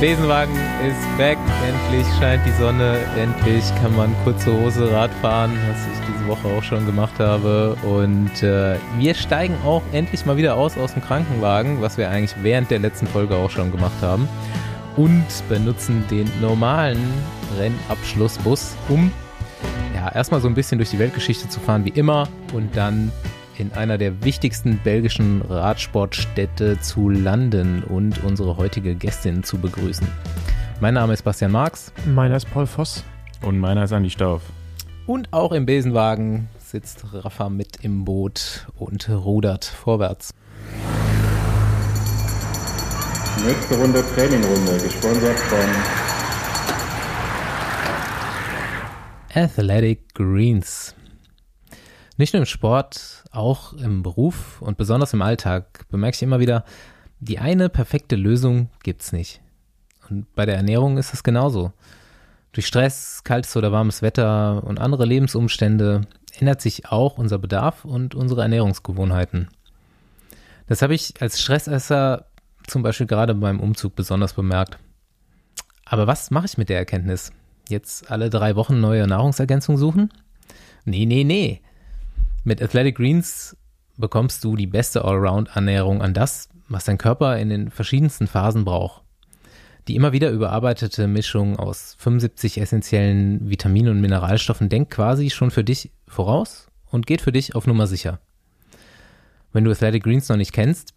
Besenwagen ist back. Endlich scheint die Sonne. Endlich kann man kurze Hose Rad fahren, was ich diese Woche auch schon gemacht habe. Und äh, wir steigen auch endlich mal wieder aus aus dem Krankenwagen, was wir eigentlich während der letzten Folge auch schon gemacht haben. Und benutzen den normalen Rennabschlussbus, um ja erstmal so ein bisschen durch die Weltgeschichte zu fahren, wie immer. Und dann in einer der wichtigsten belgischen Radsportstädte zu landen und unsere heutige Gästin zu begrüßen. Mein Name ist Bastian Marx. Meiner ist Paul Voss. Und meiner ist Andi Stauf. Und auch im Besenwagen sitzt Rafa mit im Boot und rudert vorwärts. Nächste Runde Trainingrunde, gesponsert von Athletic Greens. Nicht nur im Sport, auch im Beruf und besonders im Alltag bemerke ich immer wieder, die eine perfekte Lösung gibt's nicht. Und bei der Ernährung ist es genauso. Durch Stress, kaltes oder warmes Wetter und andere Lebensumstände ändert sich auch unser Bedarf und unsere Ernährungsgewohnheiten. Das habe ich als Stressesser zum Beispiel gerade beim Umzug besonders bemerkt. Aber was mache ich mit der Erkenntnis? Jetzt alle drei Wochen neue Nahrungsergänzung suchen? Nee, nee, nee. Mit Athletic Greens bekommst du die beste Allround-Ernährung an das, was dein Körper in den verschiedensten Phasen braucht. Die immer wieder überarbeitete Mischung aus 75 essentiellen Vitaminen und Mineralstoffen denkt quasi schon für dich voraus und geht für dich auf Nummer sicher. Wenn du Athletic Greens noch nicht kennst,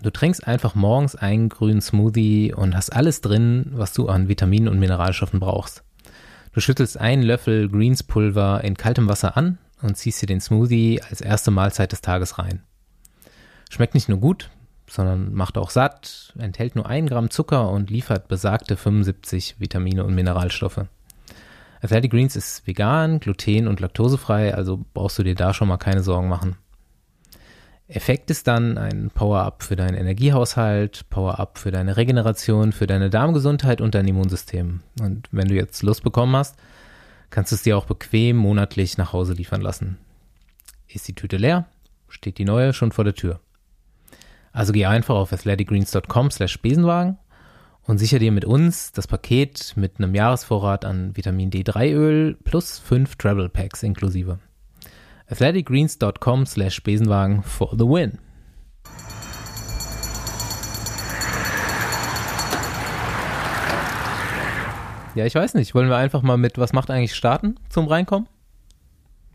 du trinkst einfach morgens einen grünen Smoothie und hast alles drin, was du an Vitaminen und Mineralstoffen brauchst. Du schüttelst einen Löffel Greenspulver in kaltem Wasser an und ziehst dir den Smoothie als erste Mahlzeit des Tages rein. Schmeckt nicht nur gut, sondern macht auch satt, enthält nur ein Gramm Zucker und liefert besagte 75 Vitamine und Mineralstoffe. Athletic Greens ist vegan, gluten- und laktosefrei, also brauchst du dir da schon mal keine Sorgen machen. Effekt ist dann ein Power-Up für deinen Energiehaushalt, Power-Up für deine Regeneration, für deine Darmgesundheit und dein Immunsystem. Und wenn du jetzt Lust bekommen hast, kannst du es dir auch bequem monatlich nach Hause liefern lassen. Ist die Tüte leer, steht die neue schon vor der Tür. Also geh einfach auf athleticgreens.com slash Besenwagen und sicher dir mit uns das Paket mit einem Jahresvorrat an Vitamin D3 Öl plus fünf Travel Packs inklusive. athleticgreens.com slash Besenwagen for the win. Ja, ich weiß nicht. Wollen wir einfach mal mit Was macht eigentlich starten zum Reinkommen?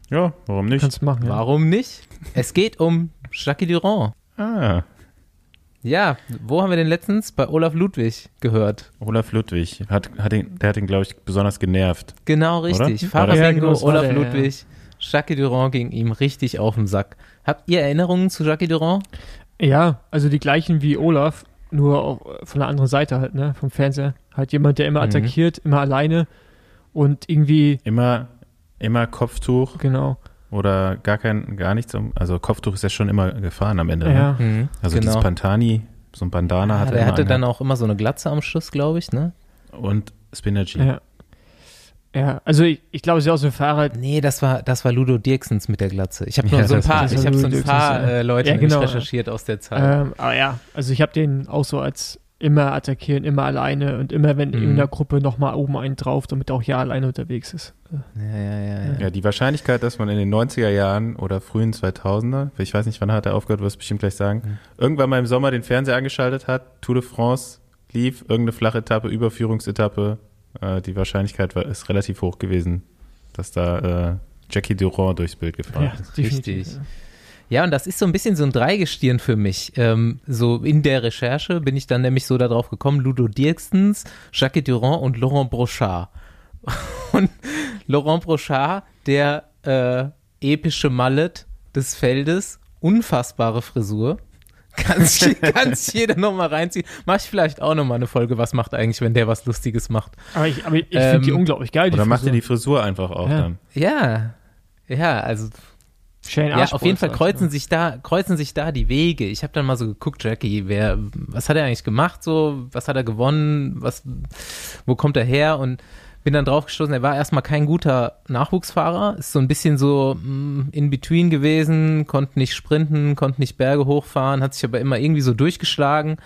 Ja, warum nicht? Kannst du machen. Ja. Warum nicht? Es geht um Jacques Durand. Ah, Ja, wo haben wir den letztens? Bei Olaf Ludwig gehört. Olaf Ludwig. Hat, hat ihn, der hat ihn, glaube ich, besonders genervt. Genau richtig. Fahrer Ja, genau, Olaf der, ja. Ludwig. Jacques Durand ging ihm richtig auf den Sack. Habt ihr Erinnerungen zu Jacques Durand? ja, also die gleichen wie Olaf, nur auch von der anderen Seite halt, ne, vom Fernseher. Halt jemand, der immer Mhm. attackiert, immer alleine und irgendwie, Immer, immer Kopftuch genau, oder gar kein, gar nichts. Also Kopftuch ist ja schon immer gefahren am Ende. Ne? ja. Also genau. dieses Pantani, so ein Bandana Ah, hat er der immer hatte dann angehabt. auch immer so eine Glatze am Schluss, glaube ich, ne? Und Spinaci. Ja. Ja, also ich, ich glaube, es ist auch so ein Fahrer, Nee, das war, das war Ludo Dirksens mit der Glatze. Ich habe nur Ja, so ein paar, ich habe so ein paar äh, Leute Ja, genau. recherchiert aus der Zeit. ähm, aber ja, also ich habe den auch so als immer attackieren, immer alleine und immer, wenn Mhm. in der Gruppe nochmal oben einen drauf, damit er auch ja alleine unterwegs ist. ja, ja, ja, ja. Ja, die Wahrscheinlichkeit, dass man in den 90er Jahren oder frühen 2000er, ich weiß nicht, wann hat er aufgehört, wirst du bestimmt gleich sagen, Mhm. irgendwann mal im Sommer den Fernseher angeschaltet hat, Tour de France lief, irgendeine Flachetappe, Überführungsetappe, äh, die Wahrscheinlichkeit war, ist relativ hoch gewesen, dass da äh, Jackie Durand durchs Bild gefahren Ja, ist. richtig. Ja, und das ist so ein bisschen so ein Dreigestirn für mich. Ähm, so in der Recherche bin ich dann nämlich so darauf gekommen, Ludo Dirkstens, Jacques Durand und Laurent Brochard. Und Laurent Brochard, der äh, epische Mallet des Feldes, unfassbare Frisur. Kann sich, kann sich jeder nochmal reinziehen. Mach ich vielleicht auch nochmal eine Folge, was macht eigentlich, wenn der was Lustiges macht. Aber ich, aber ich Ähm, finde die unglaublich geil. Die Oder macht er die Frisur einfach auch Ja. dann? Ja, ja, also Shane Ja, auf jeden Fall kreuzen ja. sich da kreuzen sich da die Wege. Ich habe dann mal so geguckt, Jackie, wer was hat er eigentlich gemacht so, was hat er gewonnen, was wo kommt er her und bin dann drauf gestoßen, er war erstmal kein guter Nachwuchsfahrer, ist so ein bisschen so mm, in between gewesen, konnte nicht sprinten, konnte nicht Berge hochfahren, hat sich aber immer irgendwie so durchgeschlagen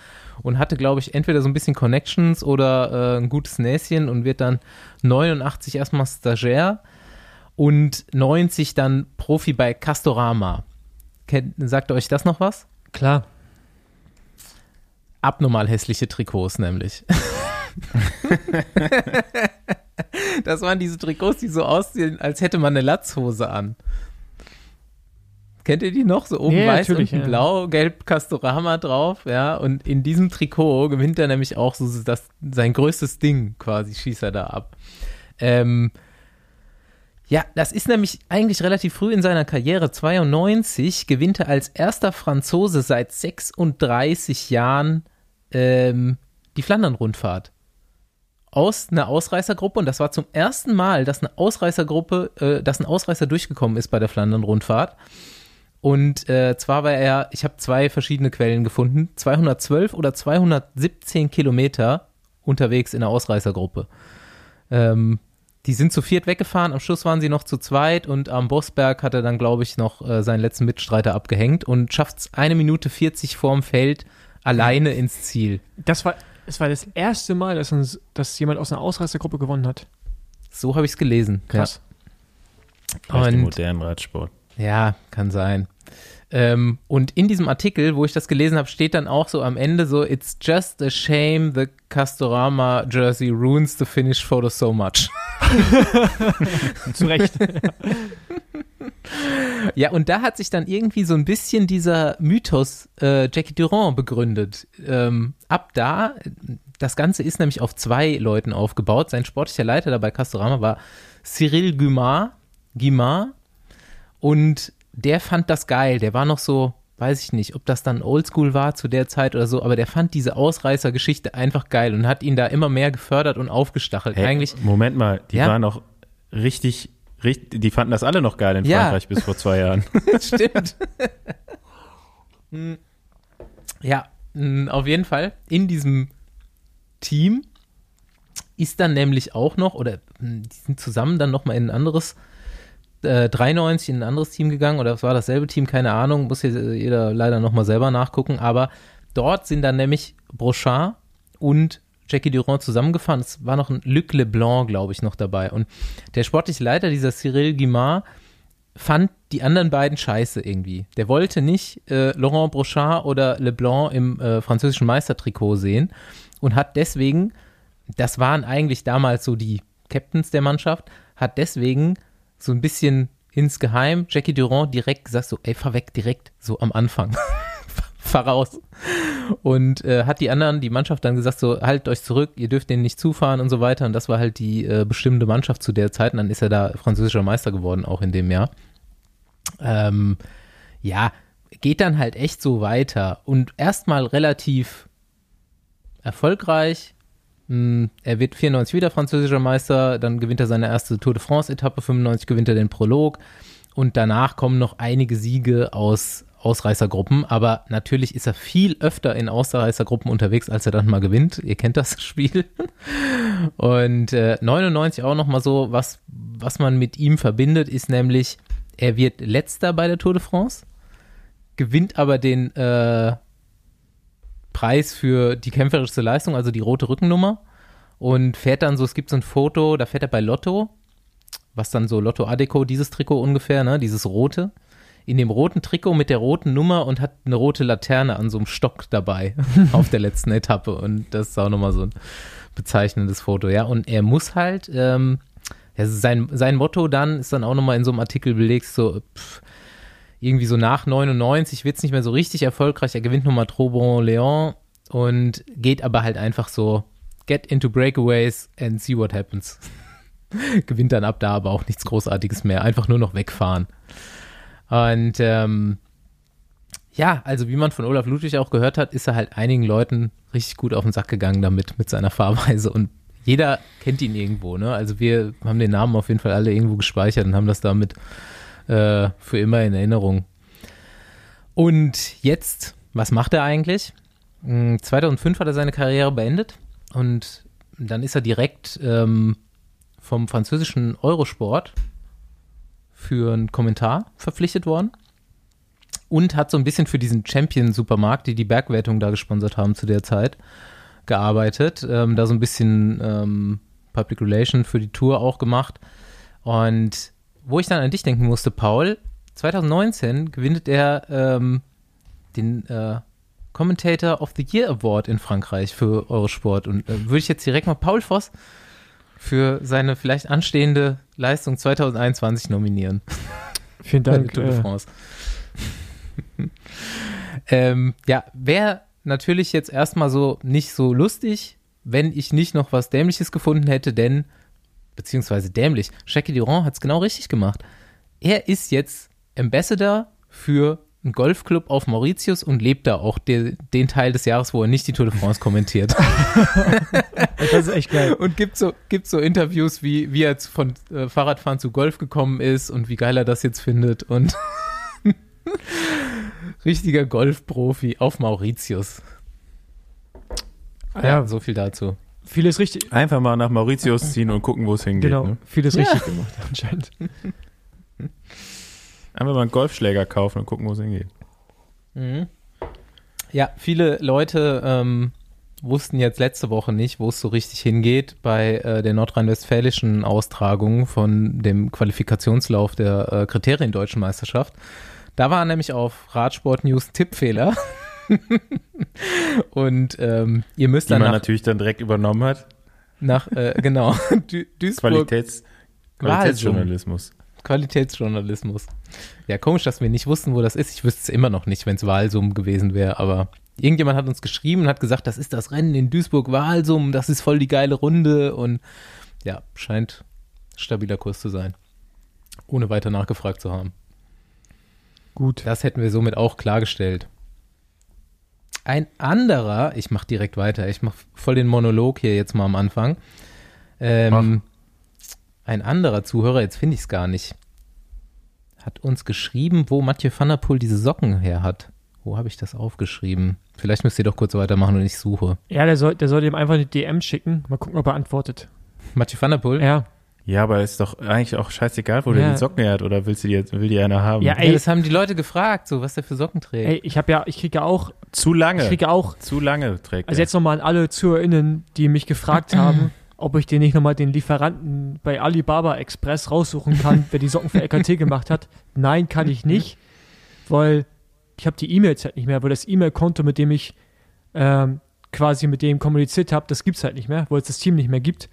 und hatte, glaube ich, entweder so ein bisschen Connections oder äh, ein gutes Näschen und wird dann 89 erstmal Stagiaire und 90 dann Profi bei Castorama. Kennt, sagt euch das noch was? Klar. Abnormal hässliche Trikots nämlich. das waren diese Trikots, die so aussehen, als hätte man eine Latzhose an. Kennt ihr die noch? So oben Ja, weiß, unten ja. blau, gelb Castorama drauf, ja. Und in diesem Trikot gewinnt er nämlich auch so das, sein größtes Ding quasi, schießt er da ab. Ähm, ja, das ist nämlich eigentlich relativ früh in seiner Karriere. 92 gewinnt er als erster Franzose seit 36 Jahren ähm, die Flandern-Rundfahrt. Aus einer Ausreißergruppe und das war zum ersten Mal, dass eine Ausreißergruppe, äh, dass ein Ausreißer durchgekommen ist bei der Flandern-Rundfahrt. Und äh, zwar war er, ich habe zwei verschiedene Quellen gefunden, 212 oder 217 Kilometer unterwegs in der Ausreißergruppe. Ähm, die sind zu viert weggefahren, am Schluss waren sie noch zu zweit und am Bossberg hat er dann, glaube ich, noch äh, seinen letzten Mitstreiter abgehängt und schafft es eine Minute 40 vorm Feld alleine ins Ziel. Das war, es war das erste Mal, dass, uns, dass jemand aus einer Ausreißergruppe gewonnen hat. So habe ich es gelesen. Krass. Vielleicht im Und- modernen Radsport. Ja, ja kann sein. Ähm, und in diesem Artikel, wo ich das gelesen habe, steht dann auch so am Ende so, it's just a shame the Castorama jersey ruins the finish photo so much. Zu Recht. Ja, und da hat sich dann irgendwie so ein bisschen dieser Mythos äh, Jackie Durand begründet. Ähm, ab da, das Ganze ist nämlich auf zwei Leuten aufgebaut. Sein sportlicher Leiter dabei Castorama war Cyril Guimard, Guimard und der fand das geil. Der war noch so, weiß ich nicht, ob das dann Oldschool war zu der Zeit oder so, aber der fand diese Ausreißergeschichte einfach geil und hat ihn da immer mehr gefördert und aufgestachelt. Hey, Eigentlich, Moment mal, die Ja? waren noch richtig, richtig, die fanden das alle noch geil in Ja. Frankreich bis vor zwei Jahren. Stimmt. Hm. ja, mh, auf jeden Fall. In diesem Team ist dann nämlich auch noch, oder mh, die sind zusammen dann nochmal in ein anderes, äh, 93 in ein anderes Team gegangen, oder es war dasselbe Team, keine Ahnung, muss jeder leider nochmal selber nachgucken, aber dort sind dann nämlich Brochard und Jackie Durand zusammengefahren. Es war noch ein Luc Leblanc, glaube ich, noch dabei. Und der sportliche Leiter, dieser Cyril Guimard, fand die anderen beiden scheiße irgendwie. Der wollte nicht äh, Laurent Brochard oder Leblanc im äh, französischen Meistertrikot sehen und hat deswegen, das waren eigentlich damals so die Captains der Mannschaft, hat deswegen so ein bisschen insgeheim Jackie Durand direkt gesagt so, ey, fahr weg direkt, so am Anfang. fahr raus. Und äh, hat die anderen, die Mannschaft dann gesagt so, haltet euch zurück, ihr dürft denen nicht zufahren und so weiter. Und das war halt die äh, bestimmte Mannschaft zu der Zeit. Und dann ist er da französischer Meister geworden, auch in dem Jahr. Ähm, ja, geht dann halt echt so weiter. Und erstmal relativ erfolgreich. Hm, Er wird 94 wieder französischer Meister, dann gewinnt er seine erste Tour de France-Etappe, 95 gewinnt er den Prolog und danach kommen noch einige Siege aus Ausreißergruppen, aber natürlich ist er viel öfter in Ausreißergruppen unterwegs, als er dann mal gewinnt. Ihr kennt das Spiel. Und äh, 99 auch noch mal so, was, was man mit ihm verbindet, ist nämlich, er wird letzter bei der Tour de France, gewinnt aber den äh, Preis für die kämpferischste Leistung, also die rote Rückennummer und fährt dann so, es gibt so ein Foto, da fährt er bei Lotto, was dann so Lotto Adeco, dieses Trikot ungefähr, ne, dieses rote, in dem roten Trikot mit der roten Nummer und hat eine rote Laterne an so einem Stock dabei auf der letzten Etappe und das ist auch nochmal so ein bezeichnendes Foto, ja, und er muss halt, ähm, sein, sein Motto dann ist dann auch nochmal in so einem Artikel belegt, so, pff, irgendwie so nach 99 wird es nicht mehr so richtig erfolgreich. Er gewinnt nochmal Trobon Leon und geht aber halt einfach so, get into breakaways and see what happens. gewinnt dann ab da aber auch nichts Großartiges mehr. Einfach nur noch wegfahren. Und ähm, ja, also wie man von Olaf Ludwig auch gehört hat, ist er halt einigen Leuten richtig gut auf den Sack gegangen damit, mit seiner Fahrweise. Und jeder kennt ihn irgendwo, ne? Also wir haben den Namen auf jeden Fall alle irgendwo gespeichert und haben das damit äh, für immer in Erinnerung. Und jetzt, was macht er eigentlich? Hm, 2005 hat er seine Karriere beendet und dann ist er direkt ähm, vom französischen Eurosport für einen Kommentar verpflichtet worden und hat so ein bisschen für diesen Champion-Supermarkt, die die Bergwertung da gesponsert haben zu der Zeit, gearbeitet. Ähm, da so ein bisschen ähm, Public Relation für die Tour auch gemacht. Und wo ich dann an dich denken musste, Paul, 2019 gewinnt er ähm, den äh, Commentator of the Year Award in Frankreich für Eurosport. Und äh, würde ich jetzt direkt mal Paul Voss für seine vielleicht anstehende Leistung 2021 nominieren. Vielen Dank. Tour de Äh, France. ähm, ja, wäre natürlich jetzt erstmal so nicht so lustig, wenn ich nicht noch was Dämliches gefunden hätte, denn, beziehungsweise dämlich, Jackie Durand hat es genau richtig gemacht. Er ist jetzt Ambassador für einen Golfclub auf Mauritius und lebt da auch de, den Teil des Jahres, wo er nicht die Tour de France kommentiert. das ist echt geil. und gibt so, gibt so Interviews, wie, wie er jetzt von äh, Fahrradfahren zu Golf gekommen ist und wie geil er das jetzt findet und richtiger Golfprofi auf Mauritius. Ja, Ja, so viel dazu. vieles richtig. Einfach mal nach Mauritius ziehen und gucken, wo es hingeht. Genau, Ne? vieles Ja. richtig gemacht anscheinend. Einfach mal einen Golfschläger kaufen und gucken, wo es hingeht. Mhm. Ja, viele Leute ähm, wussten jetzt letzte Woche nicht, wo es so richtig hingeht bei äh, der nordrhein-westfälischen Austragung von dem Qualifikationslauf der äh, Kriterien Deutschen Meisterschaft. Da war nämlich auf Radsport News Tippfehler. Und ähm, ihr müsst Die dann man nach, natürlich dann direkt übernommen hat. nach äh, genau, Duisburg Qualitäts, Walsum. Qualitätsjournalismus. Qualitätsjournalismus. Ja, komisch, dass wir nicht wussten, wo das ist. Ich wüsste es immer noch nicht, wenn es Walsum gewesen wäre, aber irgendjemand hat uns geschrieben und hat gesagt, das ist das Rennen in Duisburg-Walsum, das ist voll die geile Runde und ja, scheint stabiler Kurs zu sein. Ohne weiter nachgefragt zu haben. Gut. Das hätten wir somit auch klargestellt. Ein anderer, ich mache direkt weiter, ich mache voll den Monolog hier jetzt mal am Anfang. Ähm, ein anderer Zuhörer, jetzt finde ich es gar nicht, hat uns geschrieben, wo Mathieu van der Poel diese Socken her hat. Wo habe ich das aufgeschrieben? Vielleicht müsst ihr doch kurz weitermachen und ich suche. Ja, der soll, der soll ihm einfach eine DM schicken. Mal gucken, ob er antwortet. Mathieu van der Poel? Ja. Ja, aber ist doch eigentlich auch scheißegal, wo Ja. der die Socken her hat. Oder willst du die, will die einer haben? Ja, Ja, ey, das haben die Leute gefragt, so was der für Socken trägt. ey, ich habe ja, ich kriege ja auch, Zu lange. ich kriege auch, Zu lange trägt also er. jetzt nochmal an alle ZuhörerInnen, die mich gefragt haben, ob ich den nicht nochmal den Lieferanten bei Alibaba Express raussuchen kann, wer die Socken für LKT gemacht hat. Nein, kann ich nicht, weil ich habe die E-Mails halt nicht mehr, weil das E-Mail-Konto, mit dem ich ähm, quasi mit dem kommuniziert habe, das gibt's halt nicht mehr, weil es das Team nicht mehr gibt.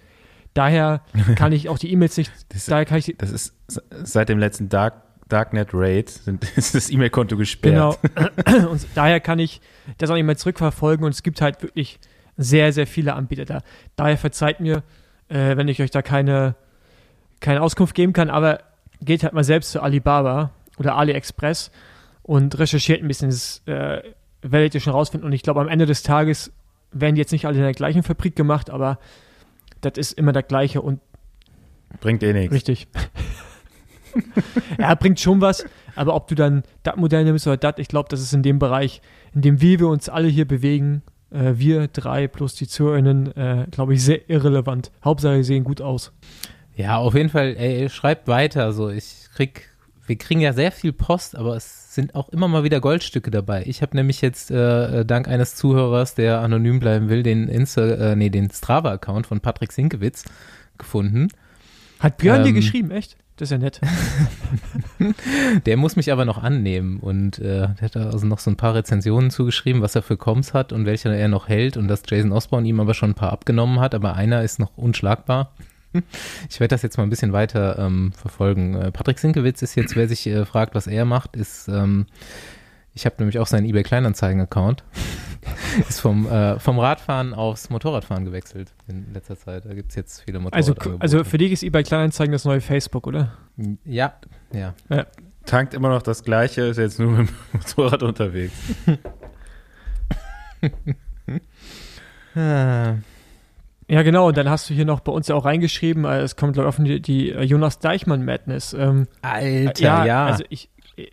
Daher kann ich auch die E-Mails nicht, Das- daher kann ich die, Das ist seit dem letzten Dark, Darknet Raid sind, ist das E-Mail-Konto gesperrt. Genau. und daher kann ich das auch nicht mehr zurückverfolgen und es gibt halt wirklich sehr, sehr viele Anbieter da. Daher verzeiht mir, äh, wenn ich euch da keine, keine Auskunft geben kann, aber geht halt mal selbst zu Alibaba oder AliExpress und recherchiert ein bisschen, das äh, werdet ihr schon rausfinden. Und ich glaube, am Ende des Tages werden die jetzt nicht alle in der gleichen Fabrik gemacht, aber das ist immer der gleiche und Bringt eh nichts. Richtig. ja, bringt schon was, aber ob du dann das Modell nimmst oder das, ich glaube, das ist in dem Bereich, in dem wir, wir uns alle hier bewegen, äh, wir drei plus die ZuhörerInnen, äh, glaube ich, sehr irrelevant. Hauptsache, sie sehen gut aus. Ja, auf jeden Fall, ey, schreibt weiter. So, ich krieg, wir kriegen ja sehr viel Post, aber es sind auch immer mal wieder Goldstücke dabei. Ich habe nämlich jetzt äh, dank eines Zuhörers, der anonym bleiben will, den Insta, äh, nee, den Strava-Account von Patrick Sinkewitz gefunden. Hat Björn dir Ähm, geschrieben, echt? Das ist ja nett. Der muss mich aber noch annehmen und äh, der hat da also noch so ein paar Rezensionen zugeschrieben, was er für Comms hat und welche er noch hält und dass Jason Osborne ihm aber schon ein paar abgenommen hat, aber einer ist noch unschlagbar. Ich werde das jetzt mal ein bisschen weiter ähm, verfolgen. Äh, Patrick Sinkewitz ist jetzt, wer sich äh, fragt, was er macht, ist, ähm, ich habe nämlich auch seinen eBay Kleinanzeigen-Account, ist vom, äh, vom Radfahren aufs Motorradfahren gewechselt in letzter Zeit. Da gibt es jetzt viele Also, Motorradangebote. also für dich ist eBay Kleinanzeigen das neue Facebook, oder? ja, ja. Tankt immer noch das Gleiche, ist jetzt nur mit dem Motorrad unterwegs. Ah. Ja, genau. Und dann hast du hier noch bei uns ja auch reingeschrieben, äh, es kommt, glaube ich, auf die, die äh, Jonas Deichmann Madness. Ähm, Alter, ja, ja. also ich, äh,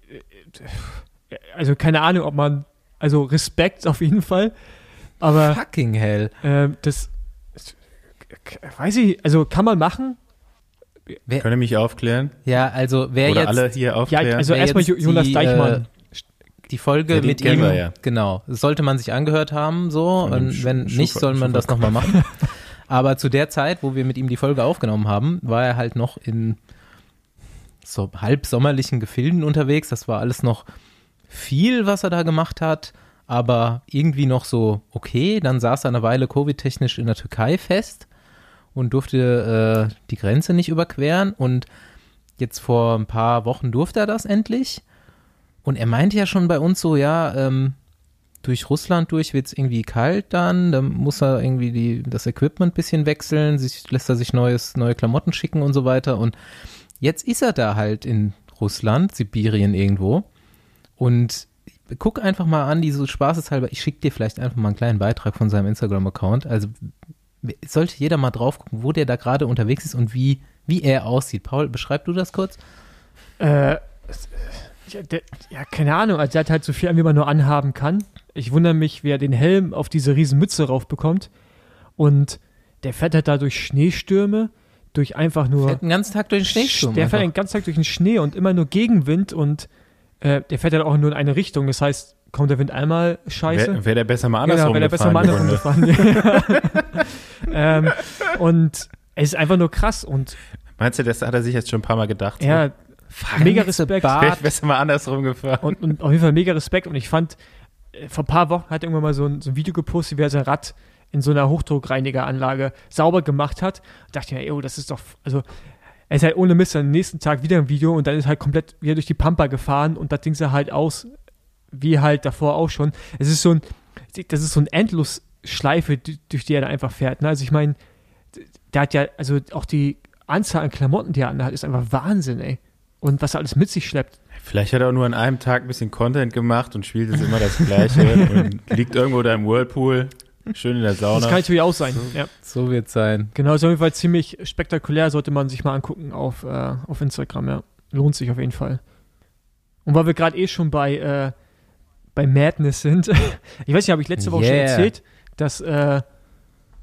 also keine Ahnung, ob man, also Respekt auf jeden Fall, aber Fucking hell. äh, das, das, weiß ich, also kann man machen, Wer, Könnt ihr mich aufklären? ja, also wer Oder jetzt alle hier Ja, aufklären? also wer erstmal Jonas die, Deichmann. die Folge Ja, die mit ihm, ja. genau, sollte man sich angehört haben, so, Von und wenn nicht, Schufa- soll man das Schufa- nochmal machen. Aber zu der Zeit, wo wir mit ihm die Folge aufgenommen haben, war er halt noch in so halb sommerlichen Gefilden unterwegs. Das war alles noch viel, was er da gemacht hat, aber irgendwie noch so okay. Dann saß er eine Weile Covid-technisch in der Türkei fest und durfte äh, die Grenze nicht überqueren. Und jetzt vor ein paar Wochen durfte er das endlich. Und er meinte ja schon bei uns so, ja, ähm, durch Russland durch wird es irgendwie kalt dann, dann muss er irgendwie die, das Equipment ein bisschen wechseln, sich, lässt er sich neues, neue Klamotten schicken und so weiter. Und jetzt ist er da halt in Russland, Sibirien irgendwo. Und guck einfach mal an, die so spaßeshalber, ich schicke dir vielleicht einfach mal einen kleinen Beitrag von seinem Instagram-Account. Also sollte jeder mal drauf gucken, wo der da gerade unterwegs ist und wie, wie er aussieht. Paul, beschreib du das kurz? Äh, ja, der, ja, keine Ahnung. Also, der hat halt so viel an, wie man nur anhaben kann. Ich wundere mich, wie er den Helm auf diese riesen Mütze rauf bekommt. Und der fährt halt da durch Schneestürme, durch einfach nur. Fährt den ganzen Tag durch den Schneesturm. Der fährt einfach. den ganzen Tag durch den Schnee und immer nur Gegenwind und äh, der fährt halt auch nur in eine Richtung. Das heißt, kommt der Wind einmal scheiße. Wäre wär der besser mal Genau, andersrum wäre der besser gefahren, mal andersrum gefahren. ähm, und es ist einfach nur krass und Meinst du, das hat er sich jetzt schon ein paar Mal gedacht? ja, mega Respekt. Wäre ich besser mal andersrum gefahren. Und, und auf jeden Fall mega Respekt. Und ich fand, äh, vor ein paar Wochen hat er irgendwann mal so ein, so ein Video gepostet, wie er sein Rad in so einer Hochdruckreinigeranlage sauber gemacht hat. Da dachte ich mir, ey, oh, das ist doch, also, er ist halt ohne Mist am nächsten Tag wieder ein Video und dann ist halt komplett wieder durch die Pampa gefahren und das Ding sah halt aus, wie halt davor auch schon. Es ist so ein, das ist so eine Endlosschleife, durch die er da einfach fährt. Ne? Also ich meine, der hat ja, also auch die Anzahl an Klamotten, die er anhat, ist einfach Wahnsinn, ey. Und was er alles mit sich schleppt. Vielleicht hat er auch nur an einem Tag ein bisschen Content gemacht und spielt jetzt immer das Gleiche und liegt irgendwo da im Whirlpool, schön in der Das kann Sauna. natürlich auch sein. Ja. So wird sein. Genau, ist auf jeden Fall ziemlich spektakulär, sollte man sich mal angucken auf, äh, auf Instagram, ja. Lohnt sich auf jeden Fall. Und weil wir gerade eh schon bei, äh, bei Madness sind, ich weiß nicht, habe ich letzte Woche schon Yeah. erzählt, dass, äh,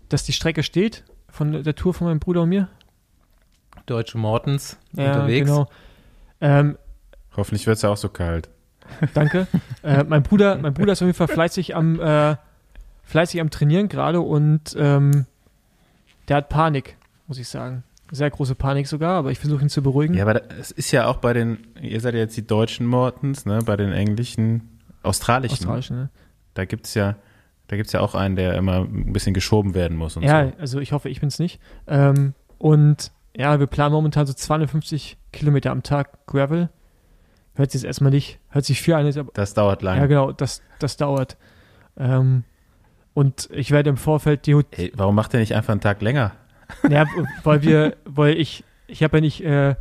dass die Strecke steht von der Tour von meinem Bruder und mir? Deutsche Mortens Ja, unterwegs. genau. Ähm, Hoffentlich wird es auch so kalt. Danke. äh, mein, Bruder, mein Bruder ist auf jeden Fall fleißig am, äh, fleißig am Trainieren gerade und ähm, der hat Panik, muss ich sagen. Sehr große Panik sogar, aber ich versuche ihn zu beruhigen. Ja, aber es ist ja auch bei den, ihr seid ja jetzt die deutschen Mortens, ne? Bei den englischen, australischen. Australisch, ne? Da gibt's ja, da gibt's ja auch einen, der immer ein bisschen geschoben werden muss und Ja, so. also ich hoffe, ich bin's nicht. Ähm, und ja, wir planen momentan so 250 Kilometer am Tag Gravel. Hört sich jetzt erstmal nicht, hört sich viel an, aber Das dauert lang. ja genau, das, das dauert. Ähm, und ich werde im Vorfeld die Hot Ey, warum macht der nicht einfach einen Tag länger? Ja, weil wir, weil ich, ich habe ja nicht äh,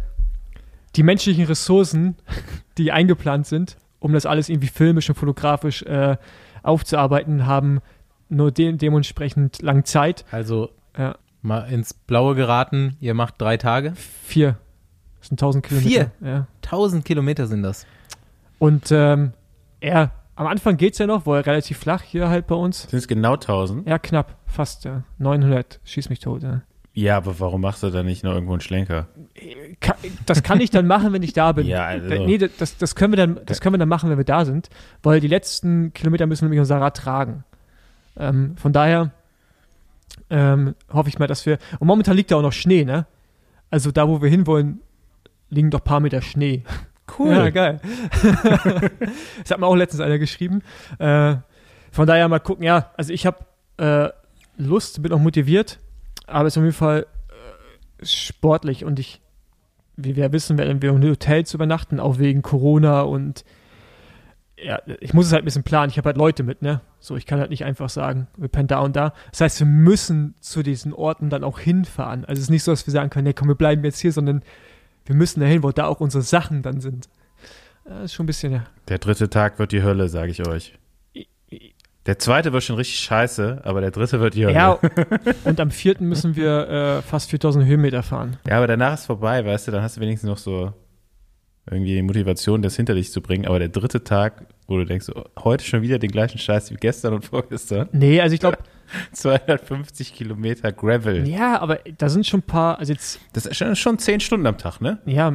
die menschlichen Ressourcen, die eingeplant sind, um das alles irgendwie filmisch und fotografisch äh, aufzuarbeiten, haben nur de dementsprechend lang Zeit. Also Ja. mal ins Blaue geraten, ihr macht drei Tage. Vier. Das sind 1000 Kilometer. Vier? Ja. 1000 Kilometer sind das. Und ähm, er, am Anfang geht's ja noch, wo er relativ flach hier halt bei uns. Sind es genau 1000? Ja, knapp, fast, ja. 900, schieß mich tot, ja. Ja, aber warum machst du da nicht noch irgendwo einen Schlenker? Das kann ich dann machen, wenn ich da bin. Ja, also- Da- Nee, das, das, können wir dann, das können wir dann machen, wenn wir da sind, weil die letzten Kilometer müssen wir nämlich unser Rad tragen. Ähm, von daher ähm, hoffe ich mal, dass wir. Und momentan liegt da auch noch Schnee, ne? Also da, wo wir hinwollen, liegen doch ein paar Meter Schnee. Cool. Ja, geil. das hat mir auch letztens einer geschrieben. Äh, von daher mal gucken, ja, also ich habe äh, Lust, bin auch motiviert, aber es ist auf jeden Fall äh, sportlich und ich, wie wir wissen, werden wir in Hotels übernachten, auch wegen Corona und ja, ich muss es halt ein bisschen planen. Ich habe halt Leute mit, ne? So, ich kann halt nicht einfach sagen, wir pennen da und da. Das heißt, wir müssen zu diesen Orten dann auch hinfahren. Also es ist nicht so, dass wir sagen können, nee, komm, wir bleiben jetzt hier, sondern wir müssen dahin, wo da auch unsere Sachen dann sind. Das ist schon ein bisschen, ja. Der dritte Tag wird die Hölle, sage ich euch. Der zweite wird schon richtig scheiße, aber der dritte wird die Hölle. Ja, und am vierten müssen wir äh, fast 4000 Höhenmeter fahren. Ja, aber danach ist vorbei, weißt du, dann hast du wenigstens noch so irgendwie Motivation, das hinter dich zu bringen. Aber der dritte Tag, wo du denkst, oh, heute schon wieder den gleichen Scheiß wie gestern und vorgestern. Nee, also ich glaube, 250 Kilometer Gravel. Ja, aber da sind schon ein paar, also jetzt, Das ist schon, schon 10 Stunden am Tag, ne? ja,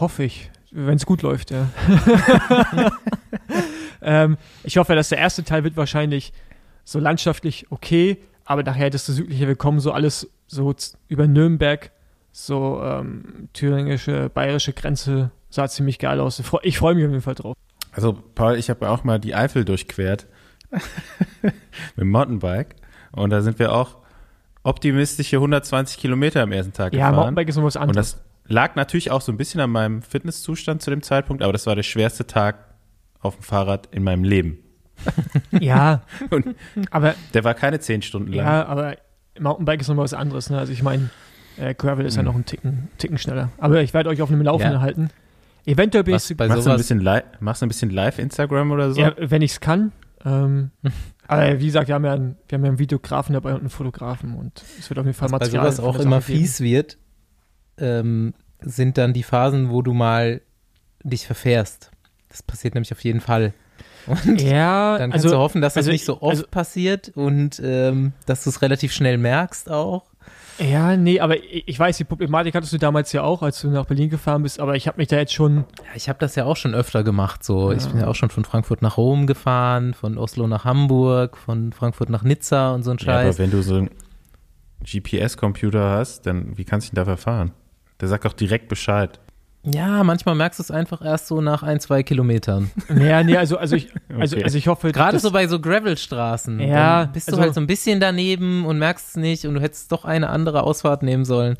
hoffe ich, wenn es gut läuft, ja. ähm, ich hoffe, dass der erste Teil wird wahrscheinlich so landschaftlich okay, aber nachher das südliche Willkommen, so alles so über Nürnberg, so ähm, thüringische, bayerische Grenze, sah ziemlich geil aus. Ich freu- Ich freue mich auf jeden Fall drauf. Also, Paul, ich habe auch mal die Eifel durchquert mit dem Mountainbike. Und da sind wir auch optimistische 120 Kilometer am ersten Tag Ja, gefahren. Mountainbike ist noch was Und anderes. das lag natürlich auch so ein bisschen an meinem Fitnesszustand zu dem Zeitpunkt, aber das war der schwerste Tag auf dem Fahrrad in meinem Leben. Ja, Und aber der war keine 10 Stunden lang. Ja, aber Mountainbike ist nochmal was anderes. Ne? Also ich meine, äh, Gravel ist ja Mhm. noch einen Ticken, Ticken schneller. Aber ich werde euch auf einem Laufenden Ja. halten. Eventuell bin ich, bei machst, du ein sowas, bisschen li- machst du ein bisschen Live-Instagram oder so? ja, wenn ich es kann. Ähm, aber wie gesagt, wir haben, ja einen, wir haben ja einen Videografen dabei und einen Fotografen und es wird auf jeden Fall was bei Material. sowas für auch immer geben. fies wird, ähm, sind dann die Phasen, wo du mal dich verfährst. Das passiert nämlich auf jeden Fall. Und Ja, dann kannst also, du hoffen, dass das also nicht ich- so oft also- passiert und ähm, dass du es relativ schnell merkst auch. Ja, nee, aber ich, ich weiß, die Problematik hattest du damals ja auch, als du nach Berlin gefahren bist, aber ich habe mich da jetzt schon, Ja, ich habe das ja auch schon öfter gemacht. So, ich Ja. bin ja auch schon von Frankfurt nach Rom gefahren, von Oslo nach Hamburg, von Frankfurt nach Nizza und so ein Ja, aber Scheiß. wenn du so einen GPS-Computer hast, dann wie kannst du ihn da verfahren? Der sagt doch direkt Bescheid. Ja, manchmal merkst du es einfach erst so nach ein, zwei Kilometern. ja, nee, also, also ich, also, Okay. also ich hoffe, Gerade so bei so Gravelstraßen. Ja, dann bist du also- halt so ein bisschen daneben und merkst es nicht und du hättest doch eine andere Ausfahrt nehmen sollen.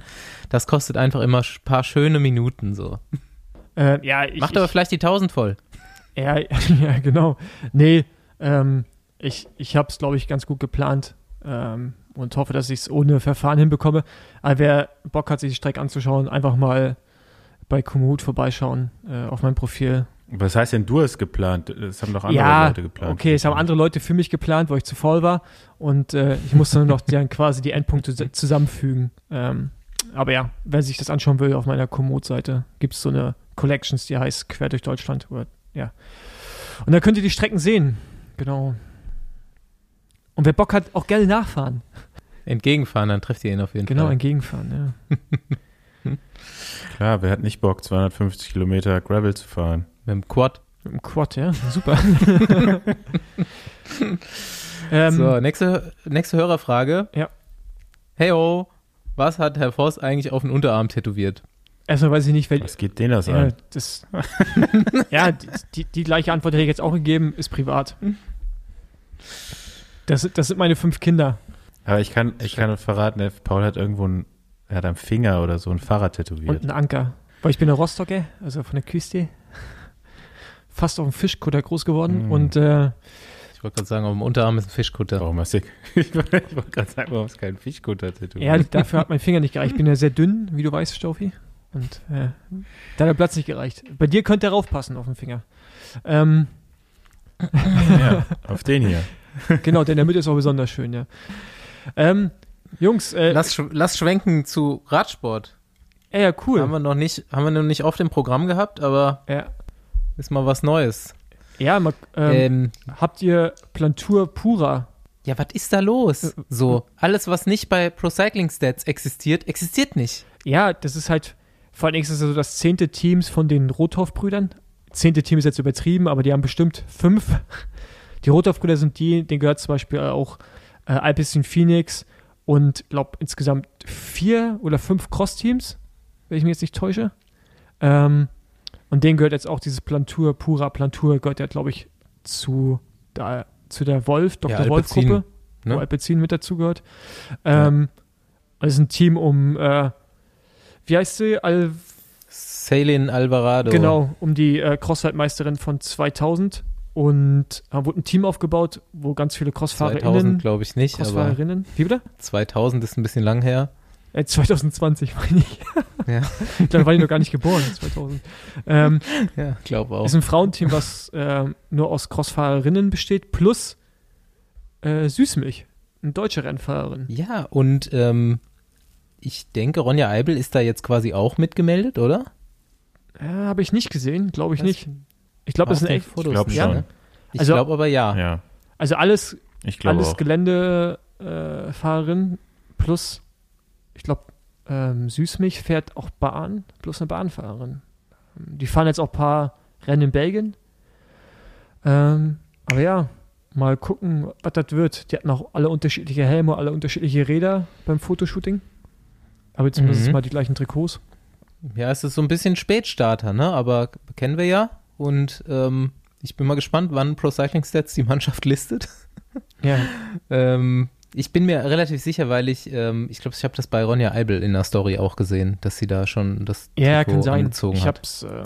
Das kostet einfach immer ein paar schöne Minuten so. äh, ja, ich, Macht ich, aber vielleicht die 1000 voll. Ja, ja genau. Nee, ähm, ich, ich habe es, glaube ich, ganz gut geplant ähm, und hoffe, dass ich es ohne Verfahren hinbekomme. Aber wer Bock hat, sich die Strecke anzuschauen, einfach mal bei Komoot vorbeischauen äh, auf meinem Profil. Was heißt denn, du hast geplant? Das haben doch andere ja, Leute geplant. okay, es haben andere Leute für mich geplant, wo ich zu faul war und äh, ich musste nur noch dann quasi die Endpunkte zusammenfügen. Ähm, aber ja, wer sich das anschauen will, auf meiner Komoot-Seite gibt es so eine Collections, die heißt Quer durch Deutschland. Oder, ja. Und da könnt ihr die Strecken sehen. Genau. Und wer Bock hat, auch gerne nachfahren. Entgegenfahren, dann trifft ihr ihn auf jeden Genau, Fall. entgegenfahren, ja. Klar, wer hat nicht Bock, 250 Kilometer Gravel zu fahren? Mit dem Quad. Mit dem Quad, ja. Super. ähm, so, nächste, nächste Hörerfrage. Ja. Hey, oh, was hat Herr Voss eigentlich auf den Unterarm tätowiert? Erstmal weiß ich nicht, wel Was geht denen das Ja, an? das, ja die, die, die gleiche Antwort hätte ich jetzt auch gegeben, ist privat. Das, das sind meine fünf Kinder. Aber ich kann, ich kann verraten, Paul hat irgendwo ein, er hat am Finger oder so ein Fahrrad Und tätowiert. ein Anker. Weil ich bin der Rostocker, also von der Küste. Fast auf dem Fischkutter groß geworden. Mm. Und äh, Ich wollte gerade sagen, auf dem Unterarm ist ein Fischkutter. Warum hast du, ich wollte ich wollte gerade sagen, warum hast du keinen Fischkutter tätowiert? ja, dafür hat mein Finger nicht gereicht. Ich bin ja sehr dünn, wie du weißt, Staufi. Und äh, da hat der Platz nicht gereicht. Bei dir könnte er raufpassen auf den Finger. Ähm, ja, auf den hier. genau, der in der Mitte ist auch besonders schön, ja. Ähm, Jungs, äh, Lass, sch- lass schwenken zu Radsport. äh, ja, cool. Haben wir noch nicht, haben wir noch nicht oft im Programm gehabt, aber ja, ist mal was Neues. ja mal, ähm, Ähm, Habt ihr Plantur Pura? ja, was ist da los? So, alles, was nicht bei Pro Cycling Stats existiert, existiert nicht. Ja, das ist halt, vor allem ist es so das zehnte Teams von den Rothoff-Brüdern. Zehnte Team ist jetzt übertrieben, aber die haben bestimmt fünf. Die Rothoff-Brüder sind die, denen gehört zum Beispiel auch äh, Alpecin Phoenix und glaube insgesamt vier oder fünf Cross-Teams, wenn ich mich jetzt nicht täusche. Ähm, und denen gehört jetzt auch dieses Plantur Pura. Plantur gehört ja, glaube ich, zu, da, zu der Wolf, Dr. Ja, Wolf-Gruppe ne? wo Alpecin mit dazugehört. Ähm, Das ist ein Team um, äh, wie heißt sie? Al Salin Alvarado. genau, um die äh, Cross-Weltmeisterin von 2000. Und da wurde ein Team aufgebaut, wo ganz viele 2000 Crossfahrerinnen. glaube ich nicht, Crossfahrerinnen. Wie bitte? 2000 ist ein bisschen lang her. Äh, 2020 meine ich. Ja. da war ich noch gar nicht geboren, 2000. Ähm, Ja, glaube auch. ist ein Frauenteam, was äh, nur aus Crossfahrerinnen besteht, plus äh, Süßmilch, eine deutsche Rennfahrerin. Ja, und ähm, ich denke, Ronja Eibel ist da jetzt quasi auch mitgemeldet, oder? Äh, Habe ich nicht gesehen, glaube ich Das nicht. Ich glaube, das sind echt. Fotos glaub nicht, schon. ne? Ich Also- glaube aber ja. Ja. Also alles Ich glaube alles auch. Geländefahrerin plus, ich glaube, ähm, Süßmilch fährt auch Bahn plus eine Bahnfahrerin. Die fahren jetzt auch ein paar Rennen in Belgien. Ähm, aber ja, mal gucken, was das wird. Die hatten auch alle unterschiedliche Helme, alle unterschiedliche Räder beim Fotoshooting. Aber zumindest Mhm. mal die gleichen Trikots. Ja, es ist so ein bisschen Spätstarter, ne? Aber kennen wir ja. Und ähm, ich bin mal gespannt, wann Pro Cycling Stats die Mannschaft listet. Ja, Ähm, ich bin mir relativ sicher, weil ich, ähm, ich glaube, ich habe das bei Ronja Eibel in der Story auch gesehen, dass sie da schon das ja Trikot kann sein. angezogen Ich, hat. hab's, äh,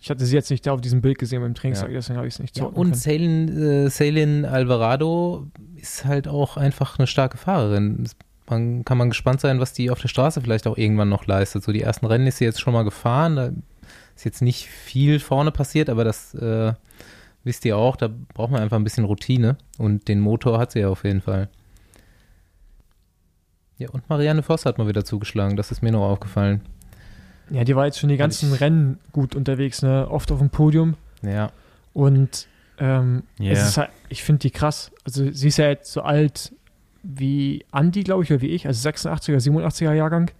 ich hatte sie jetzt nicht da auf diesem Bild gesehen beim Trainingstag, Ja. deswegen habe ich es nicht Ja, und. Celine, äh, Celine Alvarado ist halt auch einfach eine starke Fahrerin. Man kann man gespannt sein, was die auf der Straße vielleicht auch irgendwann noch leistet. So die ersten Rennen ist sie jetzt schon mal gefahren. Da ist jetzt nicht viel vorne passiert, aber das äh, wisst ihr auch. Da braucht man einfach ein bisschen Routine und den Motor hat sie ja auf jeden Fall. Ja, und Marianne Voss hat mal wieder zugeschlagen. Das ist mir noch aufgefallen. Ja, die war jetzt schon die ganzen ich- Rennen gut unterwegs, ne? Oft auf dem Podium. Ja. Und ähm, Ja. es ist halt, ich finde die krass. Also sie ist ja jetzt so alt wie Andi, glaube ich, oder wie ich, also 86er, 87er Jahrgang.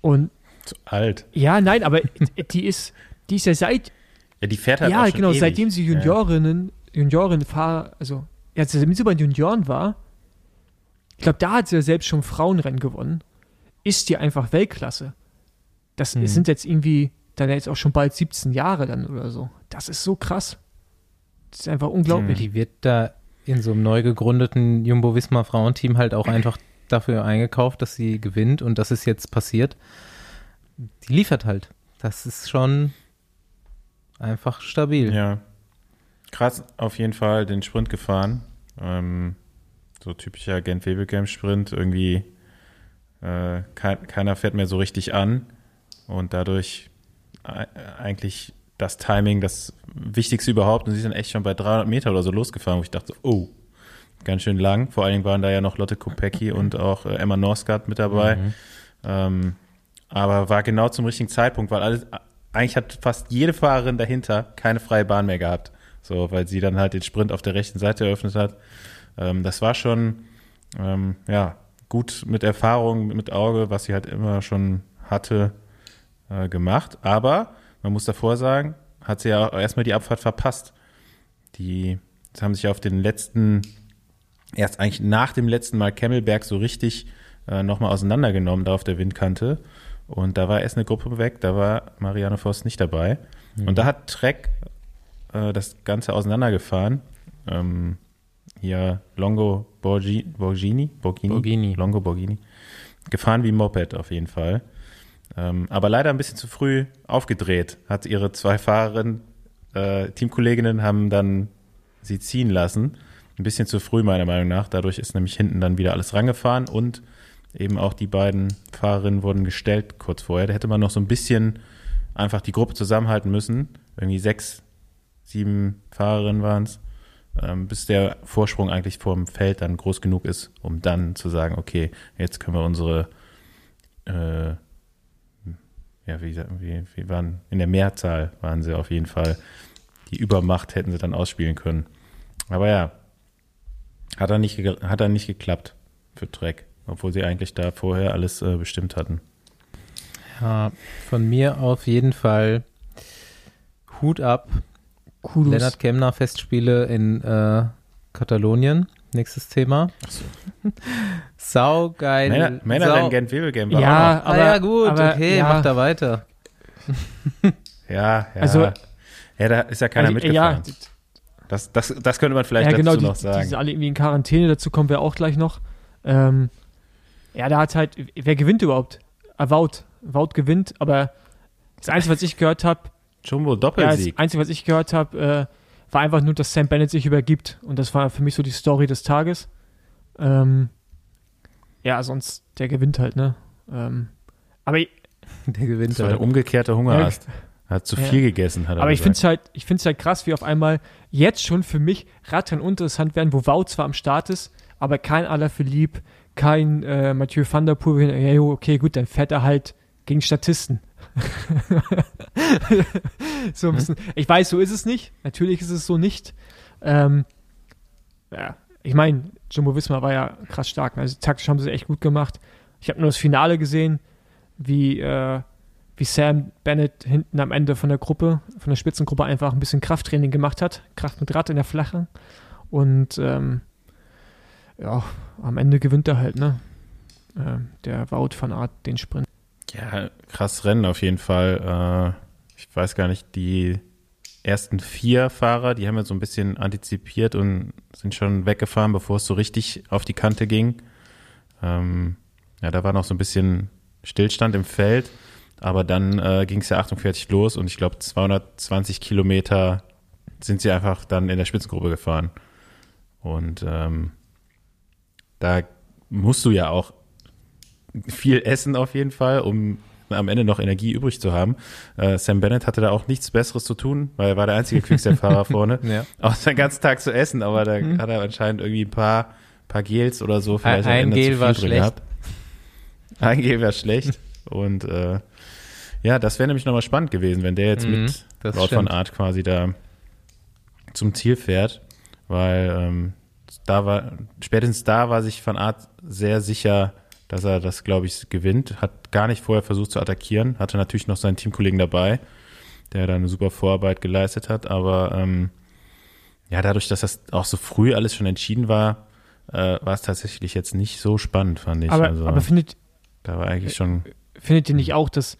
Und Zu alt. ja, nein, aber die ist, die ist ja seit, Ja, die fährt halt ja, auch schon genau, ewig. seitdem sie Ja. Juniorinnen, Juniorin fahr, also, ja, seitdem sie bei den Junioren war, ich glaube, da hat sie ja selbst schon Frauenrennen gewonnen, ist die einfach Weltklasse. Das Mhm. sind jetzt irgendwie dann jetzt auch schon bald 17 Jahre dann oder so. Das ist so krass. Das ist einfach unglaublich. Die wird da in so einem neu gegründeten Jumbo-Visma Frauenteam halt auch einfach dafür eingekauft, dass sie gewinnt und das ist jetzt passiert. Die liefert halt. Das ist schon einfach stabil. Ja. Krass, auf jeden Fall den Sprint gefahren. Ähm, so typischer Gent-Wevelgem-Sprint. Irgendwie äh, kein, keiner fährt mehr so richtig an und dadurch e- eigentlich das Timing das Wichtigste überhaupt. Und sie sind echt schon bei 300 Meter oder so losgefahren, wo ich dachte, oh, ganz schön lang. Vor allen Dingen waren da ja noch Lotte Kopecki und auch äh, Emma Norsgaard mit dabei. Mhm. Ähm, aber war genau zum richtigen Zeitpunkt, weil alles, eigentlich hat fast jede Fahrerin dahinter keine freie Bahn mehr gehabt. So, weil sie dann halt den Sprint auf der rechten Seite eröffnet hat. Ähm, das war schon, ähm, ja, gut mit Erfahrung, mit Auge, was sie halt immer schon hatte, äh, gemacht. Aber man muss davor sagen, hat sie ja erstmal die Abfahrt verpasst. Die haben sich auf den letzten, erst eigentlich nach dem letzten Mal Kemmelberg so richtig äh, nochmal auseinandergenommen, da auf der Windkante. Und da war erst eine Gruppe weg, da war Marianne Voss nicht dabei. Und da hat Trek äh, das Ganze auseinandergefahren. Ähm, hier Longo Borgi, Borgini, Borgini, Borghini. Longo Borgini. Gefahren wie Moped auf jeden Fall. Ähm, aber leider ein bisschen zu früh aufgedreht. Hat ihre zwei Fahrerinnen, äh, Teamkolleginnen haben dann sie ziehen lassen. Ein bisschen zu früh, meiner Meinung nach. Dadurch ist nämlich hinten dann wieder alles rangefahren und eben auch die beiden Fahrerinnen wurden gestellt kurz vorher. Da hätte man noch so ein bisschen einfach die Gruppe zusammenhalten müssen. Irgendwie sechs, sieben Fahrerinnen waren es, ähm, bis der Vorsprung eigentlich vor dem Feld dann groß genug ist, um dann zu sagen, okay, jetzt können wir unsere, äh, ja, wie, wie, wie waren, in der Mehrzahl waren sie auf jeden Fall. Die Übermacht hätten sie dann ausspielen können. Aber ja, hat er nicht, hat er nicht geklappt für Trek, obwohl sie eigentlich da vorher alles äh, bestimmt hatten. Ja, von mir auf jeden Fall Hut ab. Kudos. Lennart Kemner Festspiele in äh, Katalonien. Nächstes Thema. Sau geil. Männer, Männer Sau Gent war Ja, auch ah, aber- ja, gut, aber, okay, ja. mach da weiter. Ja, ja. Also- ja, da ist ja keiner Also, mitgefahren. Ja, Das, das, das könnte man vielleicht ja, genau, dazu die, noch die sagen. sind alle irgendwie in Quarantäne, dazu kommen wir auch gleich noch. Ähm, ja, da hat halt, wer gewinnt überhaupt? Ah, Wout. Wout gewinnt, aber das Einzige, was ich gehört habe, Jumbo ja, das Doppelsieg. Einzige, was ich gehört habe, äh, war einfach nur, dass Sam Bennett sich übergibt. Und das war für mich so die Story des Tages. Ähm, ja, sonst, der gewinnt halt, ne? Ähm, aber Der gewinnt das war der halt. umgekehrte Hungerast. Hat zu Ja. viel gegessen, hat er Aber ich finde es halt, ich find's halt krass, wie auf einmal jetzt schon für mich Radrennen uninteressant werden, wo Wout zwar am Start ist, aber kein Alaphilippe, kein äh, Mathieu van der Poel. Ja, okay, gut, dann fährt er halt gegen Statisten. so ein bisschen. Ich weiß, so ist es nicht. Natürlich ist es so nicht. Ähm, ja, ich meine, Jumbo Wismar war ja krass stark. Also taktisch haben sie echt gut gemacht. Ich habe nur das Finale gesehen, wie, äh, wie Sam Bennett hinten am Ende von der Gruppe, von der Spitzengruppe einfach ein bisschen Krafttraining gemacht hat. Kraft mit Rad in der Flache. Und ähm, ja, am Ende gewinnt er halt, ne? Ähm, der Wout van Art den Sprint. Ja, krass Rennen auf jeden Fall. Äh, ich weiß gar nicht, die ersten vier Fahrer, die haben ja so ein bisschen antizipiert und sind schon weggefahren, bevor es so richtig auf die Kante ging. Ähm, ja, da war noch so ein bisschen Stillstand im Feld, aber dann äh, ging es ja 48 los und ich glaube 220 Kilometer sind sie einfach dann in der Spitzengruppe gefahren. Und ähm, da musst du ja auch viel essen auf jeden Fall, um am Ende noch Energie übrig zu haben. Äh, Sam Bennett hatte da auch nichts Besseres zu tun, weil er war der einzige Quickstep-Fahrer vorne. Ja. Auch den ganzen Tag zu essen, aber da Mhm. hat er anscheinend irgendwie ein paar, paar Gels oder so vielleicht am Ein Ende Gel zu viel war drin schlecht. gehabt. Ein Gel war schlecht. Und äh, ja, das wäre nämlich nochmal spannend gewesen, wenn der jetzt Mhm, mit van stimmt. Art quasi da zum Ziel fährt, weil ähm, da war, spätestens da war sich Van Art sehr sicher, dass er das, glaube ich, gewinnt. Hat gar nicht vorher versucht zu attackieren, hatte natürlich noch seinen Teamkollegen dabei, der da eine super Vorarbeit geleistet hat, aber ähm, ja, dadurch, dass das auch so früh alles schon entschieden war, äh, war es tatsächlich jetzt nicht so spannend, fand ich. Aber, also, aber findet, da war eigentlich schon, findet ihr nicht auch, dass,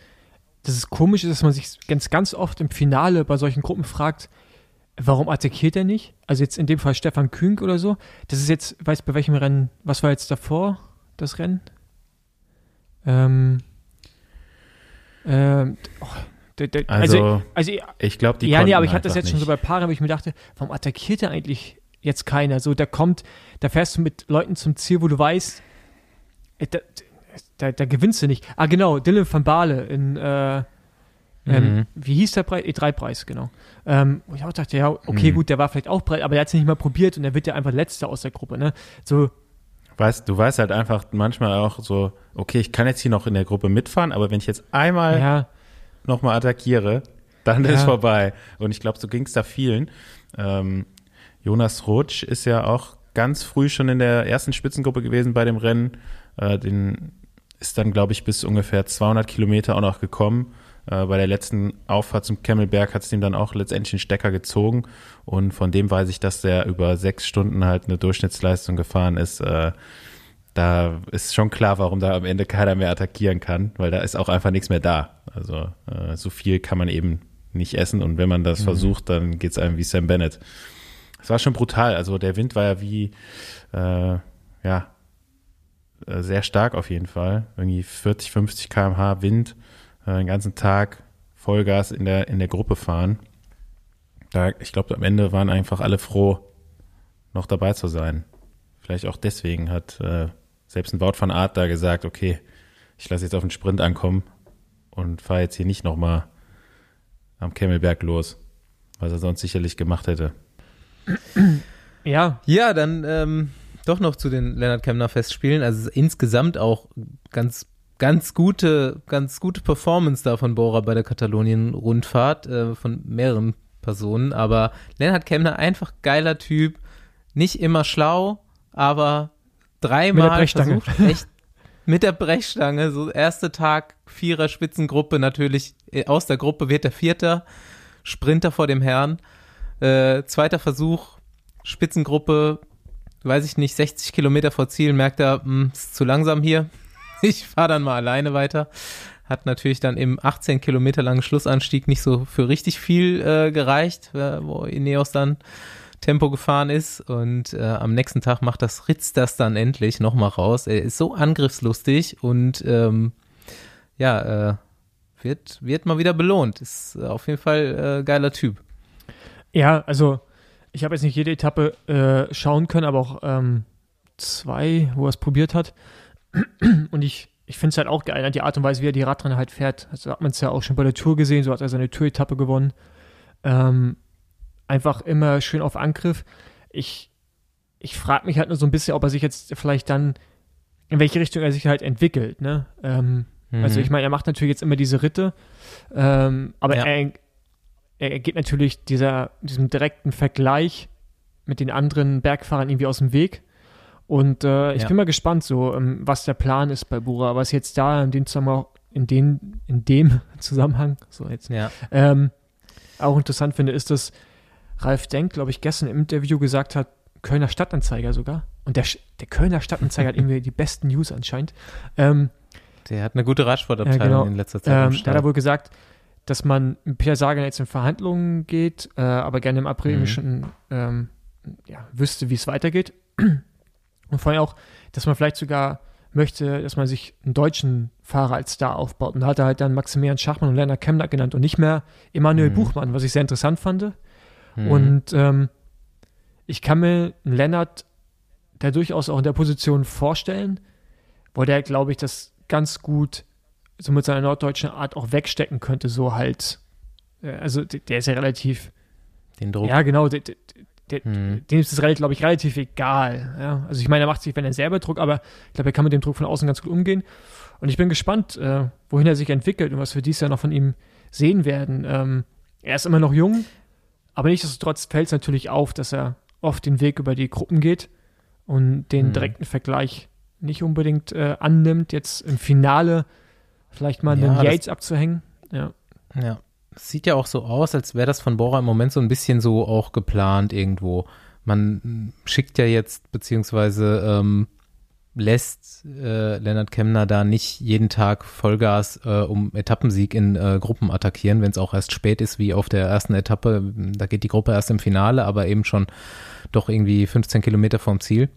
dass es komisch ist, dass man sich ganz, ganz oft im Finale bei solchen Gruppen fragt, warum attackiert er nicht? Also jetzt in dem Fall Stefan Kühn oder so. Das ist jetzt, weißt bei welchem Rennen, was war jetzt davor, das Rennen? Ähm, ähm, oh, der, der, also, also, also ich glaube, die ja, nee, aber ich hatte das jetzt schon so nicht. bei Paaren, wo ich mir dachte, warum attackiert er eigentlich jetzt keiner? So, da kommt, da fährst du mit Leuten zum Ziel, wo du weißt, äh, da, da, da gewinnst du nicht. Ah, genau, Dylan van Baale in, äh, ähm, Mhm. wie hieß der Preis? E3-Preis, genau. Ähm, wo ich auch dachte, ja, okay, Mhm. gut, der war vielleicht auch breit, aber der hat es nicht mal probiert und er wird ja einfach Letzter aus der Gruppe, ne? So, Weißt, du weißt halt einfach manchmal auch so, okay, ich kann jetzt hier noch in der Gruppe mitfahren, aber wenn ich jetzt einmal ja, nochmal attackiere, dann Ja. ist vorbei. Und ich glaube, so ging es da vielen. Ähm, Jonas Rutsch ist ja auch ganz früh schon in der ersten Spitzengruppe gewesen bei dem Rennen. Äh, den ist dann, glaube ich, bis ungefähr 200 Kilometer auch noch gekommen. Äh, bei der letzten Auffahrt zum Kemmelberg hat es ihm dann auch letztendlich einen Stecker gezogen. Und von dem weiß ich, dass der über sechs Stunden halt eine Durchschnittsleistung gefahren ist. Äh, da ist schon klar, warum da am Ende keiner mehr attackieren kann, weil da ist auch einfach nichts mehr da. Also äh, so viel kann man eben nicht essen und wenn man das versucht, dann geht's einem wie Sam Bennett. Es war schon brutal. Also der Wind war ja wie, äh, ja, äh, sehr stark auf jeden Fall. Irgendwie 40, 50 km/h Wind, äh, den ganzen Tag Vollgas in der, in der Gruppe fahren. Da, ich glaube, am Ende waren einfach alle froh, noch dabei zu sein. Vielleicht auch deswegen hat äh, selbst ein Wout van Art da gesagt, okay, ich lasse jetzt auf den Sprint ankommen und fahre jetzt hier nicht nochmal am Kemmelberg los, was er sonst sicherlich gemacht hätte. ja, Ja, dann ähm, doch noch zu den Leonard Kemner Festspielen. Also insgesamt auch ganz, ganz gute, ganz gute Performance da von Bora bei der Katalonien-Rundfahrt äh, von mehreren Personen. Aber Leonard Kemner einfach geiler Typ, nicht immer schlau, aber dreimal Brechstange. versucht, echt mit der Brechstange. So erster Tag Vierer Spitzengruppe natürlich äh, aus der Gruppe wird der Vierter, Sprinter vor dem Herrn. Äh, zweiter Versuch, Spitzengruppe, weiß ich nicht, 60 Kilometer vor Ziel, merkt er, hm, ist zu langsam hier. Ich fahre dann mal alleine weiter. Hat natürlich dann im 18 Kilometer langen Schlussanstieg nicht so für richtig viel äh, gereicht, äh, wo Ineos dann Tempo gefahren ist. Und äh, am nächsten Tag macht das Ritz das dann endlich nochmal raus. Er ist so angriffslustig und ähm, ja, äh, wird, wird mal wieder belohnt. Ist äh, auf jeden Fall äh, geiler Typ. Ja, also ich habe jetzt nicht jede Etappe schauen können, aber auch ähm, zwei, wo er es probiert hat. Und ich, ich finde es halt auch geil, ne, die Art und Weise, wie er die Radrennen halt fährt. Also hat man es ja auch schon bei der Tour gesehen, so hat er seine Tour-Etappe gewonnen. Ähm, einfach immer schön auf Angriff. Ich, ich frage mich halt nur so ein bisschen, ob er sich jetzt vielleicht dann, in welche Richtung er sich halt entwickelt. Ne? Ähm, Also ich meine, er macht natürlich jetzt immer diese Ritte, ähm, aber Ja. er, er geht natürlich dieser, diesem direkten Vergleich mit den anderen Bergfahrern irgendwie aus dem Weg. Und äh, ich Ja. bin mal gespannt, so ähm, was der Plan ist bei Bura, was jetzt da in dem Zusammenhang, in, den, in dem Zusammenhang, so jetzt, Ja. ähm, auch interessant finde, ist, dass Ralf Denk, glaube ich, gestern im Interview gesagt hat, Kölner Stadtanzeiger sogar. Und der, der Kölner Stadtanzeiger hat irgendwie die besten News anscheinend. Ähm, Der hat eine gute Radsportabteilung Ja, genau. in letzter Zeit. ähm, da Start. hat er wohl gesagt, dass man mit Peter Sagan jetzt in Verhandlungen geht, äh, aber gerne im April Mhm. schon ähm, ja, wüsste, wie es weitergeht. Und vor allem auch, dass man vielleicht sogar möchte, dass man sich einen deutschen Fahrer als Star aufbaut. Und da hat er halt dann Maximilian Schachmann und Lennart Kemner genannt und nicht mehr Emanuel Mhm. Buchmann, was ich sehr interessant fand. Mhm. Und ähm, ich kann mir einen Lennart da durchaus auch in der Position vorstellen, wo der, glaube ich, das ganz gut so mit seiner norddeutschen Art auch wegstecken könnte, so halt. äh, Also der ist ja relativ, den Druck. ja genau, der, der, Mhm. dem ist es, glaube ich, relativ egal. Ja? Also ich meine, er macht sich, wenn er selber Druck, aber ich glaube, er kann mit dem Druck von außen ganz gut umgehen. Und ich bin gespannt, äh, wohin er sich entwickelt und was wir dieses Jahr noch von ihm sehen werden. Ähm, er ist immer noch jung, aber nichtsdestotrotz fällt es natürlich auf, dass er oft den Weg über die Gruppen geht und den Mhm. direkten Vergleich nicht unbedingt äh, annimmt, jetzt im Finale vielleicht mal Ja, einen das- Yates abzuhängen. Ja. Ja. Sieht ja auch so aus, als wäre das von Bora im Moment so ein bisschen so auch geplant irgendwo. Man mm, schickt ja jetzt, beziehungsweise ähm, lässt äh, Lennart Kemner da nicht jeden Tag Vollgas äh, um Etappensieg in äh, Gruppen attackieren, wenn es auch erst spät ist, wie auf der ersten Etappe. Da geht die Gruppe erst im Finale, aber eben schon doch irgendwie 15 Kilometer vom Ziel.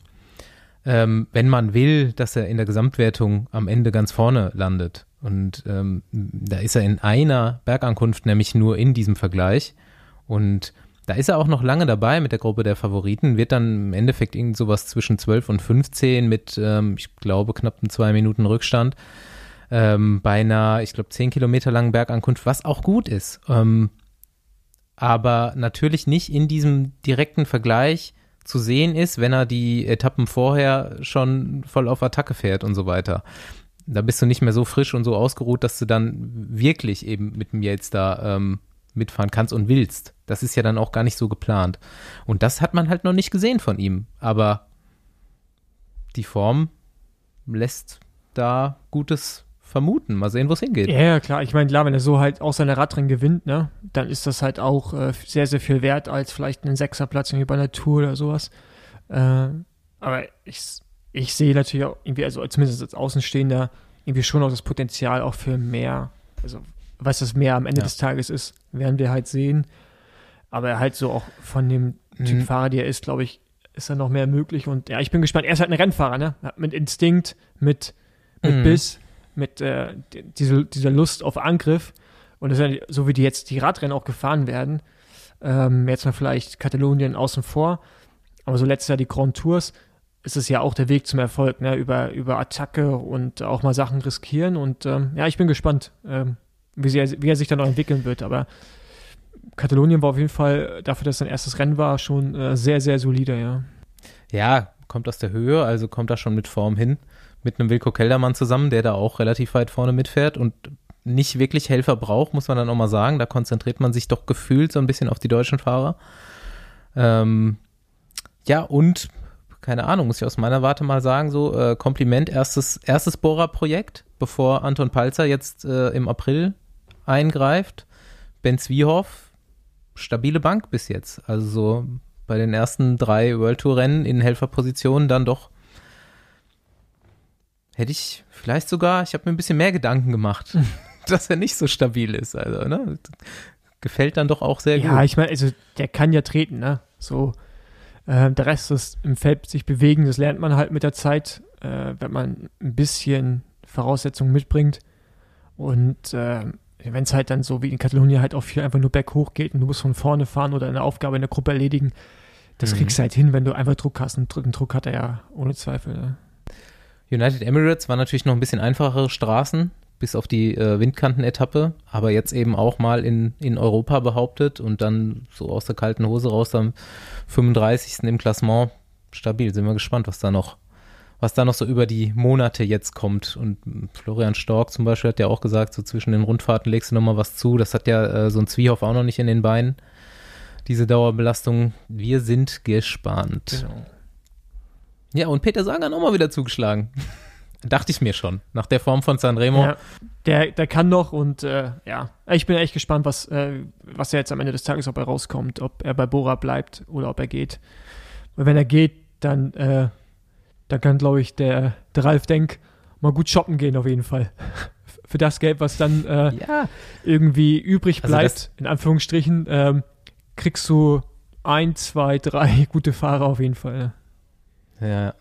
Ähm, wenn man will, dass er in der Gesamtwertung am Ende ganz vorne landet. Und ähm, da ist er in einer Bergankunft, nämlich nur in diesem Vergleich. Und da ist er auch noch lange dabei mit der Gruppe der Favoriten, wird dann im Endeffekt irgend sowas zwischen 12 und 15 mit, ähm, ich glaube, knappen zwei Minuten Rückstand ähm, bei einer, ich glaube, 10 Kilometer langen Bergankunft, was auch gut ist. Ähm, aber natürlich nicht in diesem direkten Vergleich zu sehen ist, wenn er die Etappen vorher schon voll auf Attacke fährt und so weiter. Da bist du nicht mehr so frisch und so ausgeruht, dass du dann wirklich eben mit dem Yates da ähm, mitfahren kannst und willst. Das ist ja dann auch gar nicht so geplant. Und das hat man halt noch nicht gesehen von ihm. Aber die Form lässt da Gutes vermuten. Mal sehen, wo es hingeht. Ja, ja, klar. Ich meine, klar, wenn er so halt auch seine Radrennen gewinnt, ne, dann ist das halt auch äh, sehr, sehr viel wert als vielleicht einen Sechserplatz irgendwie bei einer Tour oder sowas. Äh, aber ich, ich sehe natürlich auch irgendwie, also zumindest als Außenstehender, irgendwie schon auch das Potenzial auch für mehr. Also, was das mehr am Ende Ja. des Tages ist, werden wir halt sehen. Aber halt so auch von dem Typ Mhm. Fahrer, der er ist, glaube ich, ist da noch mehr möglich. Und ja, ich bin gespannt. Er ist halt ein Rennfahrer, ne? Mit Instinkt, mit, mit Mhm. Biss, mit äh, die- diese, dieser Lust auf Angriff. Und das ist ja, so wie die jetzt die Radrennen auch gefahren werden. Ähm, jetzt mal vielleicht Katalonien außen vor. Aber so letztes Jahr die Grand Tours ist es ja auch der Weg zum Erfolg, ne? Über, über Attacke und auch mal Sachen riskieren. Und ähm, ja, ich bin gespannt, ähm, wie, sie, wie er sich dann noch entwickeln wird. Aber Katalonien war auf jeden Fall, dafür, dass sein erstes Rennen war, schon äh, sehr, sehr solide, ja. Ja, kommt aus der Höhe, also kommt da schon mit Form hin. Mit einem Wilko Keldermann zusammen, der da auch relativ weit vorne mitfährt und nicht wirklich Helfer braucht, muss man dann auch mal sagen. Da konzentriert man sich doch gefühlt so ein bisschen auf die deutschen Fahrer. Ähm, ja, und keine Ahnung, muss ich aus meiner Warte mal sagen, so äh, Kompliment, erstes, erstes Bohrer-Projekt, bevor Anton Palzer jetzt äh, im April eingreift. Ben Zwiehoff, stabile Bank bis jetzt. Also so bei den ersten drei World Tour Rennen in Helferpositionen dann doch hätte ich vielleicht sogar, ich habe mir ein bisschen mehr Gedanken gemacht, dass er nicht so stabil ist. Also, ne? Gefällt dann doch auch sehr Ja, gut. ich meine, also der kann ja treten, ne? So, äh, der Rest ist im Feld sich bewegen, das lernt man halt mit der Zeit, äh, wenn man ein bisschen Voraussetzungen mitbringt. Und äh, wenn es halt dann so wie in Katalonien halt auch viel einfach nur berghoch geht und du musst von vorne fahren oder eine Aufgabe in der Gruppe erledigen, das Mhm. kriegst du halt hin, wenn du einfach Druck hast. Und den Druck hat er ja ohne Zweifel. Ne? United Emirates war natürlich noch ein bisschen einfachere Straßen, bis auf die äh, Windkanten-Etappe, aber jetzt eben auch mal in, in Europa behauptet und dann so aus der kalten Hose raus am 35. im Klassement. Stabil, sind wir gespannt, was da noch, was da noch so über die Monate jetzt kommt. Und Florian Stork zum Beispiel hat ja auch gesagt, so zwischen den Rundfahrten legst du nochmal was zu. Das hat ja äh, so ein Zwiehoff auch noch nicht in den Beinen. diese Dauerbelastung. Wir sind gespannt. Genau. Ja, und Peter Sagan auch mal wieder zugeschlagen. Dachte ich mir schon. Nach der Form von Sanremo. Ja, der, der kann noch und äh, ja, ich bin echt gespannt, was, äh, was er jetzt am Ende des Tages, ob er rauskommt, ob er bei Bora bleibt oder ob er geht. Und wenn er geht, dann, äh, dann kann, glaube ich, der, der Ralf Denk mal gut shoppen gehen auf jeden Fall. Für das Geld, was dann äh, Ja, irgendwie übrig Also bleibt, das- in Anführungsstrichen, ähm, kriegst du ein, zwei, drei gute Fahrer auf jeden Fall. Ja.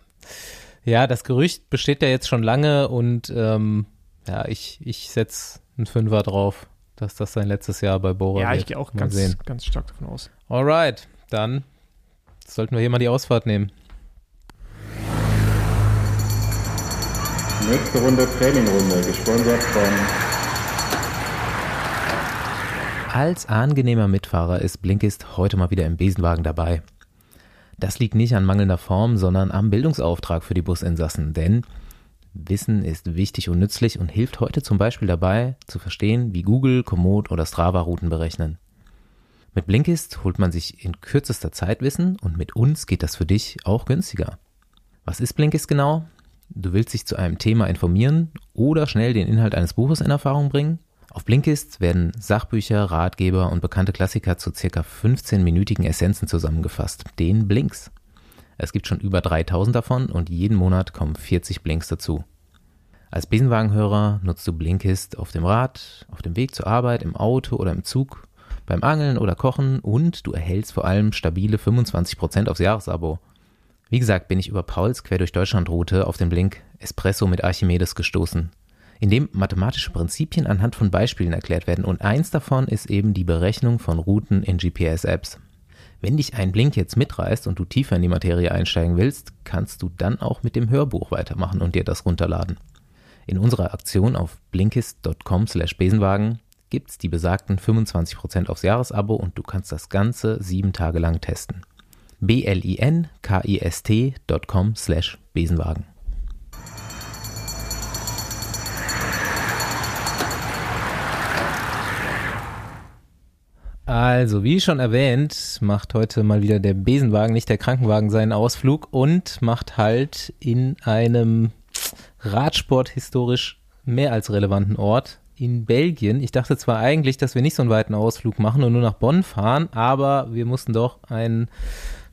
Ja, das Gerücht besteht ja jetzt schon lange und ähm, ja, ich, ich setze einen Fünfer drauf, dass das sein letztes Jahr bei Bora ja, wird. ich gehe auch Mal ganz, sehen. ganz stark davon aus. Alright, dann sollten wir hier mal die Ausfahrt nehmen. Nächste Runde Trainingrunde, gesponsert von Als angenehmer Mitfahrer ist Blinkist heute mal wieder im Besenwagen dabei. Das liegt nicht an mangelnder Form, sondern am Bildungsauftrag für die Businsassen, denn Wissen ist wichtig und nützlich und hilft heute zum Beispiel dabei, zu verstehen, wie Google, Komoot oder Strava Routen berechnen. Mit Blinkist holt man sich in kürzester Zeit Wissen und mit uns geht das für dich auch günstiger. Was ist Blinkist genau? Du willst dich zu einem Thema informieren oder schnell den Inhalt eines Buches in Erfahrung bringen? Auf Blinkist werden Sachbücher, Ratgeber und bekannte Klassiker zu circa 15-minütigen Essenzen zusammengefasst, den Blinks. Es gibt schon über 3000 davon und jeden Monat kommen 40 Blinks dazu. Als Besenwagenhörer nutzt du Blinkist auf dem Rad, auf dem Weg zur Arbeit, im Auto oder im Zug, beim Angeln oder Kochen und du erhältst vor allem stabile 25% aufs Jahresabo. Wie gesagt, bin ich über Pauls Quer durch Deutschland Route auf den Blink Espresso mit Archimedes gestoßen, in dem mathematische Prinzipien anhand von Beispielen erklärt werden und eins davon ist eben die Berechnung von Routen in GPS-Apps. Wenn dich ein Blink jetzt mitreißt und du tiefer in die Materie einsteigen willst, kannst du dann auch mit dem Hörbuch weitermachen und dir das runterladen. In unserer Aktion auf blinkist.com slash Besenwagen gibt's die besagten 25% aufs Jahresabo und du kannst das Ganze sieben Tage lang testen. blinkist.com slash Besenwagen. Also, wie schon erwähnt, macht heute mal wieder der Besenwagen, nicht der Krankenwagen, seinen Ausflug und macht halt in einem Radsport historisch mehr als relevanten Ort in Belgien. Ich dachte zwar eigentlich, dass wir nicht so einen weiten Ausflug machen und nur nach Bonn fahren, aber wir mussten doch einen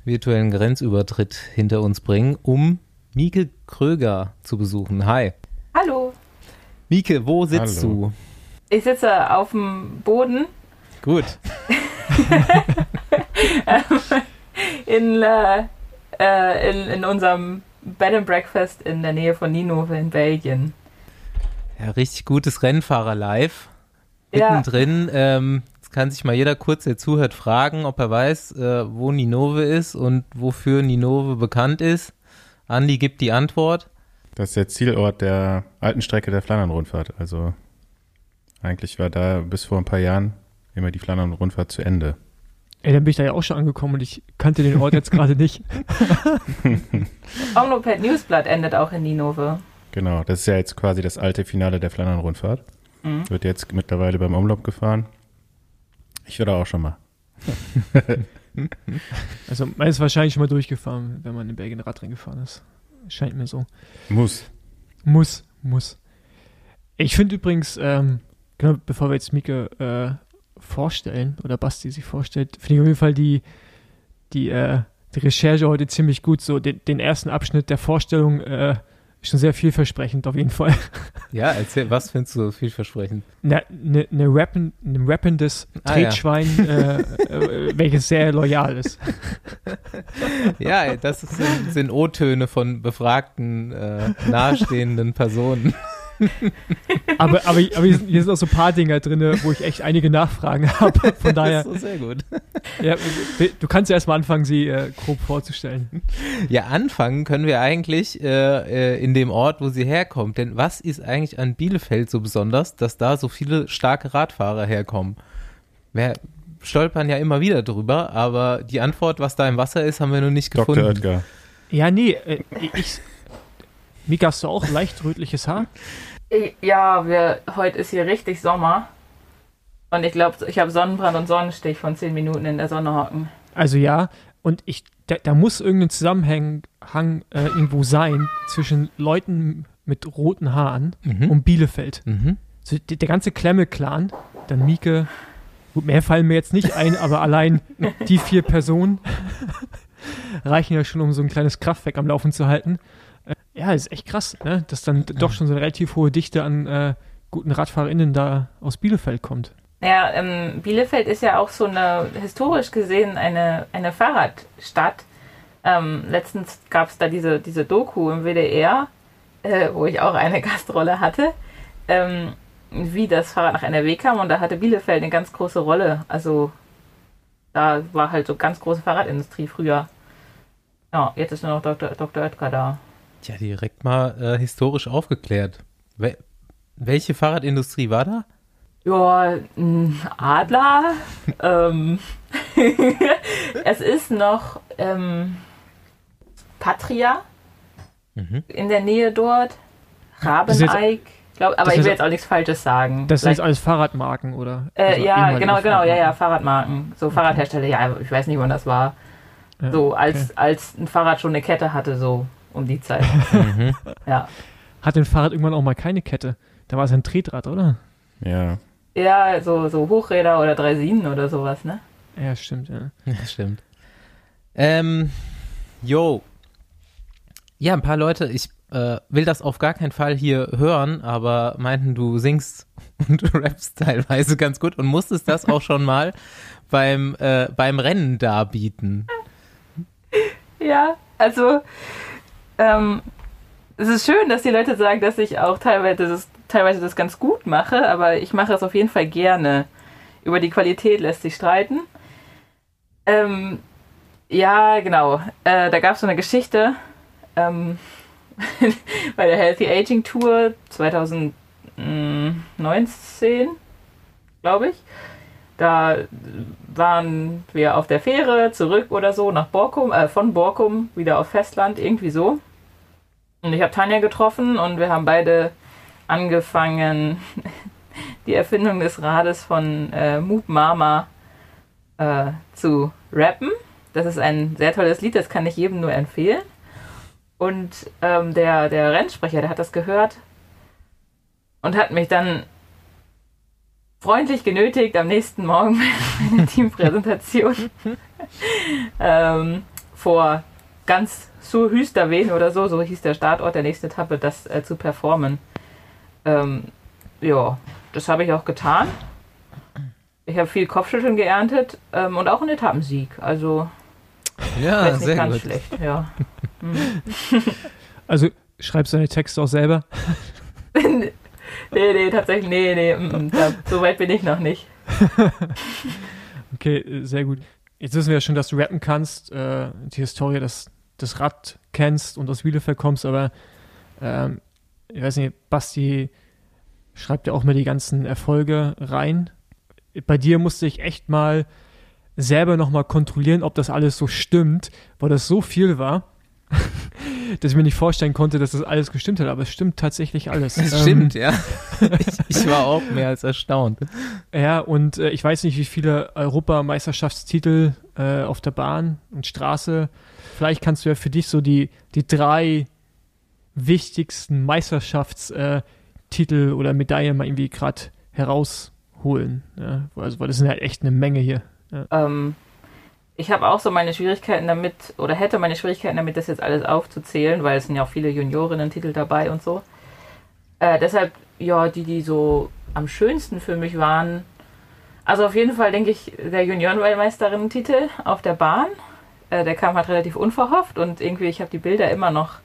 virtuellen Grenzübertritt hinter uns bringen, um Mieke Kröger zu besuchen. Hi. Hallo, Mieke, wo sitzt Hallo. ich sitze auf dem Boden du? Gut. in, äh, äh, in, in unserem Bed and Breakfast in der Nähe von Ninove in Belgien. Ja, richtig gutes Rennfahrer live. Ja. Mittendrin, ähm, jetzt kann sich mal jeder kurz, der zuhört, fragen, ob er weiß, äh, wo Ninove ist und wofür Ninove bekannt ist. Andi gibt die Antwort. Das ist der Zielort der alten Strecke der Flandern-Rundfahrt. Also eigentlich war da bis vor ein paar Jahren immer die Flandern-Rundfahrt zu Ende. Ey, dann bin ich da ja auch schon angekommen und ich kannte den Ort jetzt gerade nicht. Omloped Newsblatt endet auch in Ninove. Genau, das ist ja jetzt quasi das alte Finale der Flandern-Rundfahrt. Mhm. Wird jetzt mittlerweile beim Umlauf gefahren. Ich war da auch schon mal. Also man ist wahrscheinlich schon mal durchgefahren, wenn man in Belgien Radrennen gefahren ist. Scheint mir so. Muss. Muss, muss. Ich finde übrigens, ähm, genau, bevor wir jetzt Mieke äh, vorstellen, oder Basti sich vorstellt, finde ich auf jeden Fall die, die, äh, die Recherche heute ziemlich gut. So den, den ersten Abschnitt der Vorstellung äh, ist schon sehr vielversprechend auf jeden Fall. Ja, erzähl, was findest du vielversprechend? Eine ne, ne rappen, ne rappendes Ah, ja. Tretschwein, äh, äh, welches sehr loyal ist. Ja, das sind, sind O-Töne von befragten, äh, nahestehenden Personen. Aber, aber, aber hier, sind, hier sind auch so ein paar Dinger drin, wo ich echt einige Nachfragen habe. Von daher, Das ist so sehr gut. ja, du kannst ja erstmal anfangen, sie äh, grob vorzustellen. Ja, anfangen können wir eigentlich äh, äh, in dem Ort, wo sie herkommt. Denn was ist eigentlich an Bielefeld so besonders, dass da so viele starke Radfahrer herkommen? Wir stolpern ja immer wieder drüber, aber die Antwort, was da im Wasser ist, haben wir noch nicht Dr. gefunden. Oetker. Ja, nee, äh, ich. Mika, hast du auch leicht rötliches Haar? Ja, wir, heute ist hier richtig Sommer. Und ich glaube, ich habe Sonnenbrand und Sonnenstich von 10 Minuten in der Sonne hocken. Also ja, und ich, da, da muss irgendein Zusammenhang Hang, äh, irgendwo sein zwischen Leuten mit roten Haaren Mhm. und Bielefeld. Mhm. So, der, der ganze Klemme-Clan, dann Mieke, gut, mehr fallen mir jetzt nicht ein, aber allein die vier Personen reichen ja schon, um so ein kleines Kraftwerk am Laufen zu halten. Ja, ist echt krass, ne? dass dann doch schon so eine relativ hohe Dichte an äh, guten RadfahrerInnen da aus Bielefeld kommt. Ja, ähm, Bielefeld ist ja auch so eine, historisch gesehen, eine, eine Fahrradstadt. Ähm, letztens gab es da diese, diese Doku im WDR, äh, wo ich auch eine Gastrolle hatte, ähm, wie das Fahrrad nach NRW kam und da hatte Bielefeld eine ganz große Rolle. Also da war halt so ganz große Fahrradindustrie früher. Ja, jetzt ist nur noch Dr. Dr. Oetker da. Tja, direkt mal äh, historisch aufgeklärt. Wel welche Fahrradindustrie war da? Ja, Adler. ähm, es ist noch ähm, Patria Mhm. in der Nähe dort. Rabeneig. Glaub, aber ich will jetzt auch nichts Falsches sagen. Das sind alles Fahrradmarken, oder? äh, Also ja, genau, genau, ja, ja, Fahrradmarken. Fahrradmarken. So Fahrradhersteller, ja, ich weiß nicht, wann das war. Ja, So, als, okay. als ein Fahrrad schon eine Kette hatte, so um die Zeit. Mhm. ja. Hat ein Fahrrad irgendwann auch mal keine Kette? Da war es ein Tretrad, oder? Ja. Ja, so, so Hochräder oder Draisinen oder sowas, ne? Ja, stimmt, ja. Ja, stimmt. Ähm, yo. Ja, ein paar Leute, ich äh, will das auf gar keinen Fall hier hören, aber meinten, du singst und rappst teilweise ganz gut und musstest das auch schon mal beim, äh, beim Rennen darbieten. Ja, also ähm, es ist schön, dass die Leute sagen, dass ich auch teilweise das, teilweise das ganz gut mache, aber ich mache es auf jeden Fall gerne. Über die Qualität lässt sich streiten. Ähm, ja, genau. Äh, da gab es so eine Geschichte ähm, bei der Healthy Aging Tour 2019, glaube ich. Da waren wir auf der Fähre zurück oder so nach Borkum, äh, von Borkum wieder auf Festland, irgendwie so. Und ich habe Tanja getroffen und wir haben beide angefangen, die Erfindung des Rades von äh, Moop Mama äh, zu rappen. Das ist ein sehr tolles Lied, das kann ich jedem nur empfehlen. Und ähm, der, der Rennsprecher, der hat das gehört und hat mich dann freundlich genötigt, am nächsten Morgen bei einer Teampräsentation ähm, vor ganz zu Hüsterwen oder so, so hieß der Startort der nächsten Etappe, das äh, zu performen. Ähm, ja, das habe ich auch getan. Ich habe viel Kopfschütteln geerntet ähm, und auch einen Etappensieg. Also Ja, nicht sehr ganz gut. schlecht, ja. Also schreibst du deine Texte auch selber? nee, nee, tatsächlich, nee, nee, mm, mm, da, so weit bin ich noch nicht. Okay, äh, sehr gut. Jetzt wissen wir ja schon, dass du rappen kannst, äh, die Historie des, des Rad kennst und aus Bielefeld kommst, aber ähm, ich weiß nicht, Basti schreibt ja auch mal die ganzen Erfolge rein. Bei dir musste ich echt mal selber nochmal kontrollieren, ob das alles so stimmt, weil das so viel war, dass ich mir nicht vorstellen konnte, dass das alles gestimmt hat, aber es stimmt tatsächlich alles. Das Ähm, stimmt, ja. Ich, ich war auch mehr als erstaunt. Ja, und äh, ich weiß nicht, wie viele Europameisterschaftstitel äh, auf der Bahn und Straße. Vielleicht kannst du ja für dich so die, die drei wichtigsten Meisterschaftstitel äh, oder Medaillen mal irgendwie gerade herausholen. Ja? Also, weil das sind halt echt eine Menge hier. Ähm, ich habe auch so meine Schwierigkeiten damit, oder hätte meine Schwierigkeiten damit, das jetzt alles aufzuzählen, weil es sind ja auch viele Juniorinnen-Titel dabei und so. Äh, deshalb, ja, die, die so am schönsten für mich waren. Also auf jeden Fall denke ich, der Juniorenweltmeisterinnen-Titel auf der Bahn. Äh, der kam halt relativ unverhofft und irgendwie, ich habe die Bilder immer noch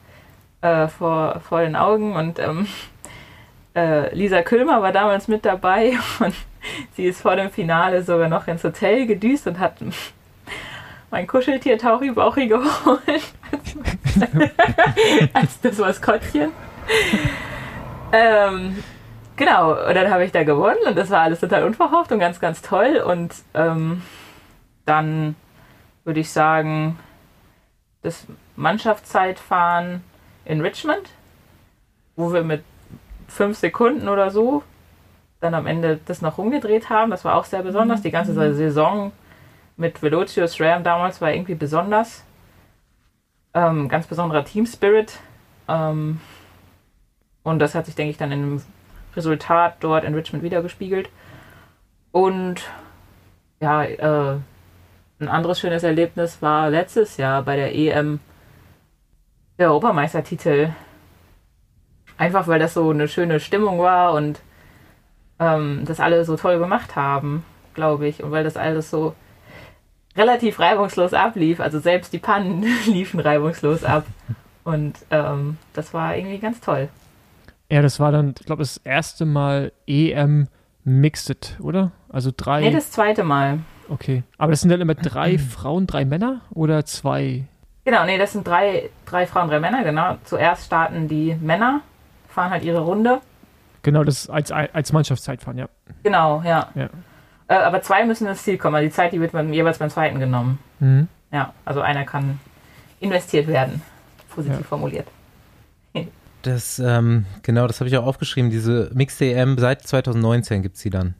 äh, vor, vor den Augen und ähm, äh, Lisa Külmer war damals mit dabei und sie ist vor dem Finale sogar noch ins Hotel gedüst und hat mein Kuscheltier Tauri Bauchi geholt. Als das Maskottchen. ähm, genau, und dann habe ich da gewonnen und das war alles total unverhofft und ganz, ganz toll. Und ähm, dann würde ich sagen, das dann am Ende das noch rumgedreht haben. Das war auch sehr besonders. Die ganze Saison mit Velocio SRAM damals war irgendwie besonders. Ähm, ganz besonderer Team Spirit. Ähm, und das hat sich, denke ich, dann im Resultat dort in Richmond wiedergespiegelt. Und ja, äh, ein anderes schönes Erlebnis war letztes Jahr bei der EM der Europameistertitel. Einfach weil das so eine schöne Stimmung war und ähm, das alle so toll gemacht haben, glaube ich. Und weil das alles so relativ reibungslos ablief. Also selbst die Pannen liefen reibungslos ab. Und ähm, das war irgendwie ganz toll. Ja, das war dann, ich glaube, das erste Mal EM Mixed, oder? Also drei. Nee, das zweite Mal. Okay. Aber das sind dann immer drei Frauen, drei Männer oder zwei? Genau, nee, das sind drei, drei Frauen, drei Männer, genau. Zuerst starten die Männer, fahren halt ihre Runde. Genau, das ist als, als Mannschaftszeitfahren, ja. Genau, ja. Ja. Äh, aber zwei müssen ins Ziel kommen. Also die Zeit, die wird man jeweils beim zweiten genommen. Mhm. Ja, also einer kann investiert werden. Positiv Ja. formuliert. Das, ähm, genau, das habe ich auch aufgeschrieben. Diese Mixed EM seit 2019 gibt es sie dann.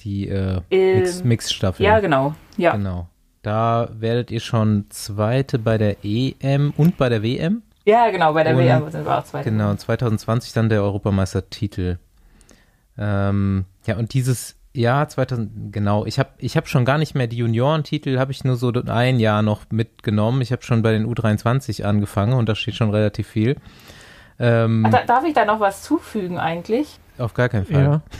Die äh, Ähm, Mix- Mix-Staffel. Ja, genau. Ja. Genau. Da werdet ihr schon Zweite bei der EM und bei der WM. Ja, genau, bei der Und- WM sind wir auch zweite. Genau, und 2020 dann der Europameistertitel. Ähm, ja, und dieses Jahr 2000, genau, ich habe ich hab schon gar nicht mehr die Juniorentitel, habe ich nur so ein Jahr noch mitgenommen. Ich habe schon bei den U23 angefangen und da steht schon relativ viel. Ähm, Ach, da, darf ich da noch was zufügen eigentlich? auf gar keinen Fall. Ja.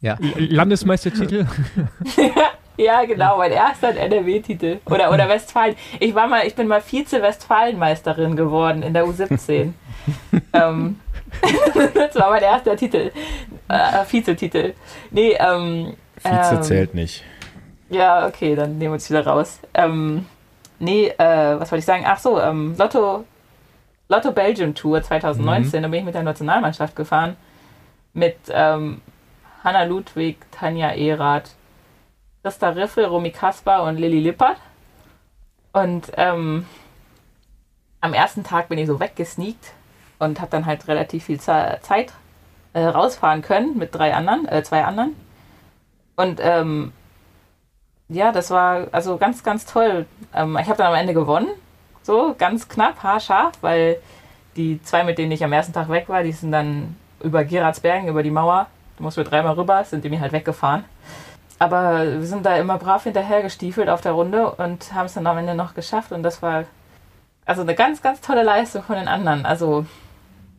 Ja. Landesmeistertitel. Ja, genau, mein erster NRW-Titel. Oder, oder Westfalen. Ich war mal, ich bin mal Vize-Westfalenmeisterin geworden in der U17. ähm, das war mein erster Titel. Äh, Vizetitel. Nee, ähm. Vize ähm, zählt nicht. Ja, okay, dann nehmen wir uns wieder raus. Ähm, nee, äh, was wollte ich sagen? Ach so, ähm, Lotto, Lotto Belgium Tour 2019, da bin ich mit der Nationalmannschaft gefahren. Mit ähm, Hanna Ludwig, Tanja Erath, Christa Riffel, Romy Kaspar und Lilly Lippert. Und ähm, am ersten Tag bin ich so weggesneakt und habe dann halt relativ viel Ze- Zeit äh, rausfahren können mit drei anderen, äh, zwei anderen. Und ähm, ja, das war also ganz, ganz toll. Ähm, ich habe dann am Ende gewonnen. So, ganz knapp, haarscharf, weil die zwei, mit denen ich am ersten Tag weg war, die sind dann über Geratsbergen, über die Mauer. Da mussten wir dreimal rüber, sind die mir halt weggefahren. Aber wir sind da immer brav hinterhergestiefelt auf der Runde und haben es dann am Ende noch geschafft. Und das war also eine ganz, ganz tolle Leistung von den anderen. Also,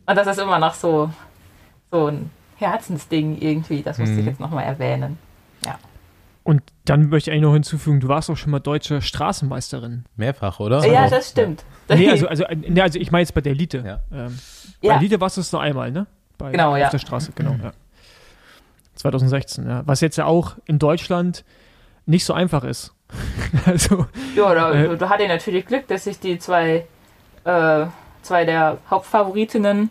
und das ist immer noch so, so ein Herzensding irgendwie. Das musste ich Mhm. jetzt nochmal erwähnen. Und dann möchte ich eigentlich noch hinzufügen, du warst auch schon mal deutsche Straßenmeisterin. Mehrfach, oder? Ja, das stimmt. Nee, also, also, nee, also ich meine jetzt bei der Elite. Ja. Ähm, Ja. Bei Elite warst du es nur einmal, ne? Bei, Genau, auf ja. der Straße, genau, ja. 2016, ja. Was jetzt ja auch in Deutschland nicht so einfach ist. also, Ja, da, Äh. da hatte ich natürlich Glück, dass ich die zwei, äh, zwei der Hauptfavoritinnen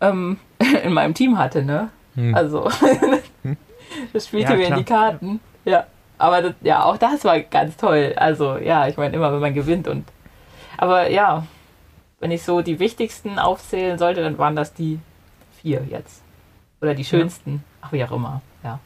ähm, in meinem Team hatte, ne? Hm. Also, das spielte Ja, mir in die Karten. Ja, aber das, ja, auch das war ganz toll. Also, ja, ich meine, immer wenn man gewinnt und. Aber ja, wenn ich so die wichtigsten aufzählen sollte, dann waren das die vier jetzt. Oder die schönsten. Ach, wie auch immer, ja.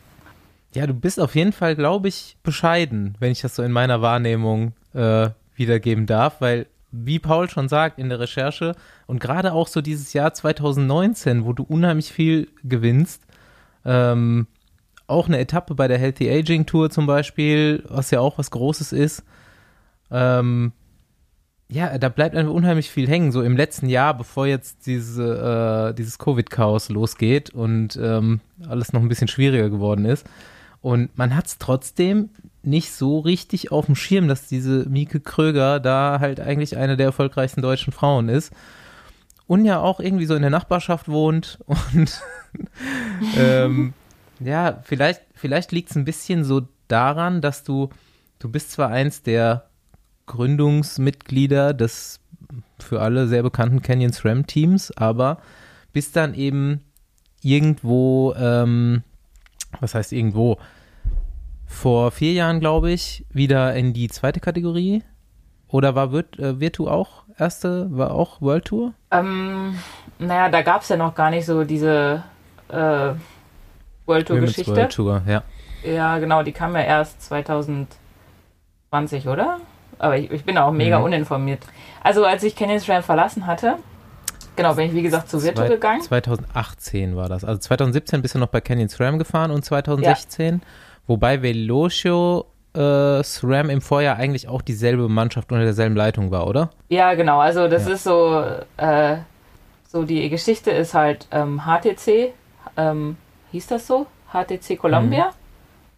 Ja, du bist auf jeden Fall, glaube ich, bescheiden, wenn ich das so in meiner Wahrnehmung äh, wiedergeben darf, weil, wie Paul schon sagt in der Recherche und gerade auch so dieses Jahr 2019, wo du unheimlich viel gewinnst, ähm, auch eine Etappe bei der Healthy Aging Tour zum Beispiel, was ja auch was Großes ist, ähm, ja, da bleibt einfach unheimlich viel hängen, so im letzten Jahr, bevor jetzt diese, äh, dieses Covid-Chaos losgeht und ähm, alles noch ein bisschen schwieriger geworden ist. Und man hat es trotzdem nicht so richtig auf dem Schirm, dass diese Mieke Kröger da halt eigentlich eine der erfolgreichsten deutschen Frauen ist. Und ja auch irgendwie so in der Nachbarschaft wohnt. Und ähm, ja, vielleicht, vielleicht liegt es ein bisschen so daran, dass du, du bist zwar eins der Gründungsmitglieder des für alle sehr bekannten Canyon SRAM Teams, aber bist dann eben irgendwo, ähm, was heißt irgendwo, vor vier Jahren, glaube ich, wieder in die zweite Kategorie. Oder war Virt, äh, Virtu auch erste, war auch World Tour? Ähm, naja, da gab es ja noch gar nicht so diese, äh, World Tour Women's Geschichte. World Tour, ja. Ja, genau, die kam ja erst 2020, oder? Aber ich, ich bin auch mega Mhm. uninformiert. Also als ich Canyon SRAM verlassen hatte, genau, bin ich wie gesagt zu Virtu gegangen. 2018 war das. Also 2017 bist du noch bei Canyon SRAM gefahren und 2016. Wobei Velocio äh, SRAM im Vorjahr eigentlich auch dieselbe Mannschaft unter derselben Leitung war, oder? Ja, genau, also das Ja. ist so, äh, so die Geschichte ist halt ähm, HTC, ähm, hieß das so? HTC Columbia.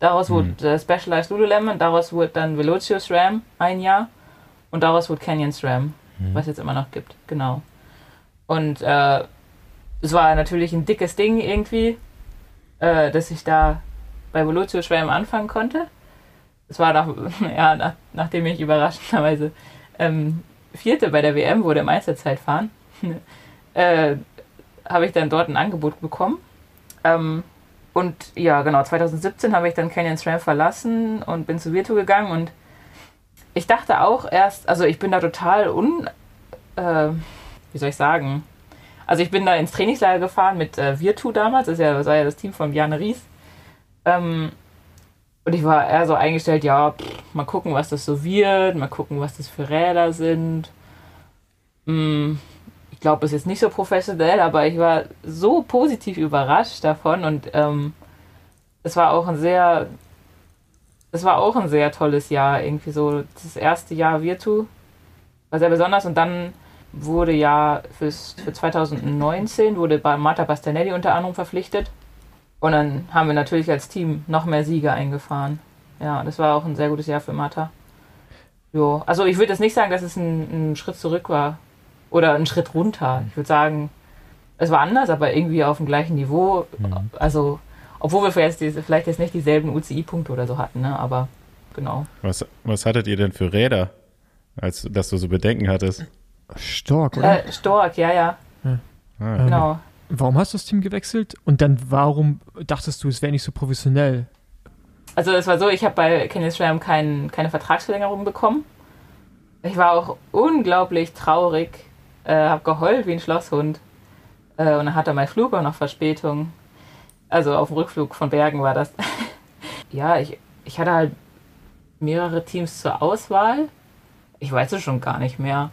Daraus Mhm. wurde äh, Specialized Lululemon, daraus wurde dann Velocio SRAM ein Jahr und daraus wurde Canyon SRAM, Mhm. was jetzt immer noch gibt, genau. Und äh, es war natürlich ein dickes Ding irgendwie, äh, dass ich da bei Velocio SRAM anfangen konnte. Es war nach, ja, nach, nachdem ich überraschenderweise ähm, Vierte bei der WM wurde im Einzelzeitfahren, äh, habe ich dann dort ein Angebot bekommen. Ähm, und ja, genau, 2017 habe ich dann Canyon SRAM verlassen und bin zu Virtu gegangen. Und ich dachte auch erst, also ich bin da total un, äh, wie soll ich sagen, also ich bin da ins Trainingslager gefahren mit äh, Virtu damals, das, ist ja, das war ja das Team von Bjarne Ries. Ähm, und ich war eher so eingestellt, ja, pff, mal gucken, was das so wird, mal gucken, was das für Räder sind. Hm, ich glaube, es ist nicht so professionell, aber ich war so positiv überrascht davon und ähm, es war auch ein sehr, es war auch ein sehr tolles Jahr, irgendwie so das erste Jahr Virtu war sehr besonders und dann wurde ja fürs, für 2019 wurde Marta Bastianelli unter anderem verpflichtet und dann haben wir natürlich als Team noch mehr Siege eingefahren. Ja, das war auch ein sehr gutes Jahr für Marta. Jo, also ich würde jetzt nicht sagen, dass es ein, ein Schritt zurück war oder ein Schritt runter. Ich würde sagen, es war anders, aber irgendwie auf dem gleichen Niveau. Mhm. Also, obwohl wir vielleicht, vielleicht jetzt nicht dieselben UCI-Punkte oder so hatten, ne? aber genau. Was, was hattet ihr denn für Räder, als dass du so Bedenken hattest? Stork, oder? Äh, Stork, ja, ja, Ah, Ähm, genau. Warum hast du das Team gewechselt? Und dann warum dachtest du, es wäre nicht so professionell? Also es war so, ich habe bei Kenneth Schramm kein, keine Vertragsverlängerung bekommen. Ich war auch unglaublich traurig, äh, habe geheult wie ein Schlosshund. Äh, und dann hatte mein Flug auch noch Verspätung. Also auf dem Rückflug von Bergen war das. ja, ich, ich hatte halt mehrere Teams zur Auswahl. Ich weiß es schon gar nicht mehr.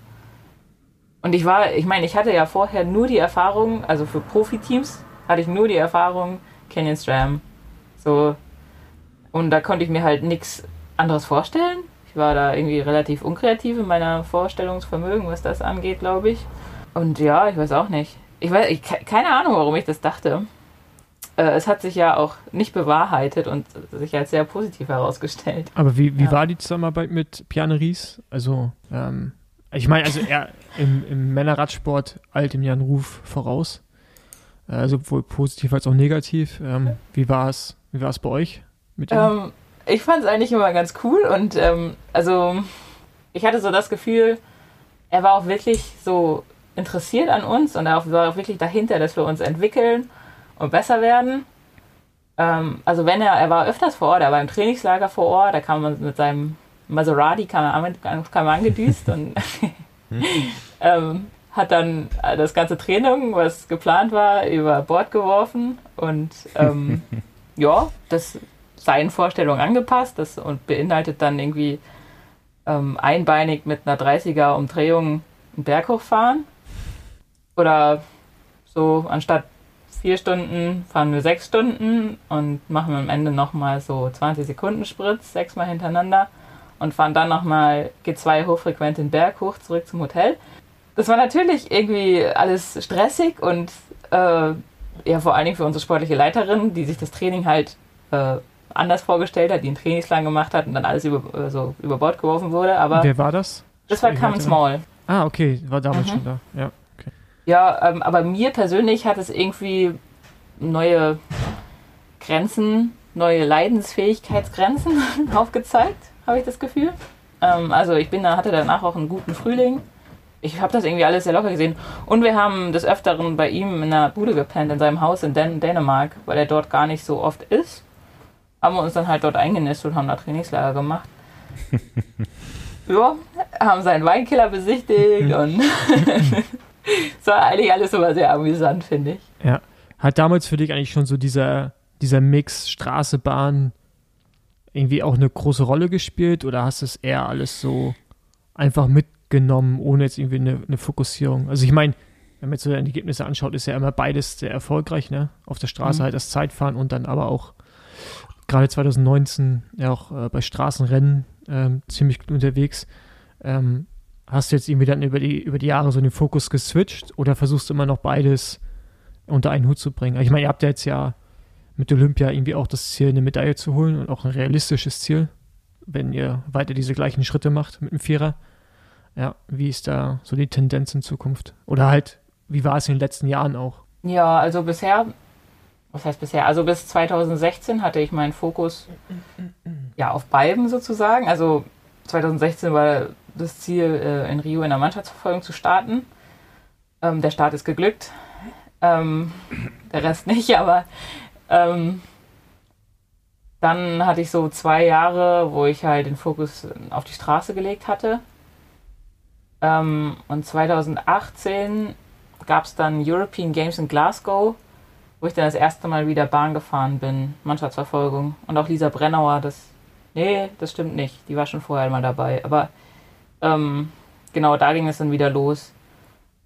Und ich war, ich meine, ich hatte ja vorher nur die Erfahrung, also für Profiteams hatte ich nur die Erfahrung Canyon Stram. So, und da konnte ich mir halt nichts anderes vorstellen. Ich war da irgendwie relativ unkreativ in meiner Vorstellungsvermögen, was das angeht, glaube ich. Und ja, ich weiß auch nicht. Ich weiß, ich, ke- keine Ahnung, warum ich das dachte. Äh, es hat sich ja auch nicht bewahrheitet und sich als sehr positiv herausgestellt. Aber wie, wie Ja. war die Zusammenarbeit mit Piane Ries? Also, ähm, ich meine, also er im, im Männerradsport eilt ihm ja einen Ruf voraus. Äh, sowohl positiv als auch negativ. Ähm, wie war es? Wie war es bei euch mit ihm? Ähm, ich fand es eigentlich immer ganz cool und ähm, also ich hatte so das Gefühl, er war auch wirklich so interessiert an uns und er auch- war auch wirklich dahinter, dass wir uns entwickeln und besser werden. Ähm, also wenn er, er war öfters vor Ort, er war im Trainingslager vor Ort, da kam man mit seinem Maserati kam er, kam er angedüst und ähm, hat dann das ganze Training, was geplant war, über Bord geworfen und ähm, ja, das seinen Vorstellungen angepasst das, und beinhaltet dann irgendwie ähm, einbeinig mit einer 30er Umdrehung einen Berg hochfahren. Oder so anstatt vier Stunden fahren wir sechs Stunden und machen am Ende nochmal so 20 Sekunden Spritz, sechsmal hintereinander und fahren dann nochmal G2 hochfrequent den Berg hoch zurück zum Hotel. Das war natürlich irgendwie alles stressig und äh, ja, vor allen Dingen für unsere sportliche Leiterin, die sich das Training halt äh, anders vorgestellt hat, die einen Trainingsplan gemacht hat und dann alles über, äh, so über Bord geworfen wurde. Aber Wer war das? das war Common Small. Ah, okay, war damals Mhm. schon da. Ja. Ja, ähm, aber mir persönlich hat es irgendwie neue Grenzen, neue Leidensfähigkeitsgrenzen aufgezeigt, habe ich das Gefühl. Ähm, also ich bin da, hatte danach auch einen guten Frühling. Ich habe das irgendwie alles sehr locker gesehen. Und wir haben des Öfteren bei ihm in der Bude gepennt, in seinem Haus in Dän Dänemark, weil er dort gar nicht so oft ist. Haben wir uns dann halt dort eingenistet und haben da Trainingslager gemacht. ja, haben seinen Weinkiller besichtigt und es war eigentlich alles immer sehr amüsant, finde ich. Hat damals für dich eigentlich schon so dieser, dieser Mix Straße, Bahn irgendwie auch eine große Rolle gespielt oder hast du es eher alles so einfach mitgenommen, ohne jetzt irgendwie eine, eine Fokussierung? Also ich meine, wenn man jetzt so die Ergebnisse anschaut, ist ja immer beides sehr erfolgreich, ne? Auf der Straße Mhm. halt das Zeitfahren und dann aber auch gerade 2019 ja auch äh, bei Straßenrennen ähm, ziemlich gut unterwegs. Ähm, hast du jetzt irgendwie dann über die, über die Jahre so den Fokus geswitcht oder versuchst du immer noch beides unter einen Hut zu bringen? Ich meine, ihr habt ja jetzt ja mit Olympia irgendwie auch das Ziel, eine Medaille zu holen und auch ein realistisches Ziel, wenn ihr weiter diese gleichen Schritte macht mit dem Vierer. Ja, wie ist da so die Tendenz in Zukunft? Oder halt, wie war es in den letzten Jahren auch? Ja, also bisher, was heißt bisher? Also bis 2016 hatte ich meinen Fokus ja auf beiden sozusagen. Also 2016 war das Ziel, äh, in Rio in der Mannschaftsverfolgung zu starten. Ähm, der Start ist geglückt. Ähm, der Rest nicht, aber ähm, dann hatte ich so zwei Jahre, wo ich halt den Fokus auf die Straße gelegt hatte. Ähm, und 2018 gab es dann European Games in Glasgow, wo ich dann das erste Mal wieder Bahn gefahren bin, Mannschaftsverfolgung. Und auch Lisa Brennauer, das. Nee, das stimmt nicht. Die war schon vorher mal dabei. Aber ähm, genau, da ging es dann wieder los.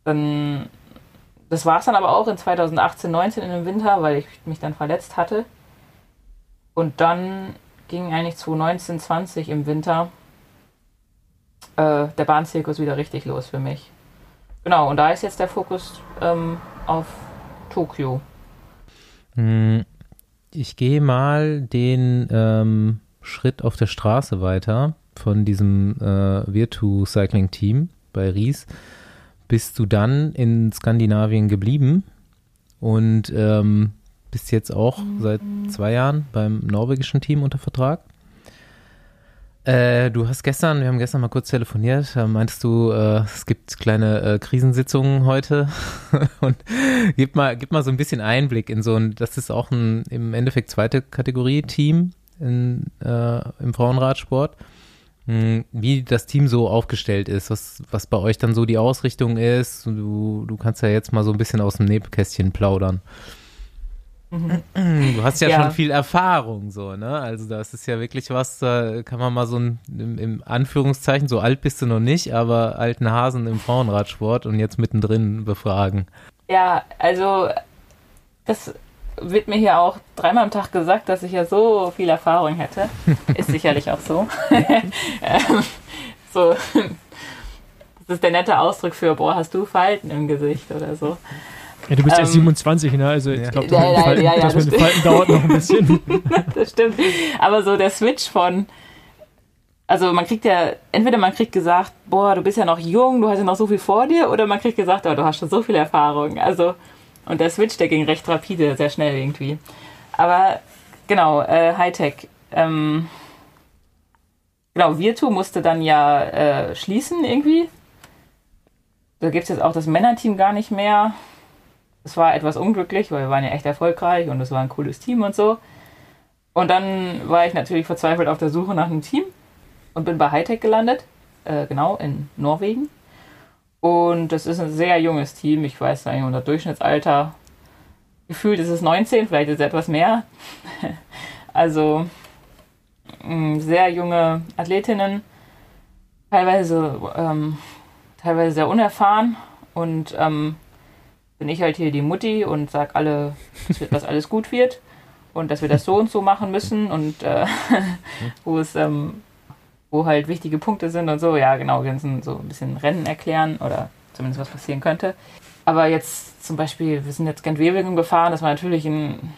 Dann. Das war es dann aber auch in 2018, 19 in dem Winter, weil ich mich dann verletzt hatte. Und dann ging eigentlich 2019, 20 im Winter äh, der Bahnzirkus wieder richtig los für mich. Genau, und da ist jetzt der Fokus ähm, auf Tokio. Hm, Ich gehe mal den ähm, Schritt auf der Straße weiter von diesem äh, Virtu Cycling Team bei Ries. Bist du dann in Skandinavien geblieben und ähm, bist jetzt auch seit zwei Jahren beim norwegischen Team unter Vertrag? Äh, du hast gestern, wir haben gestern mal kurz telefoniert, da meintest du, äh, es gibt kleine äh, Krisensitzungen heute und gib mal, gib mal so ein bisschen Einblick in so ein, das ist auch ein im Endeffekt zweite Kategorie Team in, äh, im Frauenradsport. Hm, Wie das Team so aufgestellt ist, was, was bei euch dann so die Ausrichtung ist. Du, du kannst ja jetzt mal so ein bisschen aus dem Nebenkästchen plaudern. Du hast ja, Ja. schon viel Erfahrung, so, ne? Also, das ist ja wirklich was, da kann man mal so ein, im, im Anführungszeichen, so alt bist du noch nicht, aber alten Hasen im Frauenradsport und jetzt mittendrin befragen. Ja, also das wird mir hier auch dreimal am Tag gesagt, dass ich ja so viel Erfahrung hätte. Ist sicherlich auch so. ähm, so. Das ist der nette Ausdruck für, boah, hast du Falten im Gesicht oder so. Ja, du bist erst Ähm, 27, ne? Also ich glaube, Ja, ja, das, mit den ja, ja, Falten- das das mit den Falten dauert noch ein bisschen. das stimmt. Aber so der Switch von, also man kriegt ja, entweder man kriegt gesagt, boah, du bist ja noch jung, du hast ja noch so viel vor dir, oder man kriegt gesagt, oh, du hast schon so viel Erfahrung. Also, und der Switch, der ging recht rapide, sehr schnell irgendwie. Aber genau, äh, Hightech. Ähm, genau, Virtu musste dann ja äh, schließen irgendwie. Da gibt es jetzt auch das Männerteam gar nicht mehr. Es war etwas unglücklich, weil wir waren ja echt erfolgreich und es war ein cooles Team und so. Und dann war ich natürlich verzweifelt auf der Suche nach einem Team und bin bei Hightech gelandet, äh, genau in Norwegen. Und das ist ein sehr junges Team. Ich weiß eigentlich unser Durchschnittsalter. Gefühlt ist es 19, vielleicht ist es etwas mehr. also mh, sehr junge Athletinnen, teilweise, ähm, teilweise sehr unerfahren. Und ähm, bin ich halt hier die Mutti und sag alle, dass, alles gut wird und dass wir das so und so machen müssen und äh, wo es ähm, wo halt wichtige Punkte sind und so. Ja, genau, wir müssen so ein bisschen Rennen erklären oder zumindest was passieren könnte. Aber jetzt zum Beispiel, wir sind jetzt Gent-Wevelgem gefahren, das war natürlich ein,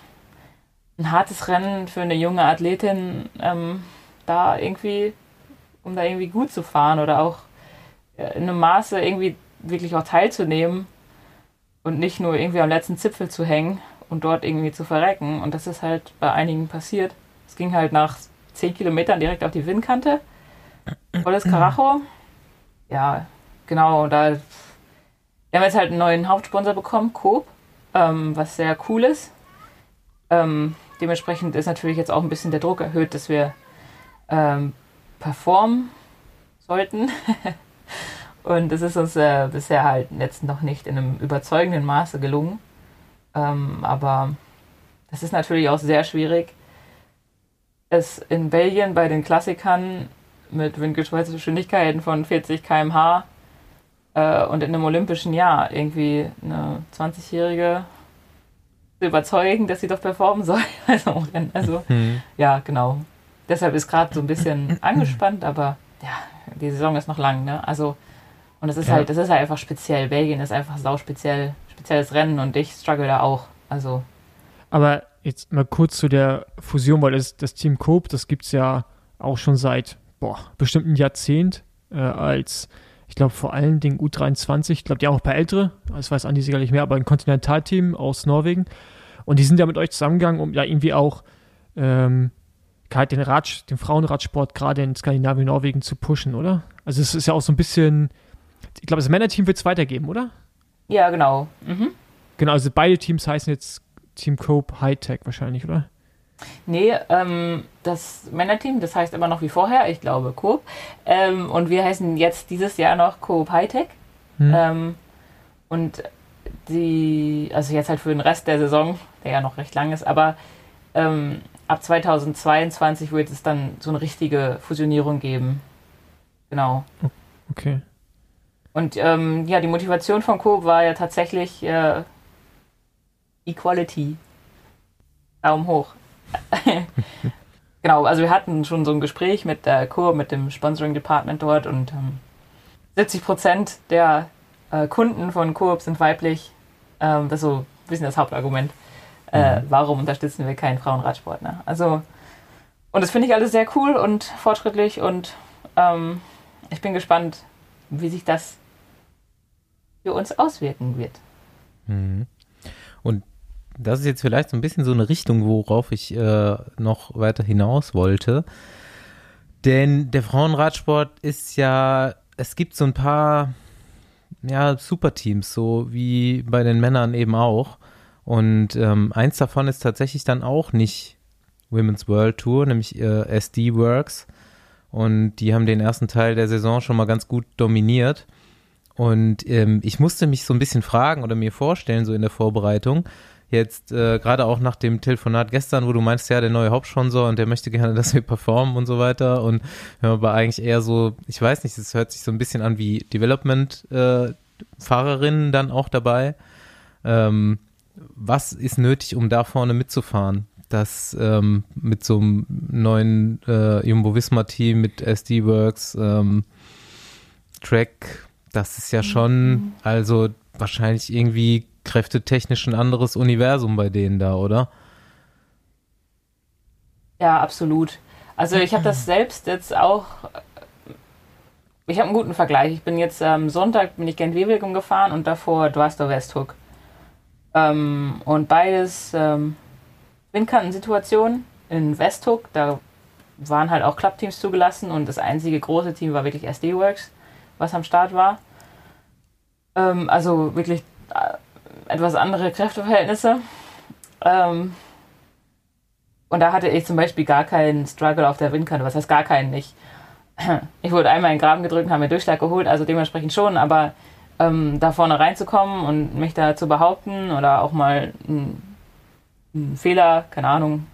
ein hartes Rennen für eine junge Athletin, ähm, da irgendwie, um da irgendwie gut zu fahren oder auch äh, in einem Maße irgendwie wirklich auch teilzunehmen und nicht nur irgendwie am letzten Zipfel zu hängen und dort irgendwie zu verrecken. Und das ist halt bei einigen passiert. Es ging halt nach 10 Kilometern direkt auf die Windkante. Volles Karacho. Ja, genau. Da, wir haben jetzt halt einen neuen Hauptsponsor bekommen, Coop, ähm, was sehr cool ist. Ähm, dementsprechend ist natürlich jetzt auch ein bisschen der Druck erhöht, dass wir ähm, performen sollten. Und das ist uns äh, bisher halt jetzt noch nicht in einem überzeugenden Maße gelungen. Ähm, aber das ist natürlich auch sehr schwierig, es in Belgien bei den Klassikern mit Windgeschwindigkeiten von 40 km/h äh, und in einem olympischen Jahr irgendwie eine 20-Jährige zu überzeugen, dass sie doch performen soll. Also, also Hm. ja, genau. Deshalb ist gerade so ein bisschen angespannt, aber ja, die Saison ist noch lang, ne? Also, und es ist Ja. halt, das ist halt einfach speziell. Belgien ist einfach sau speziell, spezielles Rennen und ich struggle da auch. Also, Aber jetzt mal kurz zu der Fusion, weil das, das Team Coop, das gibt es ja auch schon seit boah, bestimmt ein Jahrzehnt äh, als, ich glaube vor allen Dingen U23, ich glaube die haben auch ein paar ältere, das weiß Andi sicherlich mehr, aber ein Kontinentalteam aus Norwegen. Und die sind ja mit euch zusammengegangen, um ja irgendwie auch ähm, halt den, Rad, den Frauenradsport gerade in Skandinavien, Norwegen zu pushen, oder? Also es ist ja auch so ein bisschen, ich glaube, das Männerteam wird es weitergeben, oder? ja, genau. Mhm. Genau, also beide Teams heißen jetzt Team Cope Hightech wahrscheinlich, oder? Nee, ähm, das Männerteam, das heißt immer noch wie vorher, ich glaube Coop. Ähm, und wir heißen jetzt dieses Jahr noch Coop Hightech. Hm. Ähm, und die, also jetzt halt für den Rest der Saison, der ja noch recht lang ist, aber ähm, ab 2022 wird es dann so eine richtige Fusionierung geben. Genau. Okay. Und ähm, ja, die Motivation von Coop war ja tatsächlich äh, Equality. Daumen hoch. genau, also wir hatten schon so ein Gespräch mit der Coop, mit dem Sponsoring Department dort und ähm, 70 Prozent der äh, Kunden von Coop sind weiblich. Ähm, das ist so ein bisschen das Hauptargument. Äh, warum unterstützen wir keinen Frauenradsport? Ne? Also, und das finde ich alles sehr cool und fortschrittlich und ähm, ich bin gespannt, wie sich das für uns auswirken wird. Mhm. Und das ist jetzt vielleicht so ein bisschen so eine Richtung, worauf ich äh, noch weiter hinaus wollte. Denn der Frauenradsport ist ja, es gibt so ein paar ja, Superteams, so wie bei den Männern eben auch. Und ähm, eins davon ist tatsächlich dann auch nicht Women's World Tour, nämlich äh, SD Works. Und die haben den ersten Teil der Saison schon mal ganz gut dominiert. Und ähm, ich musste mich so ein bisschen fragen oder mir vorstellen, so in der Vorbereitung, jetzt äh, gerade auch nach dem Telefonat gestern, wo du meinst, ja, der neue Hauptsponsor und der möchte gerne, dass wir performen und so weiter. Und ja, aber eigentlich eher so, ich weiß nicht, es hört sich so ein bisschen an wie Development-Fahrerinnen dann auch dabei. Ähm, was ist nötig, um da vorne mitzufahren? Das ähm, mit so einem neuen äh, Jumbo Visma Team mit SD Works, ähm, Track, das ist ja schon, also wahrscheinlich irgendwie kräftetechnisch ein anderes Universum bei denen da, oder? Ja, absolut. Also ich habe das selbst jetzt auch. Ich habe einen guten Vergleich. Ich bin jetzt am Sonntag bin ich Gent-Wevelgem gefahren und davor Dwastor Westhook. Ähm, und beides ähm, Windkantensituationen in Westhook. Da waren halt auch Clubteams zugelassen und das einzige große Team war wirklich SD Works, was am Start war. Ähm, also wirklich äh, etwas andere Kräfteverhältnisse. Ähm, und da hatte ich zum Beispiel gar keinen Struggle auf der Windkante. Was heißt gar keinen nicht? Ich wurde einmal in den Graben gedrückt und habe mir Durchschlag geholt, also dementsprechend schon, aber ähm, da vorne reinzukommen und mich da zu behaupten oder auch mal einen Fehler, keine Ahnung,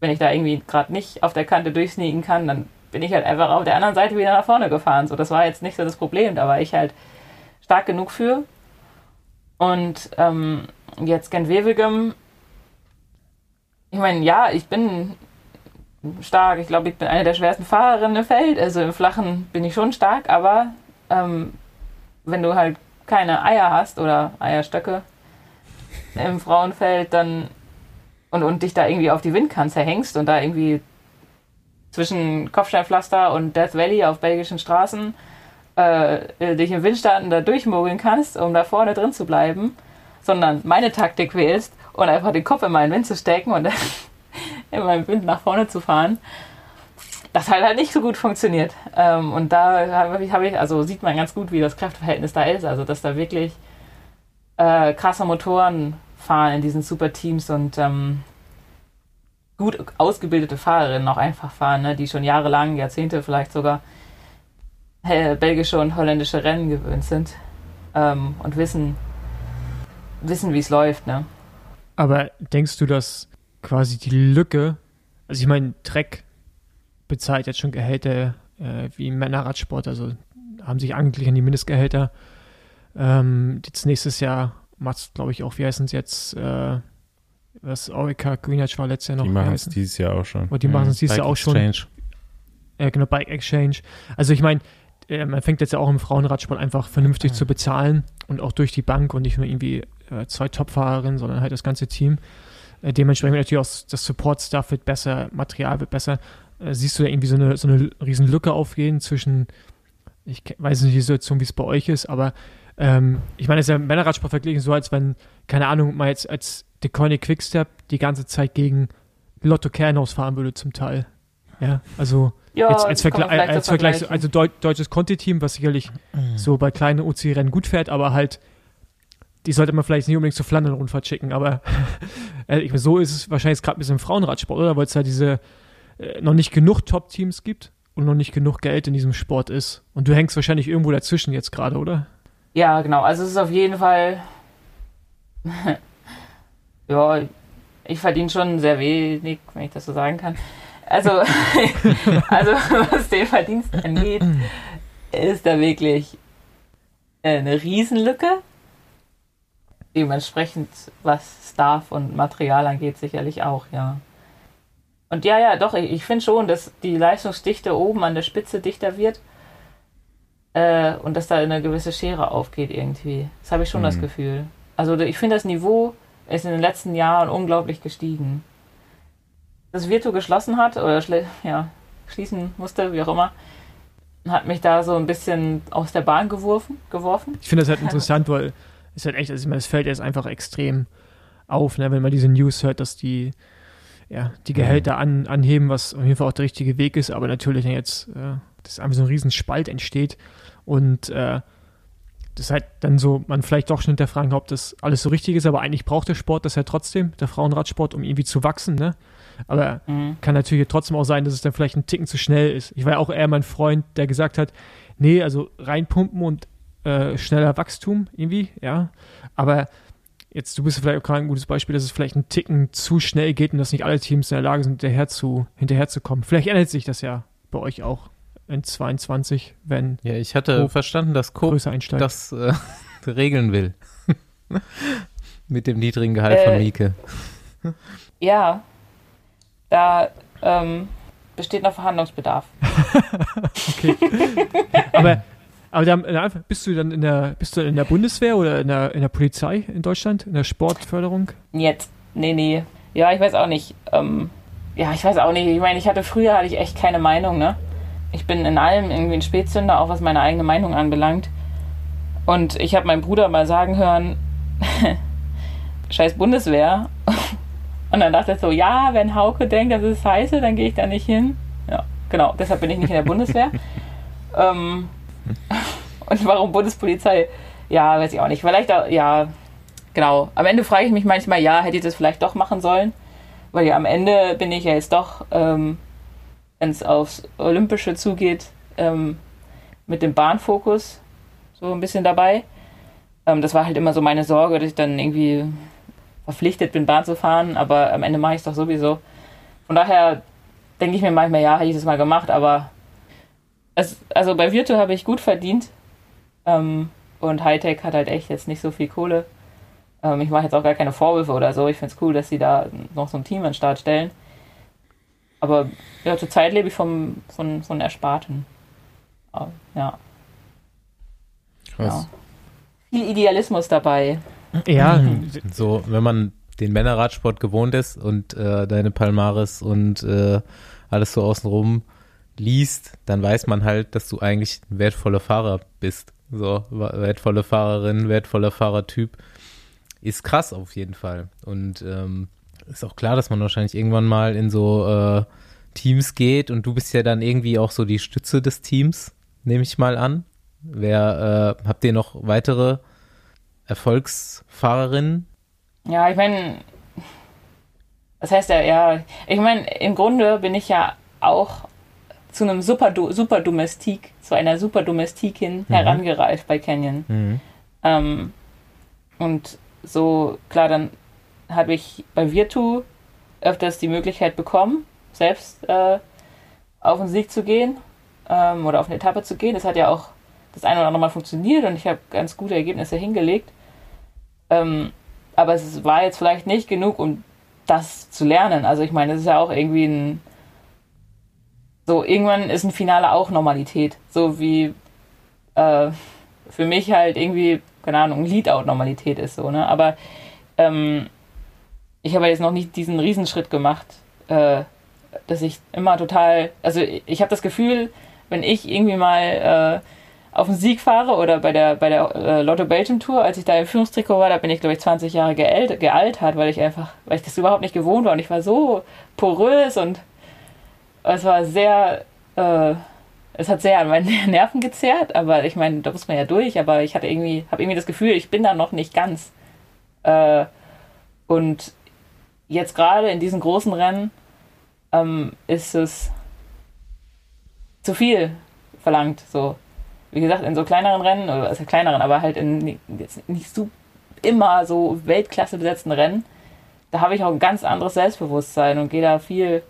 wenn ich da irgendwie gerade nicht auf der Kante durchsneaken kann, dann bin ich halt einfach auf der anderen Seite wieder nach vorne gefahren. So, das war jetzt nicht so das Problem, da war ich halt stark genug für. Und ähm, jetzt Gent-Wevelgem ich meine, ja, ich bin stark. Ich glaube, ich bin eine der schwersten Fahrerinnen im Feld. Also im Flachen bin ich schon stark, aber ähm, wenn du halt keine Eier hast oder Eierstöcke im Frauenfeld, dann und, und dich da irgendwie auf die Windkante hängst und da irgendwie zwischen Kopfsteinpflaster und Death Valley auf belgischen Straßen äh, dich im Windstarten da durchmogeln kannst, um da vorne drin zu bleiben, sondern meine Taktik wählst und einfach den Kopf in meinen Wind zu stecken und in meinem Wind nach vorne zu fahren. Das hat halt nicht so gut funktioniert. Ähm, und da habe ich, hab ich, also sieht man ganz gut, wie das Kräfteverhältnis da ist. Also, dass da wirklich äh, krasse Motoren fahren in diesen super Teams und ähm, gut ausgebildete Fahrerinnen auch einfach fahren, ne, die schon jahrelang, Jahrzehnte vielleicht sogar belgische und holländische Rennen gewöhnt sind ähm, und wissen, wissen, wie es läuft. Ne? Aber denkst du, dass quasi die Lücke, also ich meine, Trek bezahlt jetzt schon Gehälter äh, wie im Männerradsport, also haben sich eigentlich an die Mindestgehälter. Ähm, jetzt nächstes Jahr macht es, glaube ich, auch, wie heißen es jetzt, äh, was Orica Greenwich war letztes Jahr noch. Die machen es dieses Jahr auch schon. Und die machen es dieses Bike Jahr auch schon. Exchange. äh, genau, Bike Exchange. Also ich meine, äh, man fängt jetzt ja auch im Frauenradsport einfach vernünftig zu bezahlen und auch durch die Bank und nicht nur irgendwie äh, zwei Top-Fahrerinnen, sondern halt das ganze Team. Äh, dementsprechend natürlich auch das Support-Stuff wird besser, Material wird besser. Äh, siehst du da irgendwie so eine, so eine riesen Lücke aufgehen zwischen, ich weiß nicht die Situation, wie es bei euch ist, aber ähm, ich meine, es ist ja im Männerradsport verglichen so, als wenn, keine Ahnung, mal jetzt als DeCoiney Quickstep die ganze Zeit gegen Lotto Kernhaus fahren würde zum Teil. Ja, also Ja, jetzt als, vielleicht als so Vergleich, also Deu deutsches Conti-Team, was sicherlich so bei kleinen OC-Rennen gut fährt, aber halt, die sollte man vielleicht nicht unbedingt zur Flandern-Rundfahrt schicken, aber äh, ich, so ist es wahrscheinlich gerade ein bisschen im Frauenradsport, oder? Weil es halt diese äh, noch nicht genug Top-Teams gibt und noch nicht genug Geld in diesem Sport ist. Und du hängst wahrscheinlich irgendwo dazwischen jetzt gerade, oder? Ja, genau. Also es ist auf jeden Fall. ja, ich verdiene schon sehr wenig, wenn ich das so sagen kann. Also, also was den Verdienst angeht, ist da wirklich äh, eine Riesenlücke. Dementsprechend, was Staff und Material angeht, sicherlich auch, ja. Und ja, ja, doch, ich, ich finde schon, dass die Leistungsdichte oben an der Spitze dichter wird äh, und dass da eine gewisse Schere aufgeht irgendwie. Das habe ich schon das Mhm. Gefühl. Also ich finde, das Niveau ist in den letzten Jahren unglaublich gestiegen. Das Virtu geschlossen hat oder ja, schließen musste, wie auch immer, hat mich da so ein bisschen aus der Bahn geworfen. geworfen. Ich finde das halt interessant, weil es halt echt, also ich meine, es fällt jetzt einfach extrem auf, ne, wenn man diese News hört, dass die, ja, die Gehälter an, anheben, was auf jeden Fall auch der richtige Weg ist, aber natürlich jetzt, äh, dass einfach so ein riesen Spalt entsteht und äh, das halt dann so, man vielleicht doch schon hinterfragen, ob das alles so richtig ist, aber eigentlich braucht der Sport das ja trotzdem, der Frauenradsport, um irgendwie zu wachsen, ne? Aber Mhm. kann natürlich trotzdem auch sein, dass es dann vielleicht ein Ticken zu schnell ist. Ich war ja auch eher mein Freund, der gesagt hat, nee, also reinpumpen und äh, schneller Wachstum irgendwie, ja. Aber jetzt, du bist vielleicht auch gerade ein gutes Beispiel, dass es vielleicht ein Ticken zu schnell geht und dass nicht alle Teams in der Lage sind, hinterher zu, hinterherzukommen. Vielleicht ändert sich das ja bei euch auch in 22, wenn Ja, ich hatte Coop verstanden, dass Coop das äh, regeln will. Mit dem niedrigen Gehalt von Äh, Mieke. Ja, da ähm, besteht noch Verhandlungsbedarf. aber aber dann, bist du dann in der, bist du in der Bundeswehr oder in der, in der Polizei in Deutschland, in der Sportförderung? Jetzt, nee, nee. Ja, ich weiß auch nicht. Ähm, ja, ich weiß auch nicht. Ich meine, ich hatte früher hatte ich echt keine Meinung, ne? Ich bin in allem irgendwie ein Spätzünder, auch was meine eigene Meinung anbelangt. Und ich habe meinen Bruder mal sagen hören, scheiß Bundeswehr. Und dann dachte ich so, ja, wenn Hauke denkt, das ist scheiße, dann gehe ich da nicht hin. Ja, genau, deshalb bin ich nicht in der Bundeswehr. ähm, und warum Bundespolizei? Ja, weiß ich auch nicht. Vielleicht auch, ja, genau. Am Ende frage ich mich manchmal, ja, hätte ich das vielleicht doch machen sollen? Weil ja am Ende bin ich ja jetzt doch, ähm, wenn es aufs Olympische zugeht, ähm, mit dem Bahnfokus so ein bisschen dabei. Ähm, das war halt immer so meine Sorge, dass ich dann irgendwie verpflichtet bin, Bahn zu fahren, aber am Ende mache ich es doch sowieso. Von daher denke ich mir manchmal, ja, hätte ich das mal gemacht, aber es, also bei Virtu habe ich gut verdient ähm, und Hightech hat halt echt jetzt nicht so viel Kohle. Ähm, ich mache jetzt auch gar keine Vorwürfe oder so. Ich finde es cool, dass sie da noch so ein Team an den Start stellen. Aber ja, zurzeit lebe ich vom, von, von Ersparten. Aber, ja, Krass. viel Idealismus dabei. Ja, So, wenn man den Männerradsport gewohnt ist und äh, deine Palmares und äh, alles so außenrum liest, dann weiß man halt, dass du eigentlich ein wertvoller Fahrer bist. So, wertvolle Fahrerin, wertvoller Fahrertyp. Ist krass auf jeden Fall. Und ähm, ist auch klar, dass man wahrscheinlich irgendwann mal in so äh, Teams geht und du bist ja dann irgendwie auch so die Stütze des Teams, nehme ich mal an. Wer, äh, habt ihr noch weitere Erfolgsfahrerinnen? Ja, ich meine, das heißt ja, ja, ich meine, im Grunde bin ich ja auch zu einem super, super Domestik, zu einer super Domestikin herangereift bei Canyon. Mhm. Ähm, und so, klar, dann habe ich bei Virtu öfters die Möglichkeit bekommen, selbst äh, auf den Sieg zu gehen ähm, oder auf eine Etappe zu gehen. Das hat ja auch das eine oder andere Mal funktioniert und ich habe ganz gute Ergebnisse hingelegt. Ähm, aber es war jetzt vielleicht nicht genug, um das zu lernen. Also ich meine, es ist ja auch irgendwie ein so, irgendwann ist ein Finale auch Normalität. So wie äh, für mich halt irgendwie, keine Ahnung, ein Leadout-Normalität ist so, ne? Aber ähm, ich habe jetzt noch nicht diesen Riesenschritt gemacht, äh, dass ich immer total, also ich habe das Gefühl, wenn ich irgendwie mal äh, auf den Sieg fahre oder bei der, bei der äh, Lotto Belgium Tour, als ich da im Führungstrikot war, da bin ich, glaube ich, 20 Jahre gealt, gealtert, weil ich einfach, weil ich das überhaupt nicht gewohnt war und ich war so porös und es war sehr, äh, es hat sehr an meinen Nerven gezerrt, aber ich meine, da muss man ja durch, aber ich hatte irgendwie, habe irgendwie das Gefühl, ich bin da noch nicht ganz. Äh, und jetzt gerade in diesen großen Rennen ähm, ist es zu viel verlangt. So, wie gesagt, in so kleineren Rennen, oder also kleineren, aber halt in jetzt nicht so immer so Weltklasse besetzten Rennen, da habe ich auch ein ganz anderes Selbstbewusstsein und gehe da viel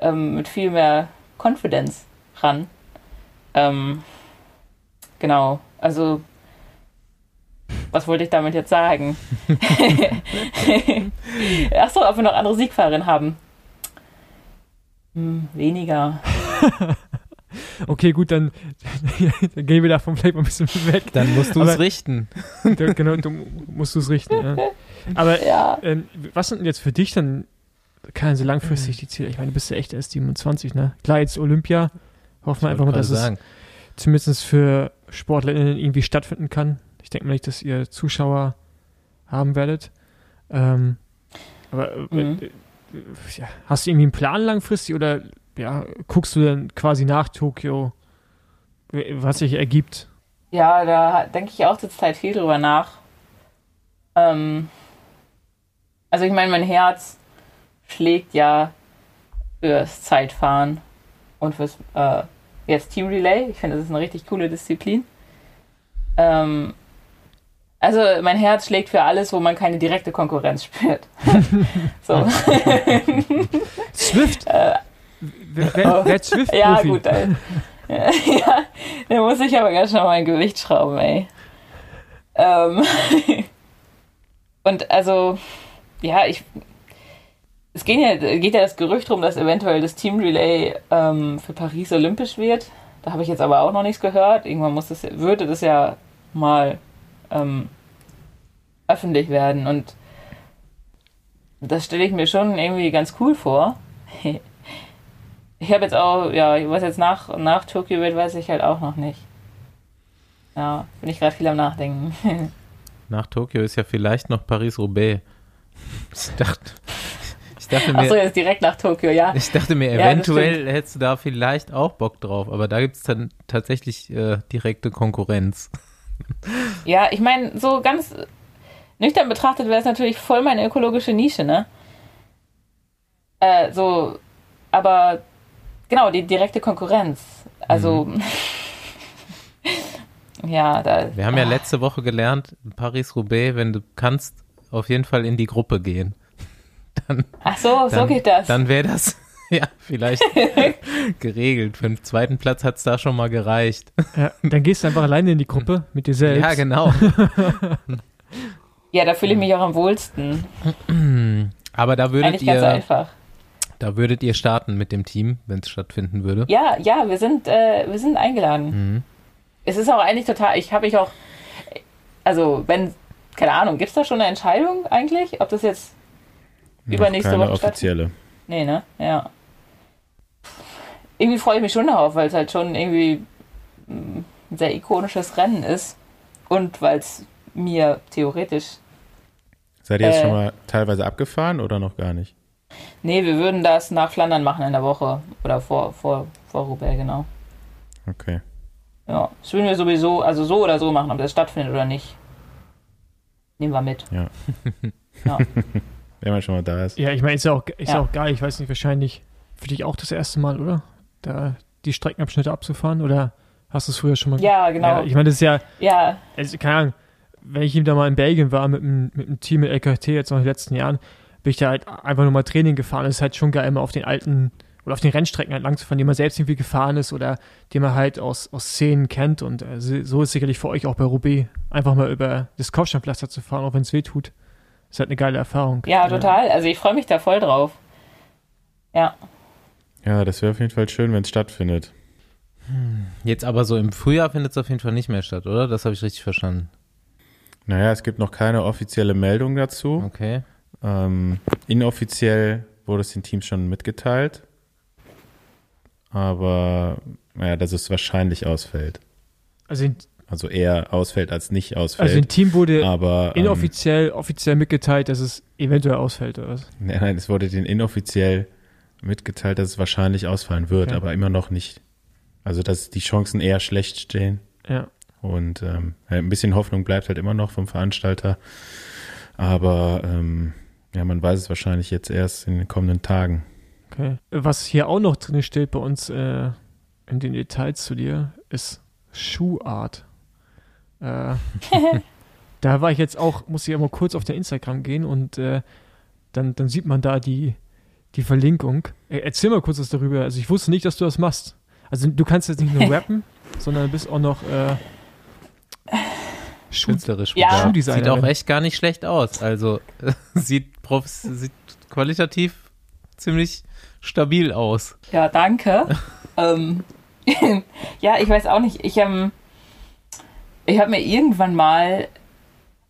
ähm, mit viel mehr Confidence ran. Ähm, genau, also was wollte ich damit jetzt sagen? Achso, ob wir noch andere Siegfahrerinnen haben. Hm, weniger. Okay, gut, dann, dann gehen wir davon vielleicht mal ein bisschen weg. Dann musst du es Aber- richten. Genau, du musst du es richten. Ja. Aber Ja. ähm, was sind denn jetzt für dich dann keine so langfristig die Ziele? Ich meine, du bist ja echt erst 27, ne? Klar, jetzt Olympia. Hoffen wir einfach mal, dass es sagen. zumindest für SportlerInnen irgendwie stattfinden kann. Ich denke mal nicht, dass ihr Zuschauer haben werdet. Ähm, aber äh, Mhm. äh, ja, hast du irgendwie einen Plan langfristig oder ja, guckst du dann quasi nach Tokio, w- was sich ergibt? Ja, da denke ich auch zur Zeit viel drüber nach. Ähm, also ich meine, mein Herz schlägt ja fürs Zeitfahren und fürs äh, jetzt Team Relay. Ich finde, das ist eine richtig coole Disziplin. Ähm, also mein Herz schlägt für alles, wo man keine direkte Konkurrenz spürt. so. Swift? wer, wer, wer Swift? Ja, gut. Ey. ja, da muss ich aber ganz schnell mein Gewicht schrauben, ey. Ähm. Und also, ja, ich. Es geht ja, geht ja das Gerücht rum, dass eventuell das Team Relay ähm, für Paris olympisch wird. Da habe ich jetzt aber auch noch nichts gehört. Irgendwann muss das, würde das ja mal ähm, öffentlich werden. Und das stelle ich mir schon irgendwie ganz cool vor. Ich habe jetzt auch, ja, was jetzt nach, nach Tokio wird, weiß ich halt auch noch nicht. Ja, bin ich gerade viel am Nachdenken. Nach Tokio ist ja vielleicht noch Paris-Roubaix. Ich dachte, ich dachte mir, Achso, jetzt direkt nach Tokio, ja. ich dachte mir, Ja, eventuell hättest du da vielleicht auch Bock drauf, aber da gibt es dann tatsächlich äh, direkte Konkurrenz. Ja, ich meine, so ganz nüchtern betrachtet wäre es natürlich voll meine ökologische Nische, ne? Äh, so, aber genau, die direkte Konkurrenz. Also, ja, da. Wir haben ja ah, letzte Woche gelernt, Paris-Roubaix, wenn du kannst, auf jeden Fall in die Gruppe gehen. Ach so, so Dann, geht das. Dann wäre das ja vielleicht geregelt. Für den zweiten Platz hat es da schon mal gereicht. Ja, dann gehst du einfach alleine in die Gruppe mit dir selbst. Ja, genau. ja, da fühle ich mich auch am wohlsten. Aber da würdet Eigentlich ganz ihr, einfach. da würdet ihr starten mit dem Team, wenn es stattfinden würde. Ja, ja, wir sind, äh, wir sind eingeladen. Mhm. Es ist auch eigentlich total, ich habe mich auch, also wenn, keine Ahnung, gibt es da schon eine Entscheidung eigentlich, ob das jetzt übernächste Woche stattfindet? offizielle. Nee, ne? Ja. Irgendwie freue ich mich schon darauf, weil es halt schon irgendwie mm, ein sehr ikonisches Rennen ist und weil es mir theoretisch, Seid ihr jetzt Äh. schon mal teilweise abgefahren oder noch gar nicht? nee, wir würden das nach Flandern machen in der Woche oder vor, vor, vor Roubaix, genau. Okay. Ja, das würden wir sowieso, also so oder so machen, ob das stattfindet oder nicht. Nehmen wir mit. Ja. Ja. Wenn man schon mal da ist. Ja, ich meine, ist ja auch, ist. Ja. auch geil. Ich weiß nicht, wahrscheinlich für dich auch das erste Mal, oder? Da die Streckenabschnitte abzufahren oder hast du es früher schon mal Ja, genau. Ja, ich meine, das ist ja, Ja, also, keine Ahnung, wenn ich ihm da mal in Belgien war mit dem, mit Team mit LKT jetzt noch in den letzten Jahren, bin ich da halt einfach nur mal Training gefahren. Das ist halt schon geil, immer auf den alten oder auf den Rennstrecken halt lang zu fahren, die man selbst irgendwie gefahren ist oder die man halt aus, aus Szenen kennt. Und äh, so ist sicherlich für euch auch bei Roubaix, einfach mal über das Kopfsteinpflaster zu fahren, auch wenn es weh tut. Ist halt eine geile Erfahrung. Ja, total. Also ich freue mich da voll drauf. Ja. Ja, das wäre auf jeden Fall schön, wenn es stattfindet. Jetzt aber so im Frühjahr findet es auf jeden Fall nicht mehr statt, oder? Das habe ich richtig verstanden. Naja, es gibt noch keine offizielle Meldung dazu. Okay. Ähm, inoffiziell wurde es den Teams schon mitgeteilt. Aber naja, dass es wahrscheinlich ausfällt. Also, in, Also eher ausfällt als nicht ausfällt. also im Team wurde aber ähm, inoffiziell, offiziell mitgeteilt, dass es eventuell ausfällt oder was. Nein, nein, es wurde denen inoffiziell mitgeteilt, dass es wahrscheinlich ausfallen wird, Okay. aber immer noch nicht. Also, dass die Chancen eher schlecht stehen. Ja. Und ähm, ja, ein bisschen Hoffnung bleibt halt immer noch vom Veranstalter. Aber ähm, ja, man weiß es wahrscheinlich jetzt erst in den kommenden Tagen. Okay. Was hier auch noch drin steht bei uns äh, in den Details zu dir, ist Schuhart. Äh, da war ich jetzt auch, muss ich ja mal kurz auf der Instagram gehen und äh, dann, dann sieht man da die, die Verlinkung. Äh, erzähl mal kurz was darüber. Also ich wusste nicht, dass du das machst. Also du kannst jetzt nicht nur rappen, sondern bist auch noch äh, Künstlerisch. Ja. begabt. Schuhdesignerin. Sieht auch echt gar nicht schlecht aus. Also sieht, profs sieht qualitativ ziemlich stabil aus. Ja, danke. ähm, ja, ich weiß auch nicht. Ich, ähm, ich habe mir irgendwann mal,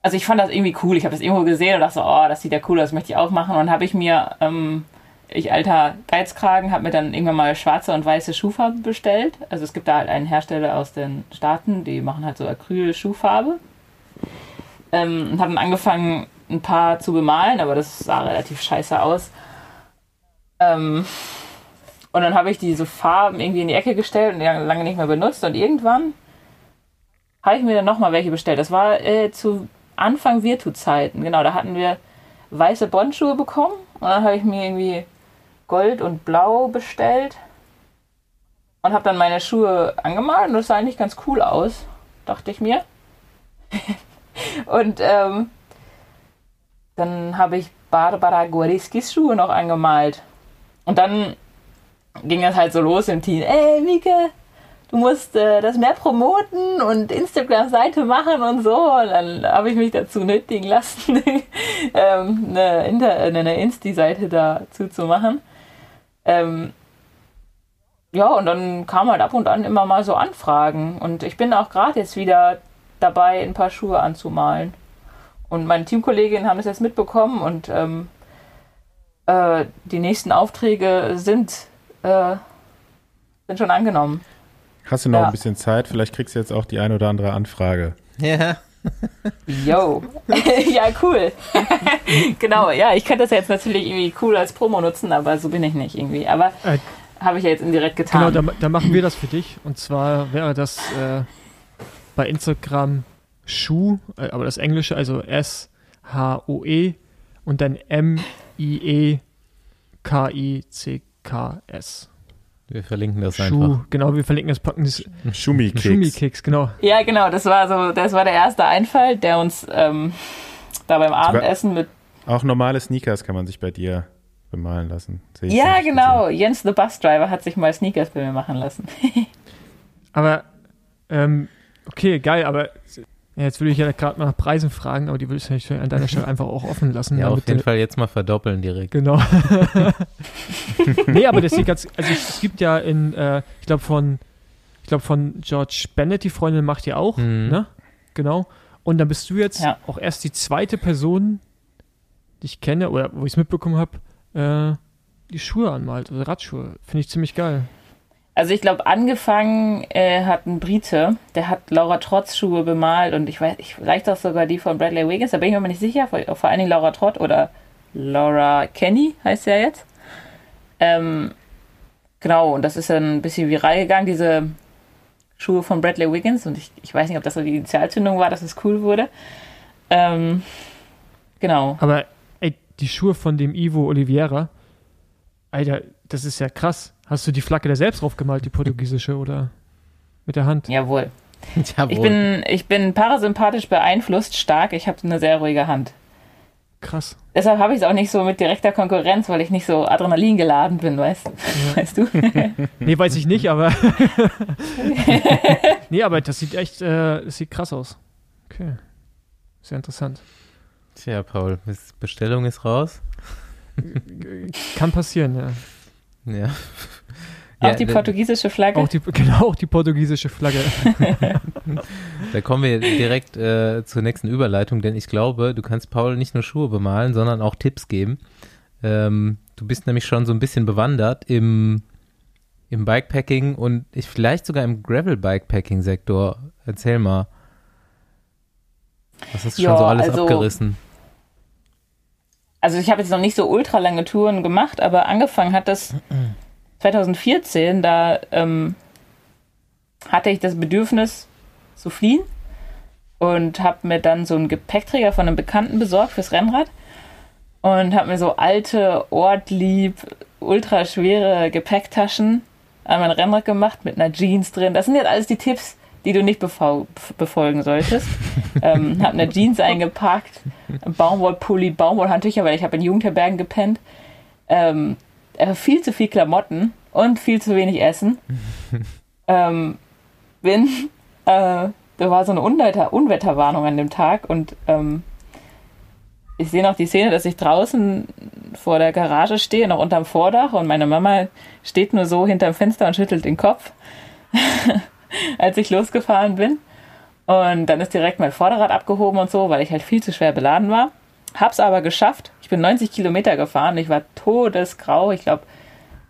also ich fand das irgendwie cool. Ich habe das irgendwo gesehen und dachte so, oh, das sieht ja cool aus, das möchte ich auch machen. Und dann habe ich mir, ähm, ich alter Geizkragen, habe mir dann irgendwann mal schwarze und weiße Schuhfarbe bestellt. Also es gibt da halt einen Hersteller aus den Staaten, die machen halt so Acryl-Schuhfarbe. Ähm, und habe dann angefangen, ein paar zu bemalen, aber das sah relativ scheiße aus. Ähm, und dann habe ich diese Farben irgendwie in die Ecke gestellt und lange nicht mehr benutzt. Und irgendwann habe ich mir dann nochmal welche bestellt. Das war äh, zu Anfang Virtu-Zeiten. Genau, da hatten wir weiße Bondschuhe bekommen. Und dann habe ich mir irgendwie Gold und Blau bestellt. Und habe dann meine Schuhe angemalt. Und das sah eigentlich ganz cool aus, dachte ich mir. und ähm, dann habe ich Barbara Goriskis Schuhe noch angemalt. Und dann ging es halt so los im Team. Ey, Mike, du musst äh, das mehr promoten und Instagram-Seite machen und so. Und dann habe ich mich dazu nötigen lassen, ähm, eine Insti-Seite dazu zu machen. Ähm, ja, und dann kam halt ab und an immer mal so Anfragen. Und ich bin auch gerade jetzt wieder dabei, ein paar Schuhe anzumalen. Und meine Teamkolleginnen haben das jetzt mitbekommen und ähm, äh, die nächsten Aufträge sind, äh, sind schon angenommen. Hast du noch Ja. ein bisschen Zeit? Vielleicht kriegst du jetzt auch die eine oder andere Anfrage. Ja. Yo. ja, cool. genau, ja, ich könnte das jetzt natürlich irgendwie cool als Promo nutzen, aber so bin ich nicht irgendwie. Aber Äh, habe ich ja jetzt indirekt Genau, getan. da, da machen wir das für dich. Und zwar wäre das äh, bei Instagram Schuh, äh, aber das Englische, also S-H-O-E und dann E M-I-E-K-I-C-K-S. Wir verlinken das Schuh, einfach. genau, wir verlinken das Packen des Schumi-Kicks. Schumi-Kicks, genau. ja, genau, das war so, das war der erste Einfall, der uns ähm, da beim Abendessen mit. Auch normale Sneakers kann man sich bei dir bemalen lassen. Sehe ich Ja, hab ich genau. Jens the Bus Driver hat sich mal Sneakers bei mir machen lassen. Aber, ähm, okay, geil, aber ja, jetzt würde ich ja gerade mal nach Preisen fragen, aber die würde ich natürlich an deiner Stelle einfach auch offen lassen. Ja, auf jeden Fall jetzt mal verdoppeln direkt. Genau. nee, aber das sieht ganz, also es gibt ja in, äh, ich glaube von, ich glaube von George Bennett, die Freundin macht ja auch, Mhm. ne? Genau. Und dann bist du jetzt Ja. auch erst die zweite Person, die ich kenne, oder wo ich es mitbekommen habe, äh, die Schuhe anmalt, also Radschuhe. Finde ich ziemlich geil. Also ich glaube, angefangen äh, hat ein Brite, der hat Laura Trotz Schuhe bemalt und ich weiß, ich, vielleicht auch sogar die von Bradley Wiggins, da bin ich mir nicht sicher, vor, vor allen Dingen Laura Trott oder Laura Kenny heißt sie ja jetzt. Ähm, genau, und das ist dann ein bisschen viral gegangen, diese Schuhe von Bradley Wiggins und ich, ich weiß nicht, ob das so die Initialzündung war, dass es cool wurde. Ähm, genau. Aber ey, die Schuhe von dem Ivo Oliveira, Alter, das ist ja krass. Hast du die Flagge da selbst drauf gemalt, die portugiesische, oder mit der Hand? Jawohl. Jawohl. Ich bin, ich bin parasympathisch beeinflusst, stark. Ich habe eine sehr ruhige Hand. Krass. Deshalb habe ich es auch nicht so mit direkter Konkurrenz, weil ich nicht so Adrenalin geladen bin, weißt, weißt du? Nee, weiß ich nicht, aber. nee, aber das sieht echt, äh, das sieht krass aus. Okay. Sehr interessant. Tja, Paul, Bestellung ist raus. Kann passieren, ja. Ja. Auch Ja, die portugiesische Flagge. Auch die, genau, auch die portugiesische Flagge. Da kommen wir direkt äh, zur nächsten Überleitung, denn ich glaube, du kannst Paul nicht nur Schuhe bemalen, sondern auch Tipps geben. Ähm, du bist nämlich schon so ein bisschen bewandert im, im Bikepacking und ich, vielleicht sogar im Gravel-Bikepacking-Sektor. Erzähl mal. Was hast du schon Ja, so alles also- abgerissen? Also ich habe jetzt noch nicht so ultra lange Touren gemacht, aber angefangen hat das 2014, da ähm, hatte ich das Bedürfnis zu fliehen und habe mir dann so einen Gepäckträger von einem Bekannten besorgt fürs Rennrad und habe mir so alte, ortlieb, ultra schwere Gepäcktaschen an mein Rennrad gemacht mit einer Jeans drin. Das sind jetzt alles die Tipps, die du nicht befolgen solltest. ähm, habe eine Jeans eingepackt, Baumwollpulli, Baumwollhandtücher, weil ich habe in Jugendherbergen gepennt. Ähm, äh, viel zu viel Klamotten und viel zu wenig Essen. ähm, bin, äh, da war so eine Unwetter Unwetterwarnung an dem Tag und ähm, ich sehe noch die Szene, dass ich draußen vor der Garage stehe, noch unterm Vordach und meine Mama steht nur so hinterm Fenster und schüttelt den Kopf, als ich losgefahren bin. Und dann ist direkt mein Vorderrad abgehoben und so, weil ich halt viel zu schwer beladen war. Hab's aber geschafft. Ich bin 90 Kilometer gefahren. Ich war todesgrau. Ich glaube,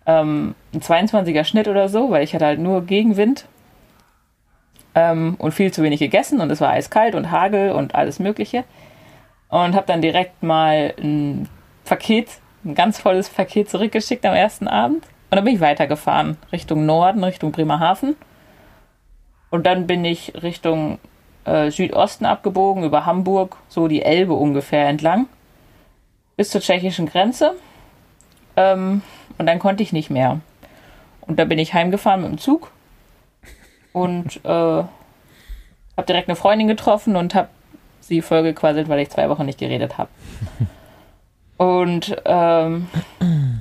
ähm, ein 22er Schnitt oder so, weil ich hatte halt nur Gegenwind ähm, und viel zu wenig gegessen und es war eiskalt und Hagel und alles Mögliche. Und habe dann direkt mal ein Paket, ein ganz volles Paket zurückgeschickt am ersten Abend. Und dann bin ich weitergefahren Richtung Norden, Richtung Bremerhaven. Und dann bin ich Richtung äh, Südosten abgebogen, über Hamburg, so die Elbe ungefähr entlang, bis zur tschechischen Grenze. Ähm, und dann konnte ich nicht mehr. Und da bin ich heimgefahren mit dem Zug und äh, habe direkt eine Freundin getroffen und habe sie vollgequasselt, weil ich zwei Wochen nicht geredet habe. Und ähm,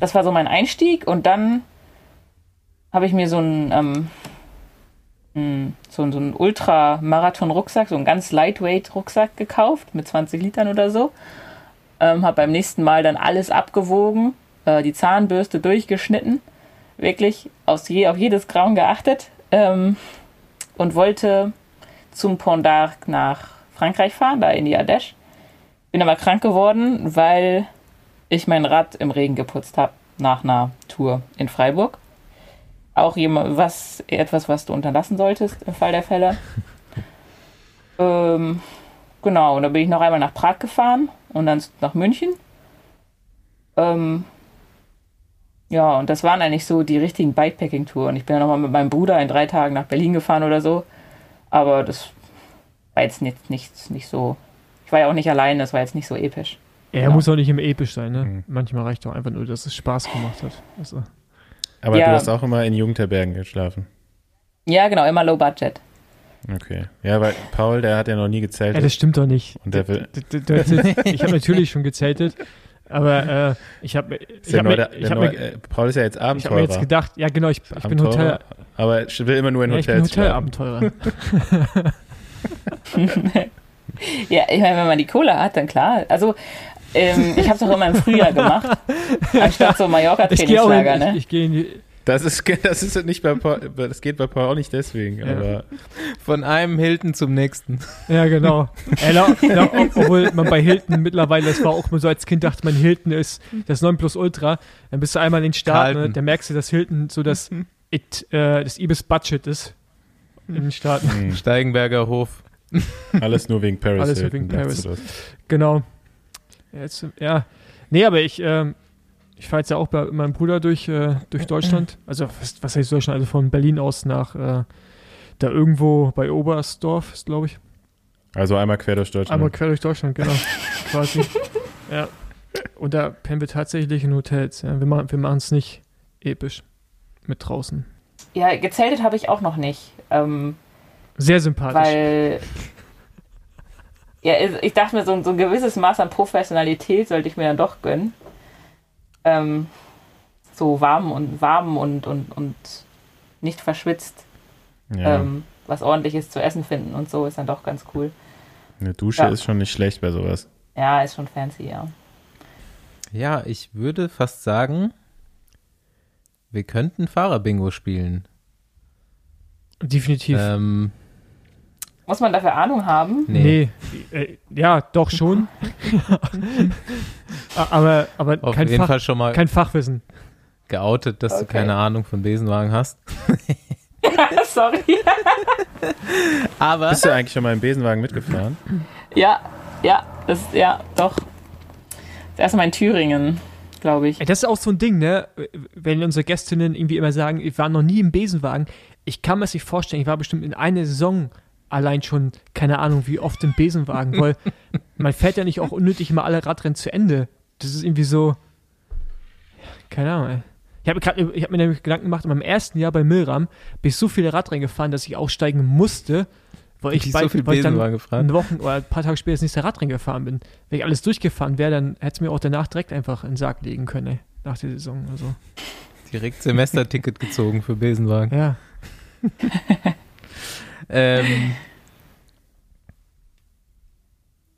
das war so mein Einstieg und dann habe ich mir so einen, ähm, so, so einen Ultra-Marathon-Rucksack, so einen ganz Lightweight-Rucksack gekauft mit 20 Litern oder so. Ähm, habe beim nächsten Mal dann alles abgewogen, äh, die Zahnbürste durchgeschnitten, wirklich aus je, auf jedes Grauen geachtet ähm, und wollte zum Pont d'Arc nach Frankreich fahren, da in die Ardèche. Bin aber krank geworden, weil ich mein Rad im Regen geputzt habe nach einer Tour in Freiburg. Auch jemand, was, etwas, was du unterlassen solltest im Fall der Fälle. ähm, genau, und dann bin ich noch einmal nach Prag gefahren und dann nach München. Ähm, ja, und das waren eigentlich so die richtigen Bikepacking-Touren. Ich bin dann nochmal mit meinem Bruder in drei Tagen nach Berlin gefahren oder so. Aber das war jetzt nicht, nicht, nicht so. Ich war ja auch nicht allein, das war jetzt nicht so episch. Er Genau. muss auch nicht immer episch sein, ne? Mhm. Manchmal reicht doch einfach nur, dass es Spaß gemacht hat. Also, Aber Ja. du hast auch immer in Jugendherbergen geschlafen. Ja, genau, immer low budget. Okay. Ja, weil Paul, der hat ja noch nie ja, gezeltet. das stimmt doch nicht. und der will. Ich habe natürlich schon gezeltet, aber äh, ich habe ich der hab mir, ich hab neue, mir, äh, Paul ist ja jetzt ich hab mir Abenteurer. jetzt gedacht, ja genau, ich, ich bin Abenteurer, Hotel, Aber er will immer nur in ja, ich bin Hotels. Hotelabenteurer. Ja, ich meine, wenn man die Kohle hat, dann klar. Also, ähm, ich habe es auch immer im Frühjahr gemacht, anstatt so Mallorca-Trainingslager, ne? ich, ich gehe in die, Das ist, das ist nicht bei Paul, das geht bei Paul auch nicht deswegen, Ja. aber Von einem Hilton zum nächsten. Ja, genau. Na, na, ob- obwohl man bei Hilton mittlerweile, das war auch immer so als Kind, dachte man, Hilton ist das 9 Plus Ultra. Dann bist du einmal in den Staaten, ne, dann merkst du, dass Hilton so das, it, äh, das Ibis Budget ist in den Staaten. hm, Steigenberger Hof. alles nur wegen Paris. Alles nur Hilton, wegen Paris. Genau. Ja, Jetzt, ja. Nee, aber ich, ähm, ich fahre jetzt ja auch bei meinem Bruder durch, äh, durch Deutschland. Also, was, was heißt Deutschland? Also von Berlin aus nach äh, da irgendwo bei Oberstdorf, ist glaube ich. Also einmal quer durch Deutschland. Einmal quer durch Deutschland, genau. quasi. Ja. Und da pennen wir tatsächlich in Hotels. Ja. Wir machen wir es nicht episch mit draußen. Ja, gezeltet habe ich auch noch nicht. Ähm, Sehr sympathisch. weil ja, ich dachte mir, so, ein- so ein gewisses Maß an Professionalität sollte ich mir dann doch gönnen. Ähm, so warm und warm und, und, und nicht verschwitzt Ja, ähm, was ordentliches zu essen finden und so ist dann doch ganz cool. eine Dusche ja. ist schon nicht schlecht bei sowas. Ja, ist schon fancy, ja. Ja, ich würde fast sagen, wir könnten Fahrer-Bingo spielen. Definitiv. Ähm, Muss man dafür Ahnung haben? nee, Nee. Äh, ja, doch schon. aber aber auf kein, jeden Fach, Fall schon mal kein Fachwissen. geoutet, dass du Okay. keine Ahnung von Besenwagen hast. Sorry. Aber Bist du eigentlich schon mal im Besenwagen mitgefahren? Ja, ja, das ja, doch. Das erste Mal in Thüringen, glaube ich. Das ist auch so ein Ding, ne? Wenn unsere Gästinnen irgendwie immer sagen, ich war noch nie im Besenwagen. Ich kann mir das nicht vorstellen. Ich war bestimmt in einer Saison allein schon, keine Ahnung, wie oft im Besenwagen, weil man fährt ja nicht auch unnötig immer alle Radrennen zu Ende. Das ist irgendwie so, keine Ahnung, ey. Ich habe hab mir nämlich Gedanken gemacht, in meinem ersten Jahr bei Milram bin ich so viele Radrennen gefahren, dass ich aussteigen musste, weil ich, ich bei, so viel weil dann eine Woche oder ein paar Tage später das nächste Radrennen gefahren bin. Wenn ich alles durchgefahren wäre, dann hätte es mir auch danach direkt einfach in den Sarg legen können, ey, nach der Saison. Also, Direkt Semesterticket gezogen für Besenwagen. ja. Ähm,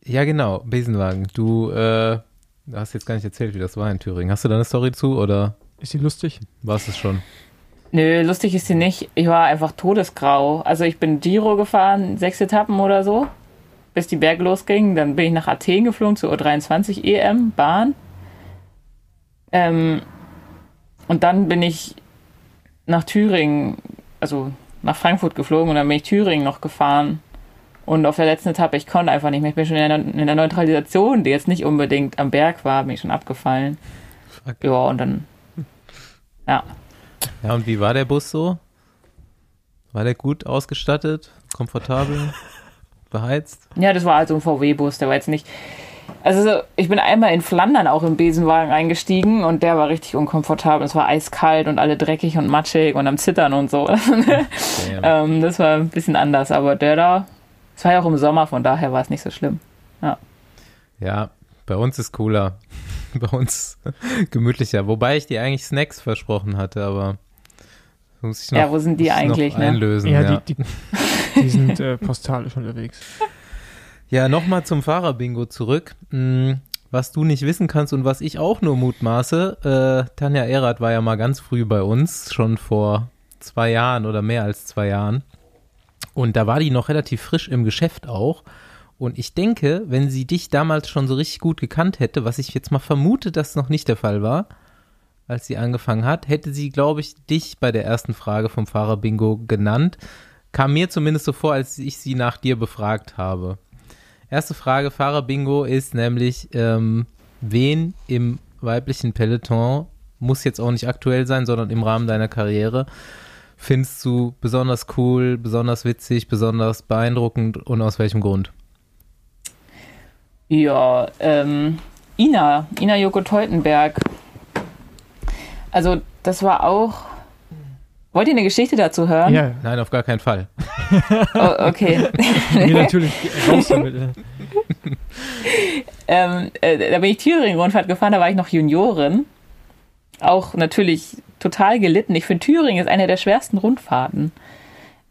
ja, genau, Besenwagen. Du äh, hast jetzt gar nicht erzählt, wie das war in Thüringen. Hast du da eine Story zu oder Ist die lustig? war es es schon? Nö, lustig ist sie nicht. Ich war einfach todesgrau. Also ich bin Giro gefahren, sechs Etappen oder so, bis die Berge losgingen. Dann bin ich nach Athen geflogen zur U23 EM, Bahn. Ähm, und dann bin ich nach Thüringen, also nach Frankfurt geflogen und dann bin ich Thüringen noch gefahren. Und auf der letzten Etappe, ich konnte einfach nicht mehr. Ich bin schon in der, in der Neutralisation, die jetzt nicht unbedingt am Berg war, bin ich schon abgefallen. Fuck. Ja, und dann, ja. Ja, und wie war der Bus so? War der gut ausgestattet, komfortabel, beheizt? Ja, das war also ein VW-Bus, der war jetzt nicht. Also so, ich bin einmal in Flandern auch im Besenwagen eingestiegen und der war richtig unkomfortabel. Es war eiskalt und alle dreckig und matschig und am Zittern und so. Ähm, das war ein bisschen anders, aber der da, es war ja auch im Sommer, von daher war es nicht so schlimm. Ja, bei uns ist cooler. Bei uns gemütlicher. Wobei ich dir eigentlich Snacks versprochen hatte, aber muss ich noch, Ja, wo sind die eigentlich, noch ne? einlösen. Ja, ja. Die, die, die sind äh, postalisch unterwegs. Ja, nochmal zum Fahrerbingo zurück. Hm, Was du nicht wissen kannst und was ich auch nur mutmaße, äh, Tanja Erath war ja mal ganz früh bei uns, schon vor zwei Jahren oder mehr als zwei Jahren. Und da war die noch relativ frisch im Geschäft auch. Und ich denke, wenn sie dich damals schon so richtig gut gekannt hätte, was ich jetzt mal vermute, dass noch nicht der Fall war, als sie angefangen hat, hätte sie, glaube ich, dich bei der ersten Frage vom Fahrerbingo genannt. Kam mir zumindest so vor, als ich sie nach dir befragt habe. Erste Frage, Fahrerbingo ist nämlich, ähm, wen im weiblichen Peloton, muss jetzt auch nicht aktuell sein, sondern im Rahmen deiner Karriere, findest du besonders cool, besonders witzig, besonders beeindruckend und aus welchem Grund? Ja, ähm, Ina, Ina Joko Teutenberg. Also, das war auch. Wollt ihr eine Geschichte dazu hören? Ja, Nein, auf gar keinen Fall. Oh, okay. nee, natürlich. Raus damit. äh. ähm, äh, da bin ich Thüringen-Rundfahrt gefahren, da war ich noch Juniorin. Auch natürlich total gelitten. Ich finde, Thüringen ist eine der schwersten Rundfahrten.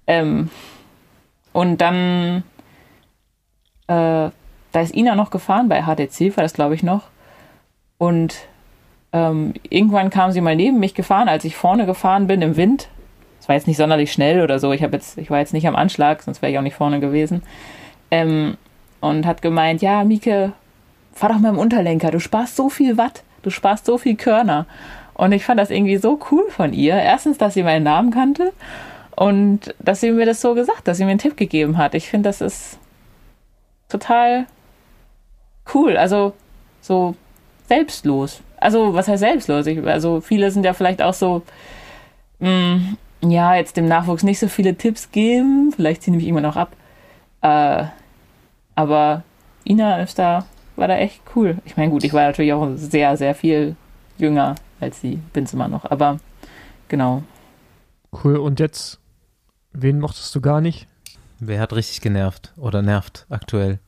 Ähm, und dann, äh, da ist Ina noch gefahren bei HTC, war das glaube ich noch. Und ähm, irgendwann kam sie mal neben mich gefahren, als ich vorne gefahren bin im Wind. War jetzt nicht sonderlich schnell oder so. Ich jetzt, ich war jetzt nicht am Anschlag, sonst wäre ich auch nicht vorne gewesen. Ähm, und hat gemeint, ja, Mieke, fahr doch mal im Unterlenker, du sparst so viel Watt, du sparst so viel Körner. Und ich fand das irgendwie so cool von ihr. Erstens, dass sie meinen Namen kannte und dass sie mir das so gesagt, dass sie mir einen Tipp gegeben hat. Ich finde, das ist total cool. Also so selbstlos. Also, was heißt selbstlos? Ich, also, viele sind ja vielleicht auch so, mh, ja, jetzt dem Nachwuchs nicht so viele Tipps geben. Vielleicht ziehen mich immer noch ab. Äh, aber Ina ist da, war da echt cool. Ich meine, gut, ich war natürlich auch sehr, sehr viel jünger als sie, bin's immer noch. Aber genau. Cool. Und jetzt, wen mochtest du gar nicht? Wer hat richtig genervt oder nervt aktuell?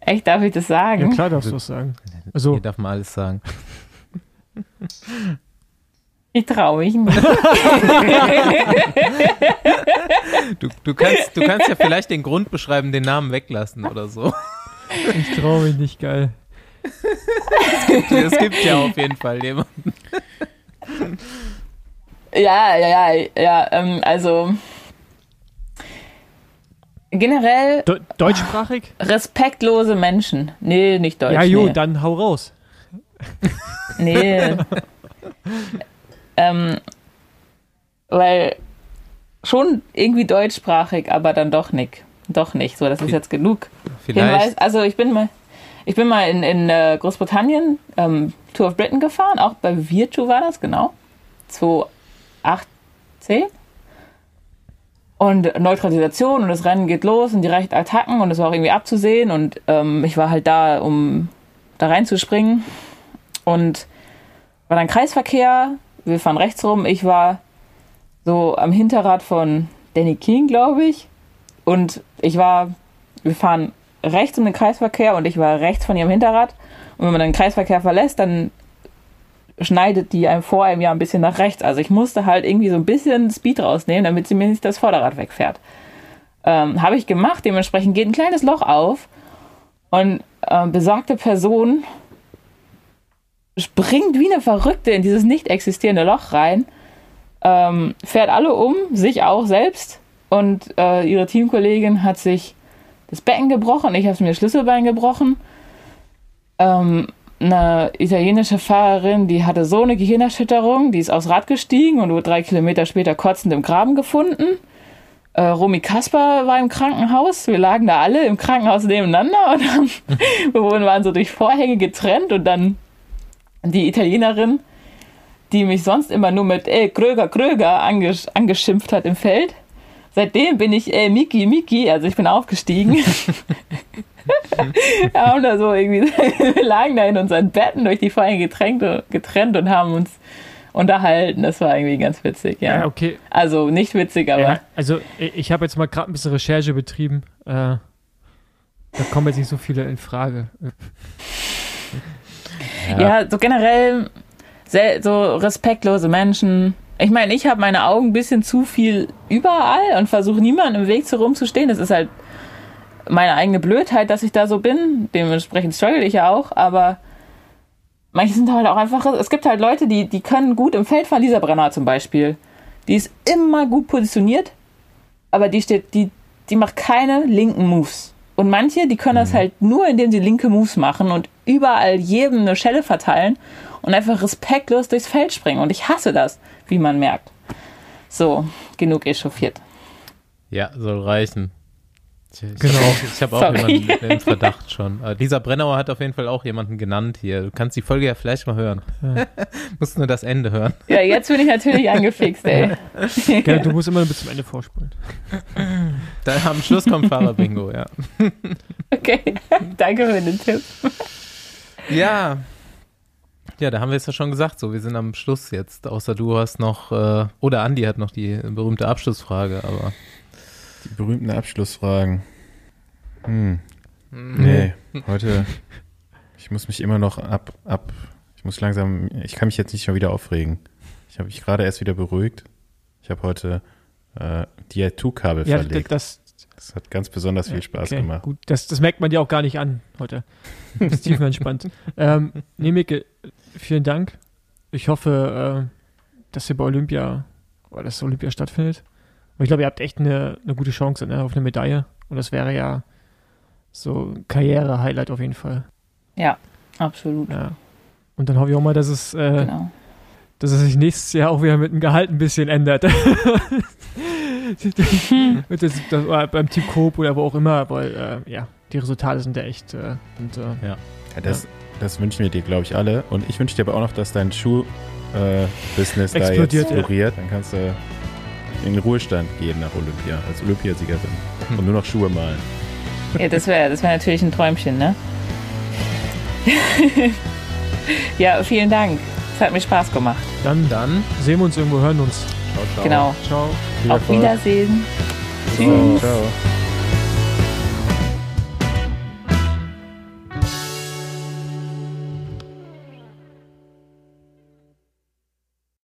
Echt, darf ich das Ja, sagen? klar darfst du das sagen. Also, Hier darf man alles sagen. Ich traue mich nicht. Du, du, kannst, du kannst ja vielleicht den Grund beschreiben, den Namen weglassen oder so. ich traue mich nicht, geil. Es gibt ja auf jeden Fall jemanden. Ja, ja, ja, ja. Ähm, also generell De deutschsprachig? respektlose Menschen. Nee, nicht deutsch. ja, jo, nee. dann hau raus. Nee. ähm, weil schon irgendwie deutschsprachig, aber dann doch nicht. Doch nicht. So, das ist jetzt genug. Hinweis. Also ich bin mal, ich bin mal in, in äh, Großbritannien ähm, Tour of Britain gefahren, auch bei Virtu war das, genau. 2018. Und Neutralisation und das Rennen geht los und die rechten Attacken und es war auch irgendwie abzusehen und ähm, ich war halt da, um da reinzuspringen und war dann Kreisverkehr, wir fahren rechts rum, ich war so am Hinterrad von Danny King, glaube ich. Und ich war, wir fahren rechts um den Kreisverkehr und ich war rechts von ihrem Hinterrad. Und wenn man den Kreisverkehr verlässt, dann schneidet die einem vor einem ja ein bisschen nach rechts. Also ich musste halt irgendwie so ein bisschen Speed rausnehmen, damit sie mir nicht das Vorderrad wegfährt. Ähm, Habe ich gemacht, dementsprechend geht ein kleines Loch auf. Und ähm, besagte Person springt wie eine Verrückte in dieses nicht existierende Loch rein, ähm, fährt alle um, sich auch selbst und äh, ihre Teamkollegin hat sich das Becken gebrochen, ich habe mir das Schlüsselbein gebrochen. Ähm, eine italienische Fahrerin, die hatte so eine Gehirnerschütterung, die ist aufs Rad gestiegen und wurde drei Kilometer später kotzend im Graben gefunden. Äh, Romy Kasper war im Krankenhaus. Wir lagen da alle im Krankenhaus nebeneinander und haben, wir waren so durch Vorhänge getrennt und dann die Italienerin, die mich sonst immer nur mit ey, Kröger, Kröger angesch angeschimpft hat im Feld. Seitdem bin ich ey, Miki, Miki, also ich bin aufgestiegen. wir haben da so irgendwie, wir lagen da in unseren Betten durch die Vorhänge getrennt, getrennt und haben uns unterhalten. Das war irgendwie ganz witzig, ja. Ja, okay. Also nicht witzig, aber Ja, also ich ich habe jetzt mal gerade ein bisschen Recherche betrieben. Äh, da kommen jetzt nicht so viele in Frage. Ja, so generell so respektlose Menschen. Ich meine, ich habe meine Augen ein bisschen zu viel überall und versuche niemandem im Weg zu rumzustehen. Das ist halt meine eigene Blödheit, dass ich da so bin. Dementsprechend struggle ich ja auch, aber manche sind halt auch einfach. Es gibt halt Leute, die, die können gut im Feld fahren. Lisa Brenner zum Beispiel. Die ist immer gut positioniert, aber die steht, die, die macht keine linken Moves. Und manche, die können das halt nur, indem sie linke Moves machen und überall jedem eine Schelle verteilen und einfach respektlos durchs Feld springen. Und ich hasse das, wie man merkt. So, genug echauffiert. Ja, soll reichen. Ich, ich Genau. habe auch, ich hab auch jemanden im Verdacht schon. Äh, dieser Brennauer hat auf jeden Fall auch jemanden genannt hier. Du kannst die Folge ja vielleicht mal hören. Musst nur das Ende hören. Ja, jetzt bin ich natürlich angefixt, ey. Gell, du musst immer bis zum Ende vorspulen. Da am Schluss kommt Fahrer-Bingo, ja. Okay, danke für den Tipp. Ja. Ja, da haben wir es ja schon gesagt, so, wir sind am Schluss jetzt. Außer du hast noch, äh, oder Andi hat noch die berühmte Abschlussfrage, aber. Die berühmten Abschlussfragen. Hm. Nee, heute. Ich muss mich immer noch ab, ab. Ich muss langsam. Ich kann mich jetzt nicht schon wieder aufregen. Ich habe mich gerade erst wieder beruhigt. Ich habe heute äh, DI2-Kabel Ja, verlegt. das, Das hat ganz besonders viel Spaß okay, gemacht. Gut, das, das merkt man dir auch gar nicht an heute. Du bist tiefenentspannt. ähm, nee, Micke, vielen Dank. Ich hoffe, äh, dass ihr bei Olympia, oder dass Olympia stattfindet. Und ich glaube, ihr habt echt eine, eine gute Chance ne, auf eine Medaille. Und das wäre ja so ein Karriere-Highlight auf jeden Fall. Ja, absolut. Ja. Und dann hoffe ich auch mal, dass es, äh, Genau. dass es sich nächstes Jahr auch wieder mit dem Gehalt ein bisschen ändert. mit das, das, oder beim Team Coop oder wo auch immer, weil äh, ja, die Resultate sind ja echt. Äh, und, äh, Ja, das, das wünschen wir dir, glaube ich, alle. Und ich wünsche dir aber auch noch, dass dein Schuh-Business da jetzt Explodiert, ja. floriert. Dann kannst du in den Ruhestand gehen nach Olympia, als Olympiasiegerin. Hm. Und nur noch Schuhe malen. Ja, das wäre das wär natürlich ein Träumchen, ne? ja, vielen Dank. Es hat mir Spaß gemacht. dann, Dann, sehen wir uns irgendwo, hören uns. Ciao, ciao. Genau. Ciao. Auf. Wiedersehen. Ciao. Ciao.